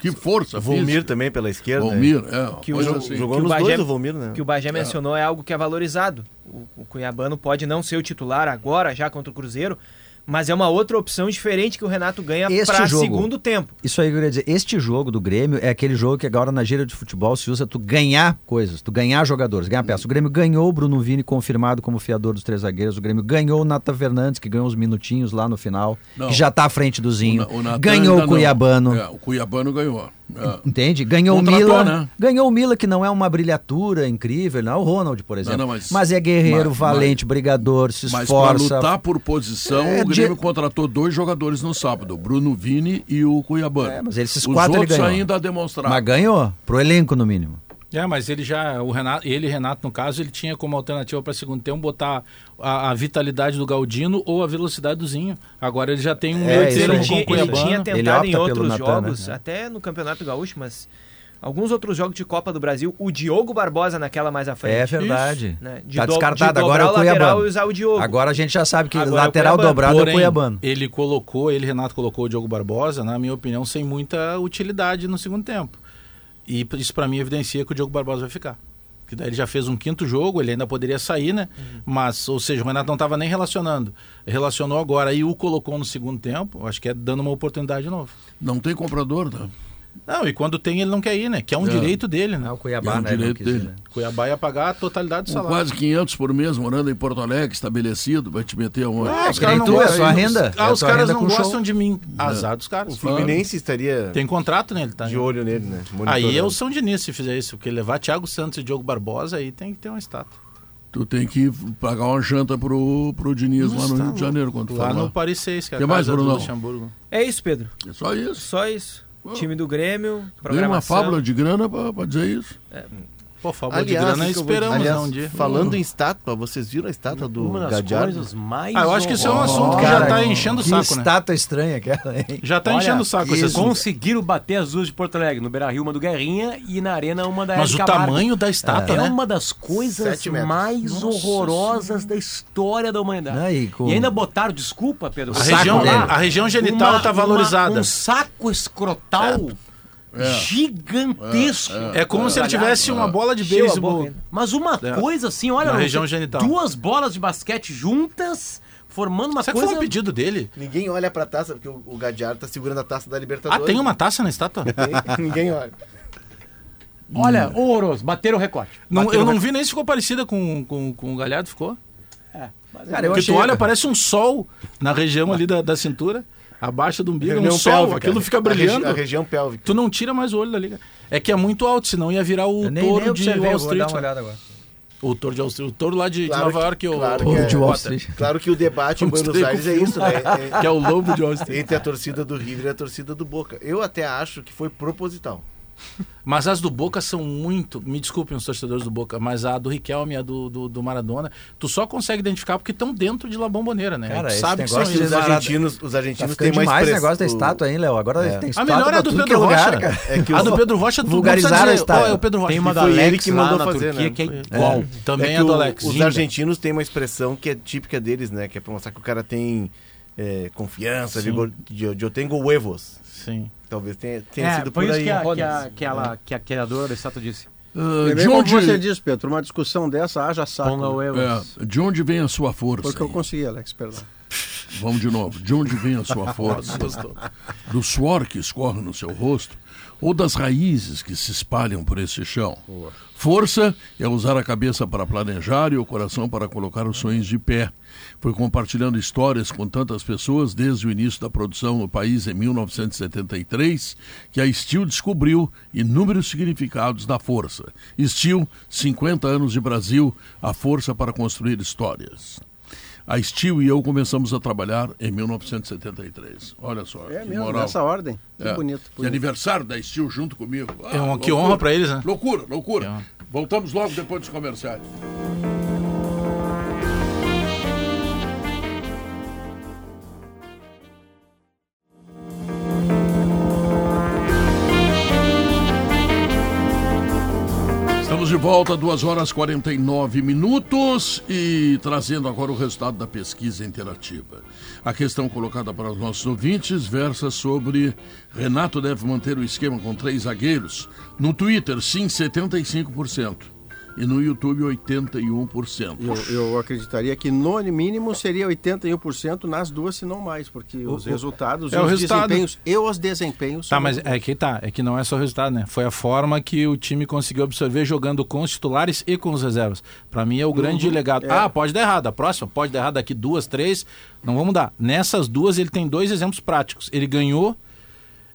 Que força Volmir física. também pela esquerda. Volmir, é. Que o- assim. Jogou que o nos Bagé- dois o Volmir, né? que o Bagé mencionou é algo que é valorizado. O, o Cuiabano pode não ser o titular agora, já contra o Cruzeiro, mas é uma outra opção diferente que o Renato ganha para segundo tempo. Isso aí que eu queria dizer. Este jogo do Grêmio é aquele jogo que agora na gira de futebol se usa tu ganhar coisas, tu ganhar jogadores, ganhar peças. O Grêmio ganhou o Bruno Vini confirmado como fiador dos três zagueiros. O Grêmio ganhou o Nata Fernandes, que ganhou uns minutinhos lá no final, Não. que já tá à frente do Zinho. O o ganhou o Cuiabano. É, o Cuiabano ganhou. É. Entende? Ganhou o Mila. né? Ganhou o Mila, que não é uma brilhatura incrível, não é o Ronald, por exemplo. não, mas, mas- é guerreiro, mas- valente, brigador, se Mas para esforça. lutar por posição, É, o Grêmio de- contratou dois jogadores no sábado, o Bruno Vini e o Cuiabano. É, mas esses Os quatro ele outros ganhou. ainda demonstraram. Mas ganhou, pro elenco no mínimo. É, mas ele já, o Renato, ele, Renato, no caso, ele tinha como alternativa para segundo tempo botar a, a vitalidade do Galdino ou a velocidade do Zinho. Agora ele já tem um É, meio termo Ele com tinha, o ele Cuiabano. tinha Ele tentado opta em outros Natan, jogos, né? até no Campeonato Gaúcho, mas alguns outros jogos de Copa do Brasil, o Diogo Barbosa naquela mais à frente. É verdade. né? De Tá do- descartado, de agora é o Cuiabano. e usar o Diogo. Agora a gente já sabe que Agora é o lateral Cuiabano. dobrado é o Porém, Cuiabano. ele colocou, ele, Renato, colocou o Diogo Barbosa, na minha opinião, sem muita utilidade no segundo tempo. E isso para mim evidencia que o Diogo Barbosa vai ficar. Que daí ele já fez um quinto jogo, ele ainda poderia sair, né? Mas, ou seja, o Renato não estava nem relacionando. Relacionou agora e o colocou no segundo tempo, acho que é dando uma oportunidade de novo. Não tem comprador, né? Não, e quando tem ele não quer ir, né? Que é um É. direito dele, né? É o Cuiabá, É um né? não direito quis ir, dele. né? Cuiabá ia pagar a totalidade do Com salário. quase 500 por mês, morando em Porto Alegre, estabelecido, vai te meter aonde? Ah, os caras não é gostam. sua renda. Ah, É os caras renda não com show. gostam de mim. Azar dos caras. O Fluminense estaria Tem contrato nele, tá? de olho nele, né? Aí é o São Diniz se fizer isso, porque levar Thiago Santos e Diogo Barbosa aí tem que ter uma estátua. Tu tem que pagar uma janta pro, pro Diniz lá no Rio de Janeiro, quando tu Lá for no lá. Paris 6, que é a mais? Luxemburgo. É isso, Pedro. É só isso. Só isso. Time do Grêmio, Tem uma fábula de grana pra dizer isso. Pô, fábula Aliás, de grana esperamos, aliás, um dia. Falando em estátua, vocês viram a estátua do Uma das Gadiardo? coisas mais. Ah, eu acho que isso é um assunto que Cara, já tá enchendo o saco, né? estátua estranha aquela, hein? Já tá Olha, enchendo o saco assunto. conseguiram bater as duas de Porto Alegre. No Beira Rio, uma do Guerrinha e na Arena, uma da Mas o tamanho da estátua, É né? uma das coisas mais horrorosas da história da humanidade. E com- E ainda botaram, desculpa, Pedro. A região, falar, a região genital uma- tá uma- valorizada. um saco escrotal gigantesco. É como se ele tivesse uma bola de beisebol. Mas uma É. coisa assim, olha, Na região genital. duas bolas de basquete juntas, formando uma Será que coisa. foi um pedido dele? Ninguém olha pra taça, porque o, o Gadiardo tá segurando a taça da Ah, Libertadores. tem uma taça na estátua? Ninguém olha. Olha, horroroso, bateram o recorte. Não, Bateram eu o não vi nem se ficou parecida com, com, com o Galhardo, ficou? Cara, eu Porque achei... tu olha, parece um sol na região ali da, da cintura, abaixo do umbigo, um Região sol, pélvica. aquilo fica A regi- brilhando. A, região pélvica. Tu não tira mais o olho dali. É que é muito alto, senão ia virar o nem, touro nem de Wall vou dar Street. uma né? olhada agora. O touro de Wall Street, o touro lá de, de Claro Nova que- York, o, claro o que é- de Wall Street. Claro que o debate em Buenos Aires é isso, né? É- que é o lobo de Wall Street. entre a torcida do River e a torcida do Boca. Eu até acho que foi proposital. Mas as do Boca são muito. Me desculpem os torcedores do Boca, mas a do Riquelme e a do, do, do Maradona, tu só consegue identificar porque estão dentro de La Bombonera, né? Cara, sabe que são eles. Os argentinos, os Tá argentinos ficando têm mais demais negócio da estátua, hein, Léo? Agora É. tem A estátua melhor é a do Pedro é Rocha. lugar, cara. É que a do Pedro Rocha, tu vulgarizaram a estátua. ó, é o Pedro Rocha. Tem uma da foi ele Alex que lá mandou na fazer, Turquia né? que é igual. Também é é, do o- Alex. os argentinos têm uma expressão que é típica deles, né? Que é pra mostrar que o cara tem é, confiança, Sim. vigor. de- Eu tenho huevos. Sim. Talvez tenha, tenha É, sido por isso aí. que a, que, a, que, ela, que a criadora da estátua disse. E de, bem como você onde, diz, Pedro, uma discussão dessa haja saco. Né? É, de onde vem a sua força? Porque eu consegui, Alex, perdão. Vamos de novo. De onde vem a sua força? Do suor que escorre no seu rosto ou das raízes que se espalham por esse chão? Força é usar a cabeça para planejar e o coração para colocar os sonhos de pé. Foi compartilhando histórias com tantas pessoas desde o início da produção no país em 1973 que a Steel descobriu inúmeros significados da força. Steel, 50 anos de Brasil, a força para construir histórias. A Steel e eu começamos a trabalhar em 1973. Olha só. É que mesmo, moral. nessa ordem. Que É. bonito. Que bonito. aniversário da Steel junto comigo. É uma- que honra pra eles, né? Loucura, loucura. Voltamos logo depois dos comerciais. De volta, 2 horas 49 minutos e trazendo agora o resultado da pesquisa interativa. A questão colocada para os nossos ouvintes versa sobre Renato deve manter o esquema com três zagueiros. No Twitter, sim, 75%. E no YouTube, 81%. Eu, eu acreditaria que no mínimo seria 81% nas duas, se não mais, porque os o- resultados é e o os resultado. desempenhos e os desempenhos Tá, são mas é que tá, é que não é só o resultado, né? Foi a forma que o time conseguiu absorver jogando com os titulares e com os reservas. Pra mim é o grande legado. é. Ah, pode dar errado. A próxima pode dar errado daqui duas, três. Não vamos mudar. Nessas duas ele tem dois exemplos práticos. Ele ganhou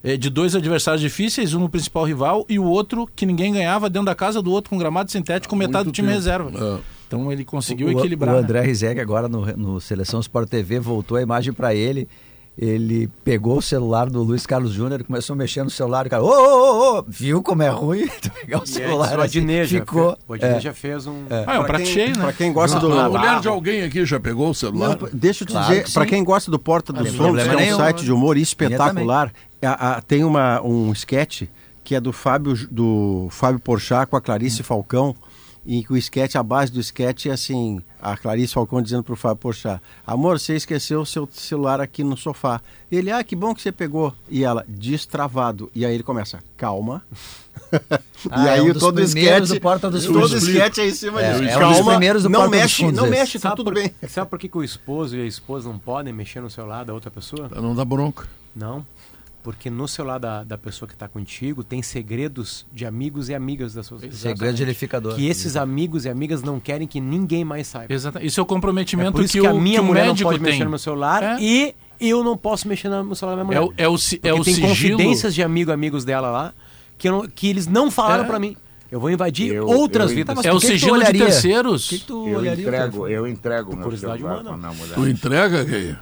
de dois adversários difíceis, um no principal rival e o outro que ninguém ganhava dentro da casa do outro com gramado sintético com metade do time tempo. reserva. É. Então ele conseguiu o, equilibrar. O né? André Rizek agora no, no Seleção Sport TV voltou a imagem para ele. Ele pegou o celular do Luiz Carlos Júnior e começou a mexer no celular. O cara, ô, ô, ô, viu como é ruim tu pegar o celular? o assim, Adnet já ficou. fez- o Adnet é. já fez um... Ah, é um Pra prato cheio, né? Pra quem gosta do A mulher de alguém aqui já pegou o celular? Não, deixa eu te Claro dizer, sim. quem gosta do Porta dos Fundos, que é um site de humor espetacular, a- a- tem uma, um sketch que é do Fábio, do Fábio Porchat com a Clarice Falcão, e que o sketch, a base do sketch é assim, a Clarice Falcão dizendo pro Fábio Porchat, amor, você esqueceu o seu celular aqui no sofá. Ele, ah, que bom que você pegou. E ela, destravado. E aí ele começa, calma. Ah, e é aí um dos todo o sketch, do Porta dos todo o Fundos. sketch é em cima É, disso. é um dos primeiros do não Porta dos mexe, Fundos não mexe, tá Sabe tudo por- bem. Sabe por que, que o esposo e a esposa não podem mexer no celular da outra pessoa? Pra não dar bronca. Não. Porque no celular da, da pessoa que está contigo tem segredos de amigos e amigas das suas Segredo de edificador. Que esses amigos e amigas não querem que ninguém mais saiba. Exata- Isso é o É comprometimento por isso que, que, o, a minha que o mulher não pode tem. mexer no meu celular É. e eu não posso mexer no celular da minha É mulher. o, é o, é o tem sigilo. confidências de amigo amigos dela lá que, eu não- que eles não falaram É. pra mim. Eu vou invadir Eu- outras eu- vidas. mas É por o que que tu sigilo de terceiros. O que que tu Eu entrego, eu entrego meu curiosidade humana. Tu entrega, Gay?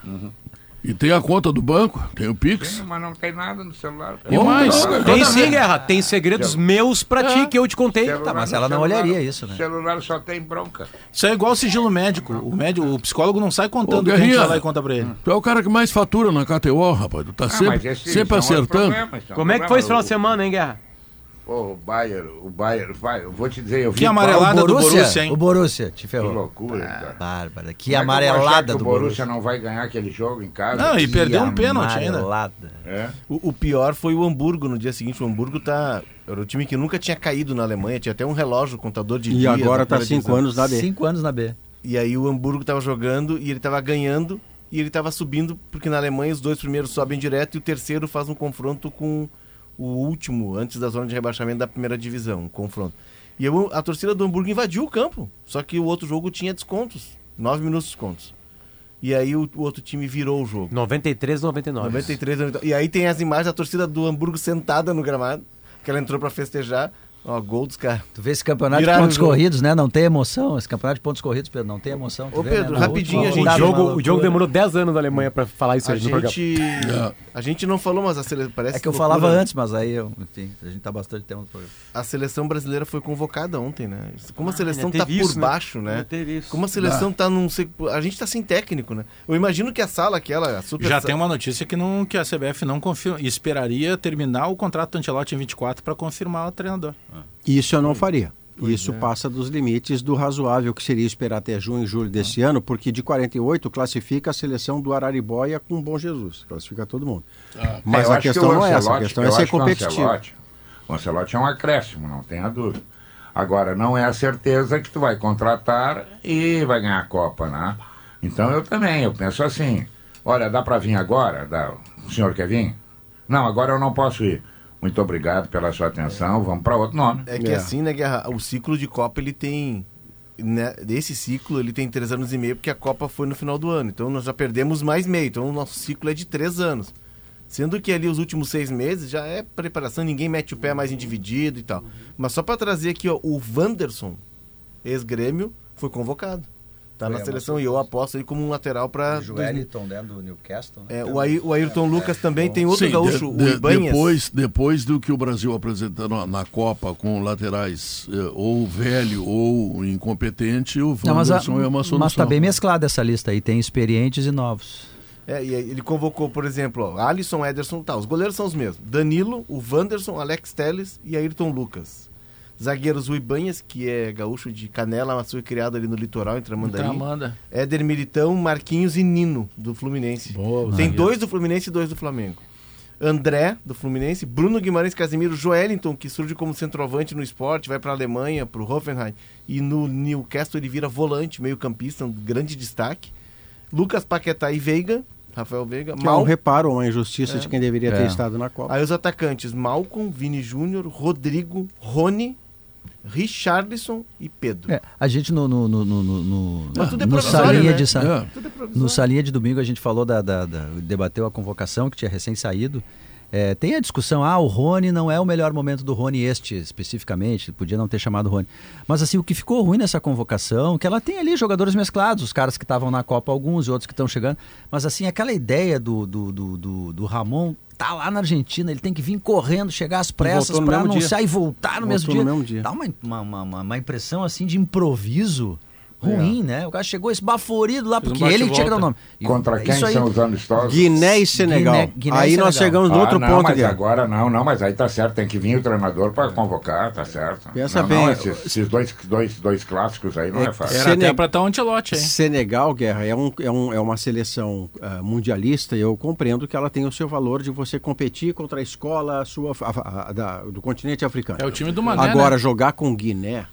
E tem a conta do banco? Tem o Pix? Tem, mas não tem nada no celular. E mais? Não, Tem sim, Guerra. Tem segredos meus pra ti que eu te contei. celular- Tá, mas ela não celular- olharia isso, né? celular só tem bronca. Isso é igual o sigilo médico. O, médico, o psicólogo não sai contando Ô, quem a vai lá e conta pra ele. Tu é o cara que mais fatura na KTO, rapaz. Tu tá Ah, sempre, sempre é acertando. problema, é Como é que foi esse final de semana, hein, Guerra? Pô, o Bayern, o Bayern, vai, eu vou te dizer, eu vi Que amarelada do Borussia, hein? O Borussia te Que ferrou. loucura, cara. Bárbara, que Como é que amarelada que do o Borussia Borussia. não vai ganhar aquele jogo em casa. Não, e Que perdeu um pênalti ainda. amarelada. É. O, o pior foi o Hamburgo no dia seguinte. O Hamburgo tá. Era o time que nunca tinha caído na Alemanha, tinha até um relógio, contador de E dias. agora na tá cinco anos na B. Cinco anos na B. E aí o Hamburgo tava jogando e ele tava ganhando e ele tava subindo, porque na Alemanha os dois primeiros sobem direto e o terceiro faz um confronto com o último, antes da zona de rebaixamento da primeira divisão, um confronto. E eu- a torcida do Hamburgo invadiu o campo, só que o outro jogo tinha descontos, nove minutos de descontos. E aí o, o outro time virou o jogo. 93, 99. 93, 99. E aí tem as imagens da torcida do Hamburgo sentada no gramado, que ela entrou pra festejar. Ó, gol dos caras. Tu vê esse campeonato Viraram de pontos corridos, né? Não tem emoção. Esse campeonato de pontos corridos, Pedro, não tem emoção. Tu Ô, vê, Pedro, né? Na rapidinho, última a gente- O jogo, o jogo demorou 10 anos da Alemanha pra falar isso A aí no programa. gente, É. a gente não falou, mas a seleção parece É que eu loucura, falava né? antes, mas aí, eu, enfim, a gente tá bastante tempo no programa. A seleção brasileira foi convocada ontem, né? Como a seleção ainda tá teve por isso, né? baixo, né? Isso. Como a seleção tá num. A gente tá sem técnico, né? Eu imagino que a sala, aquela a super Já tem uma notícia que, não, que a CBF não confirma. Esperaria terminar o contrato do Ancelotti em 24 para confirmar o treinador. Isso eu não faria. Isso é. passa dos limites do razoável que seria esperar até junho e julho desse ano, porque de 48 classifica a seleção do Araribóia com o Bom Jesus. Classifica todo mundo. Mas É, eu a acho que questão o não é essa, a questão é ser que o competitivo. Ancelotti- O Ancelotti é um acréscimo, não tenha dúvida. Agora, não é a certeza que tu vai contratar e vai ganhar a Copa, né? Então eu também, eu penso assim, olha, dá pra vir agora? Dá. O senhor quer vir? Não, agora eu não posso ir. Muito obrigado pela sua atenção, vamos para outro nome. É que É. assim, né, Guerra? O ciclo de Copa ele tem. Né, desse ciclo ele tem três anos e meio, porque a Copa foi no final do ano. Então nós já perdemos mais meio. Então o nosso ciclo é de três anos. Sendo que ali os últimos seis meses já é preparação, ninguém mete o pé mais em dividido e tal. Mas só para trazer aqui, ó, o Wanderson, ex-grêmio, foi convocado. Tá na é seleção e eu aposto ele como um lateral para. O Joeliton, né, do Newcastle. né? É, o, Aí- o Ayrton Lucas também tem outro Sim, gaúcho, de- o Ibanhas. depois, depois do que o Brasil apresentou na, na Copa com laterais eh, ou velho ou incompetente, o Não, mas, a- Wanderson é uma solução. mas tá bem mesclada essa lista aí. Tem experientes e novos. É, e aí ele convocou, por exemplo, ó, Alisson, Ederson, tá, os goleiros são os mesmos. Danilo, o Wanderson, Alex Telles e Ayrton Lucas. Zagueiros o Ibanhas, que é gaúcho de Canela, mas foi criado ali no litoral, em Tramandaí. Tramanda. Éder Militão, Marquinhos e Nino, do Fluminense. Boa, Tem zagueiro. dois do Fluminense e dois do Flamengo. André, do Fluminense, Bruno Guimarães Casimiro, Joelinton, que surge como centroavante no esporte, vai para a Alemanha, para o Hoffenheim, e no Newcastle ele vira volante, meio campista, um grande destaque. Lucas Paquetá e Veiga, Rafael Veiga. Que é um reparo, uma injustiça de quem deveria ter É. estado na Copa. Aí os atacantes, Malcolm, Vini Júnior, Rodrigo, Rony, Richarlison e Pedro. É, a gente no, no, no, no, no, no- Mas tudo é no salinha né? de sa- É. Tudo é no salinha de domingo a gente falou da, da- da- debateu a convocação que tinha recém saído. É, tem a discussão, ah, o Rony não é o melhor momento do Rony este especificamente, podia não ter chamado o Rony. Mas assim, o que ficou ruim nessa convocação, que ela tem ali jogadores mesclados, os caras que estavam na Copa alguns e outros que estão chegando, mas assim, aquela ideia do, do, do, do, do Ramon tá lá na Argentina, ele tem que vir correndo, chegar às pressas no para mesmo dia. anunciar e voltar no mesmo no dia. mesmo dia. Dá uma, uma, uma- uma impressão assim de improviso ruim, né? O cara chegou esbaforido lá, Fez um porque ele tinha que dar o nome. E Contra quem isso aí- são os amistosos? Guiné e Senegal. Guiné- Guiné e aí nós Senegal. chegamos no Ah, outro não, ponto, mas Guilherme. agora não, não, mas aí tá certo, tem que vir o treinador para convocar, tá certo. Pensa não, bem. Não, esses, esses dois, dois, dois clássicos aí não é, É, fácil. Era Sene- até pra estar um antelote, hein? Senegal, Guerra, é, um, é, um, é uma seleção ah, mundialista e eu compreendo que ela tem o seu valor de você competir contra a escola sua, a- a- da- do continente africano. É o time do Mané, Agora, né? jogar com Guiné,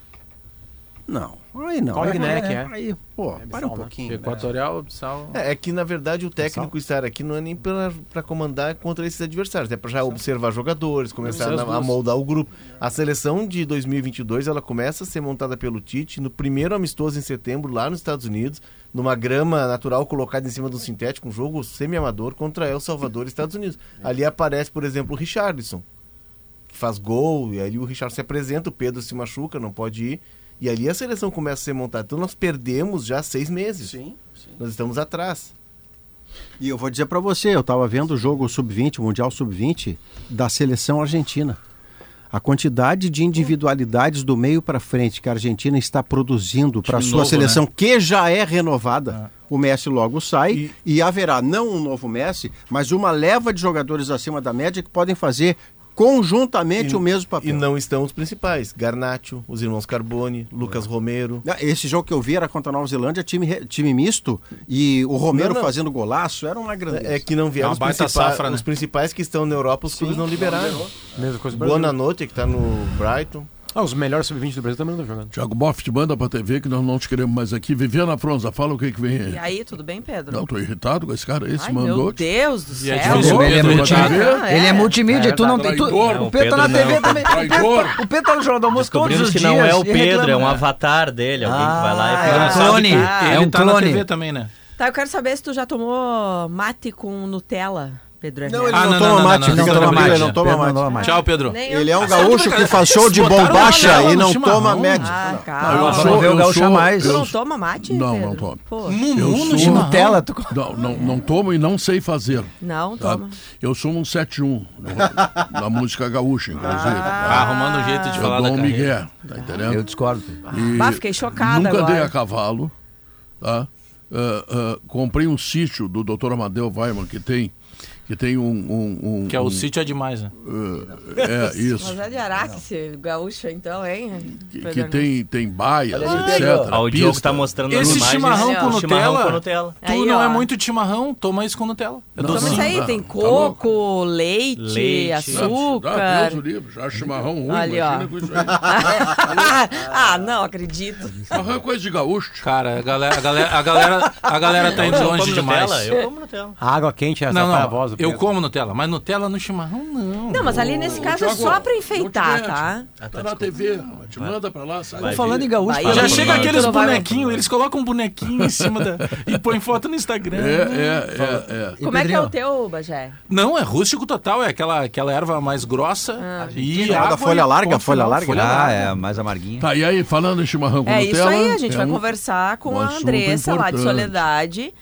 não. Aí não. Qual é, Guiné é, que é? Aí, pô, para um né? pouquinho. né? Equatorial, Bissau. É, é que na verdade o técnico estar aqui não é nem para comandar contra esses adversários, é para já observar jogadores, começar a, a moldar o grupo. A seleção de 2022 ela começa a ser montada pelo Tite no primeiro amistoso em setembro lá nos Estados Unidos, numa grama natural colocada em cima de um sintético, um jogo semi-amador contra El Salvador, Estados Unidos. Ali aparece, por exemplo, o Richarlison, que faz gol, e ali o Richard se apresenta, o Pedro se machuca, não pode ir. E ali a seleção começa a ser montada. Então nós perdemos já seis meses. Sim, Nós estamos atrás. E eu vou dizer para você, eu estava vendo o jogo sub-20, o Mundial sub-20 da seleção argentina. A quantidade de individualidades do meio para frente que a Argentina está produzindo para sua novo, seleção, que já é renovada. O Messi logo sai e... haverá não um novo Messi, mas uma leva de jogadores acima da média que podem fazer conjuntamente E- o mesmo papel. E não estão os principais. Garnacho, os irmãos Carbone, Lucas Romero. Ah, Esse jogo que eu vi era contra a Nova Zelândia, time, time misto, e o Romero Não, não. fazendo golaço, era uma grandeza. É que não vieram É uma os, principais, safra, né? os principais que estão na Europa, os clubes não liberaram. Mesma coisa Brasil. Buonanotte, que está no Brighton. Ah, os melhores sub-20 do Brasil também não estão jogando. Tiago Boff, te manda pra TV que nós não te queremos mais aqui. Viviana Fronza, fala o que que vem E aí. aí, tudo bem, Pedro? Não, tô irritado com esse cara. Esse Ai, mandou. meu Deus do E céu. é difícil o ele, é Pedro multimídia, irritado. ele é É. multimídia, É tu não verdade, tem. Tu, traidor. o Pedro tá na Pedro TV não. também. O Pedro, Traidor. o Pedro tá no Jornal do Almoço todos Descobrimos os que dias. não é o e Pedro, é um né? avatar dele, alguém que vai lá e Ah, fala. é um "Ah, clone. Ah, É Ele um tá na clone. TV também, né? Tá, eu quero saber se tu já tomou mate com Nutella, Pedro Não, ele Ah, não, não, toma não, não, mate, não, toma mate. ele não toma Pedro mate. toma mate. Tchau, Pedro. Nem eu. Ele é um Ah, gaúcho que faz show de bombacha e não toma médico. Ah, Não, calma. eu não o gaúcho mais. Tu não toma mate, Não, não tomo. Mumu no chimarrão. Nutella, tu... Não, não, não tomo e não sei fazer. não, Tá? toma. Eu sou um 7-1 no- na música gaúcha, inclusive. Tá tá? arrumando um jeito de Eu falar da carreira. migué, tá entendendo? Eu discordo. Bah, fiquei chocada Nunca agora. dei a cavalo, tá? Ah, ah, comprei um sítio do Dr. Amadeu Weiman que tem que tem um, um, um- Que é o um- sítio é demais, né? ah, é isso. Mas é de Araque esse gaúcho, então, hein? Que, que tem tem baias, Olha, etc. Ah, o Diogo tá mostrando as Esse imagens. chimarrão Olha, com ó. Chimarrão Nutella, com Nutella. tu Aí, não ó. é muito chimarrão, toma isso com Nutella. É Não, Toma docinho. isso aí, não, tem tá coco, leite, Leite. Ah, açúcar. Deus o livre, já chimarrão ruim, Ali, ó. imagina com isso aí. ah, não acredito. Chimarrão é coisa de gaúcho. Cara, a galera, a galera, a galera, a galera tá indo Eu longe demais. Nutella, eu como Nutella. A água quente é essa Não, não, voz eu como Nutella, mas Nutella no chimarrão não. Não, mas ali nesse caso é só pra enfeitar, tá? Tá na TV, te manda pra lá, sai. Tô falando em gaúcho. Vai, Já chega aqueles bonequinhos, eles colocam um bonequinho em cima da. e põem foto no Instagram. É, é, é, E Como é que é o teu, Bagé? Não, é rústico total, é aquela, aquela erva mais grossa Ah, e É, da folha larga, folha larga. folha Ah, larga. é, mais amarguinha. é. Tá, e aí, falando em chimarrão com É isso Nutella... aí, a gente é vai conversar com a Andressa lá de. Soledade,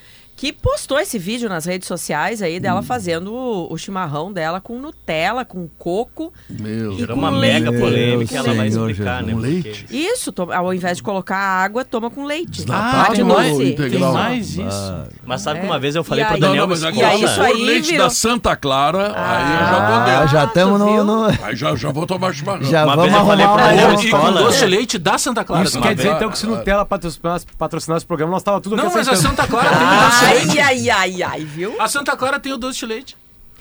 que postou esse vídeo nas redes sociais aí dela fazendo o, o chimarrão dela com Nutella, com coco. Meu e com uma leite. mega polêmica, Meu ela vai explicar, né? Com porque- leite? Isso, to- ao invés de colocar água, toma com leite. Ah, Bate tem mais- tem Não. mais isso. Mas sabe É. que uma vez eu falei E pro aí- Daniel Não, não, mas E agora aí se isso aí leite virou- da Santa Clara, aí eu já tô Ah, dentro. já tu estamos no, no- Aí já, já vou tomar chimarrão. Já Uma vamos vez eu falei arrumar pra ele, E com doce de leite da Santa Clara. Isso quer dizer então que se Nutella patrocinasse, patrocinasse o programa, nós tava tudo Não, aqui mas a. Santa Clara tem o doce Ai, leite. ai, ai, ai, viu? A Santa Clara tem o doce de leite.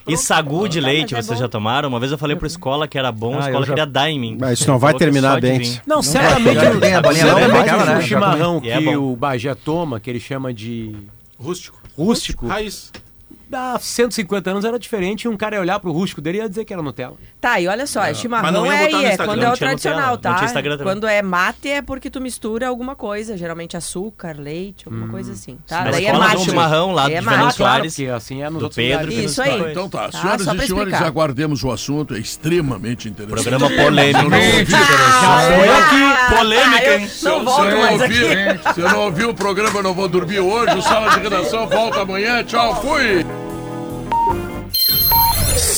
E sagu de Tá, leite, é vocês já tomaram? Uma vez eu falei pra escola que era bom, a Ah, escola eu já- queria dar em mim. Mas isso não vai que terminar bem. Não, certamente, a né? o chimarrão E é que o Bagé toma, que ele chama de Rústico. rústico, Raiz. Há 150 anos era diferente e um cara ia olhar pro rústico dele e ia dizer que era Nutella. Tá, e olha só, Mas chimarrão não é, botar no é Instagram, quando é não o tradicional, Nutella, não tá? Quando é mate é porque tu mistura alguma coisa, geralmente açúcar, leite, alguma coisa assim, tá? Na Daí é mate. chimarrão lá é do mate. Fernando claro, Soares, porque assim é nos do Pedro. lugares. Isso aí. Então tá, Tá, senhoras e senhores, aguardemos o assunto, é extremamente interessante. Programa polêmico. Não foi ah, polêmica, hein? Se eu, Não volto não mais ouvir, aqui. se eu não ouvir o programa, eu não vou dormir hoje. O Sala de Redação volta amanhã. Tchau, fui!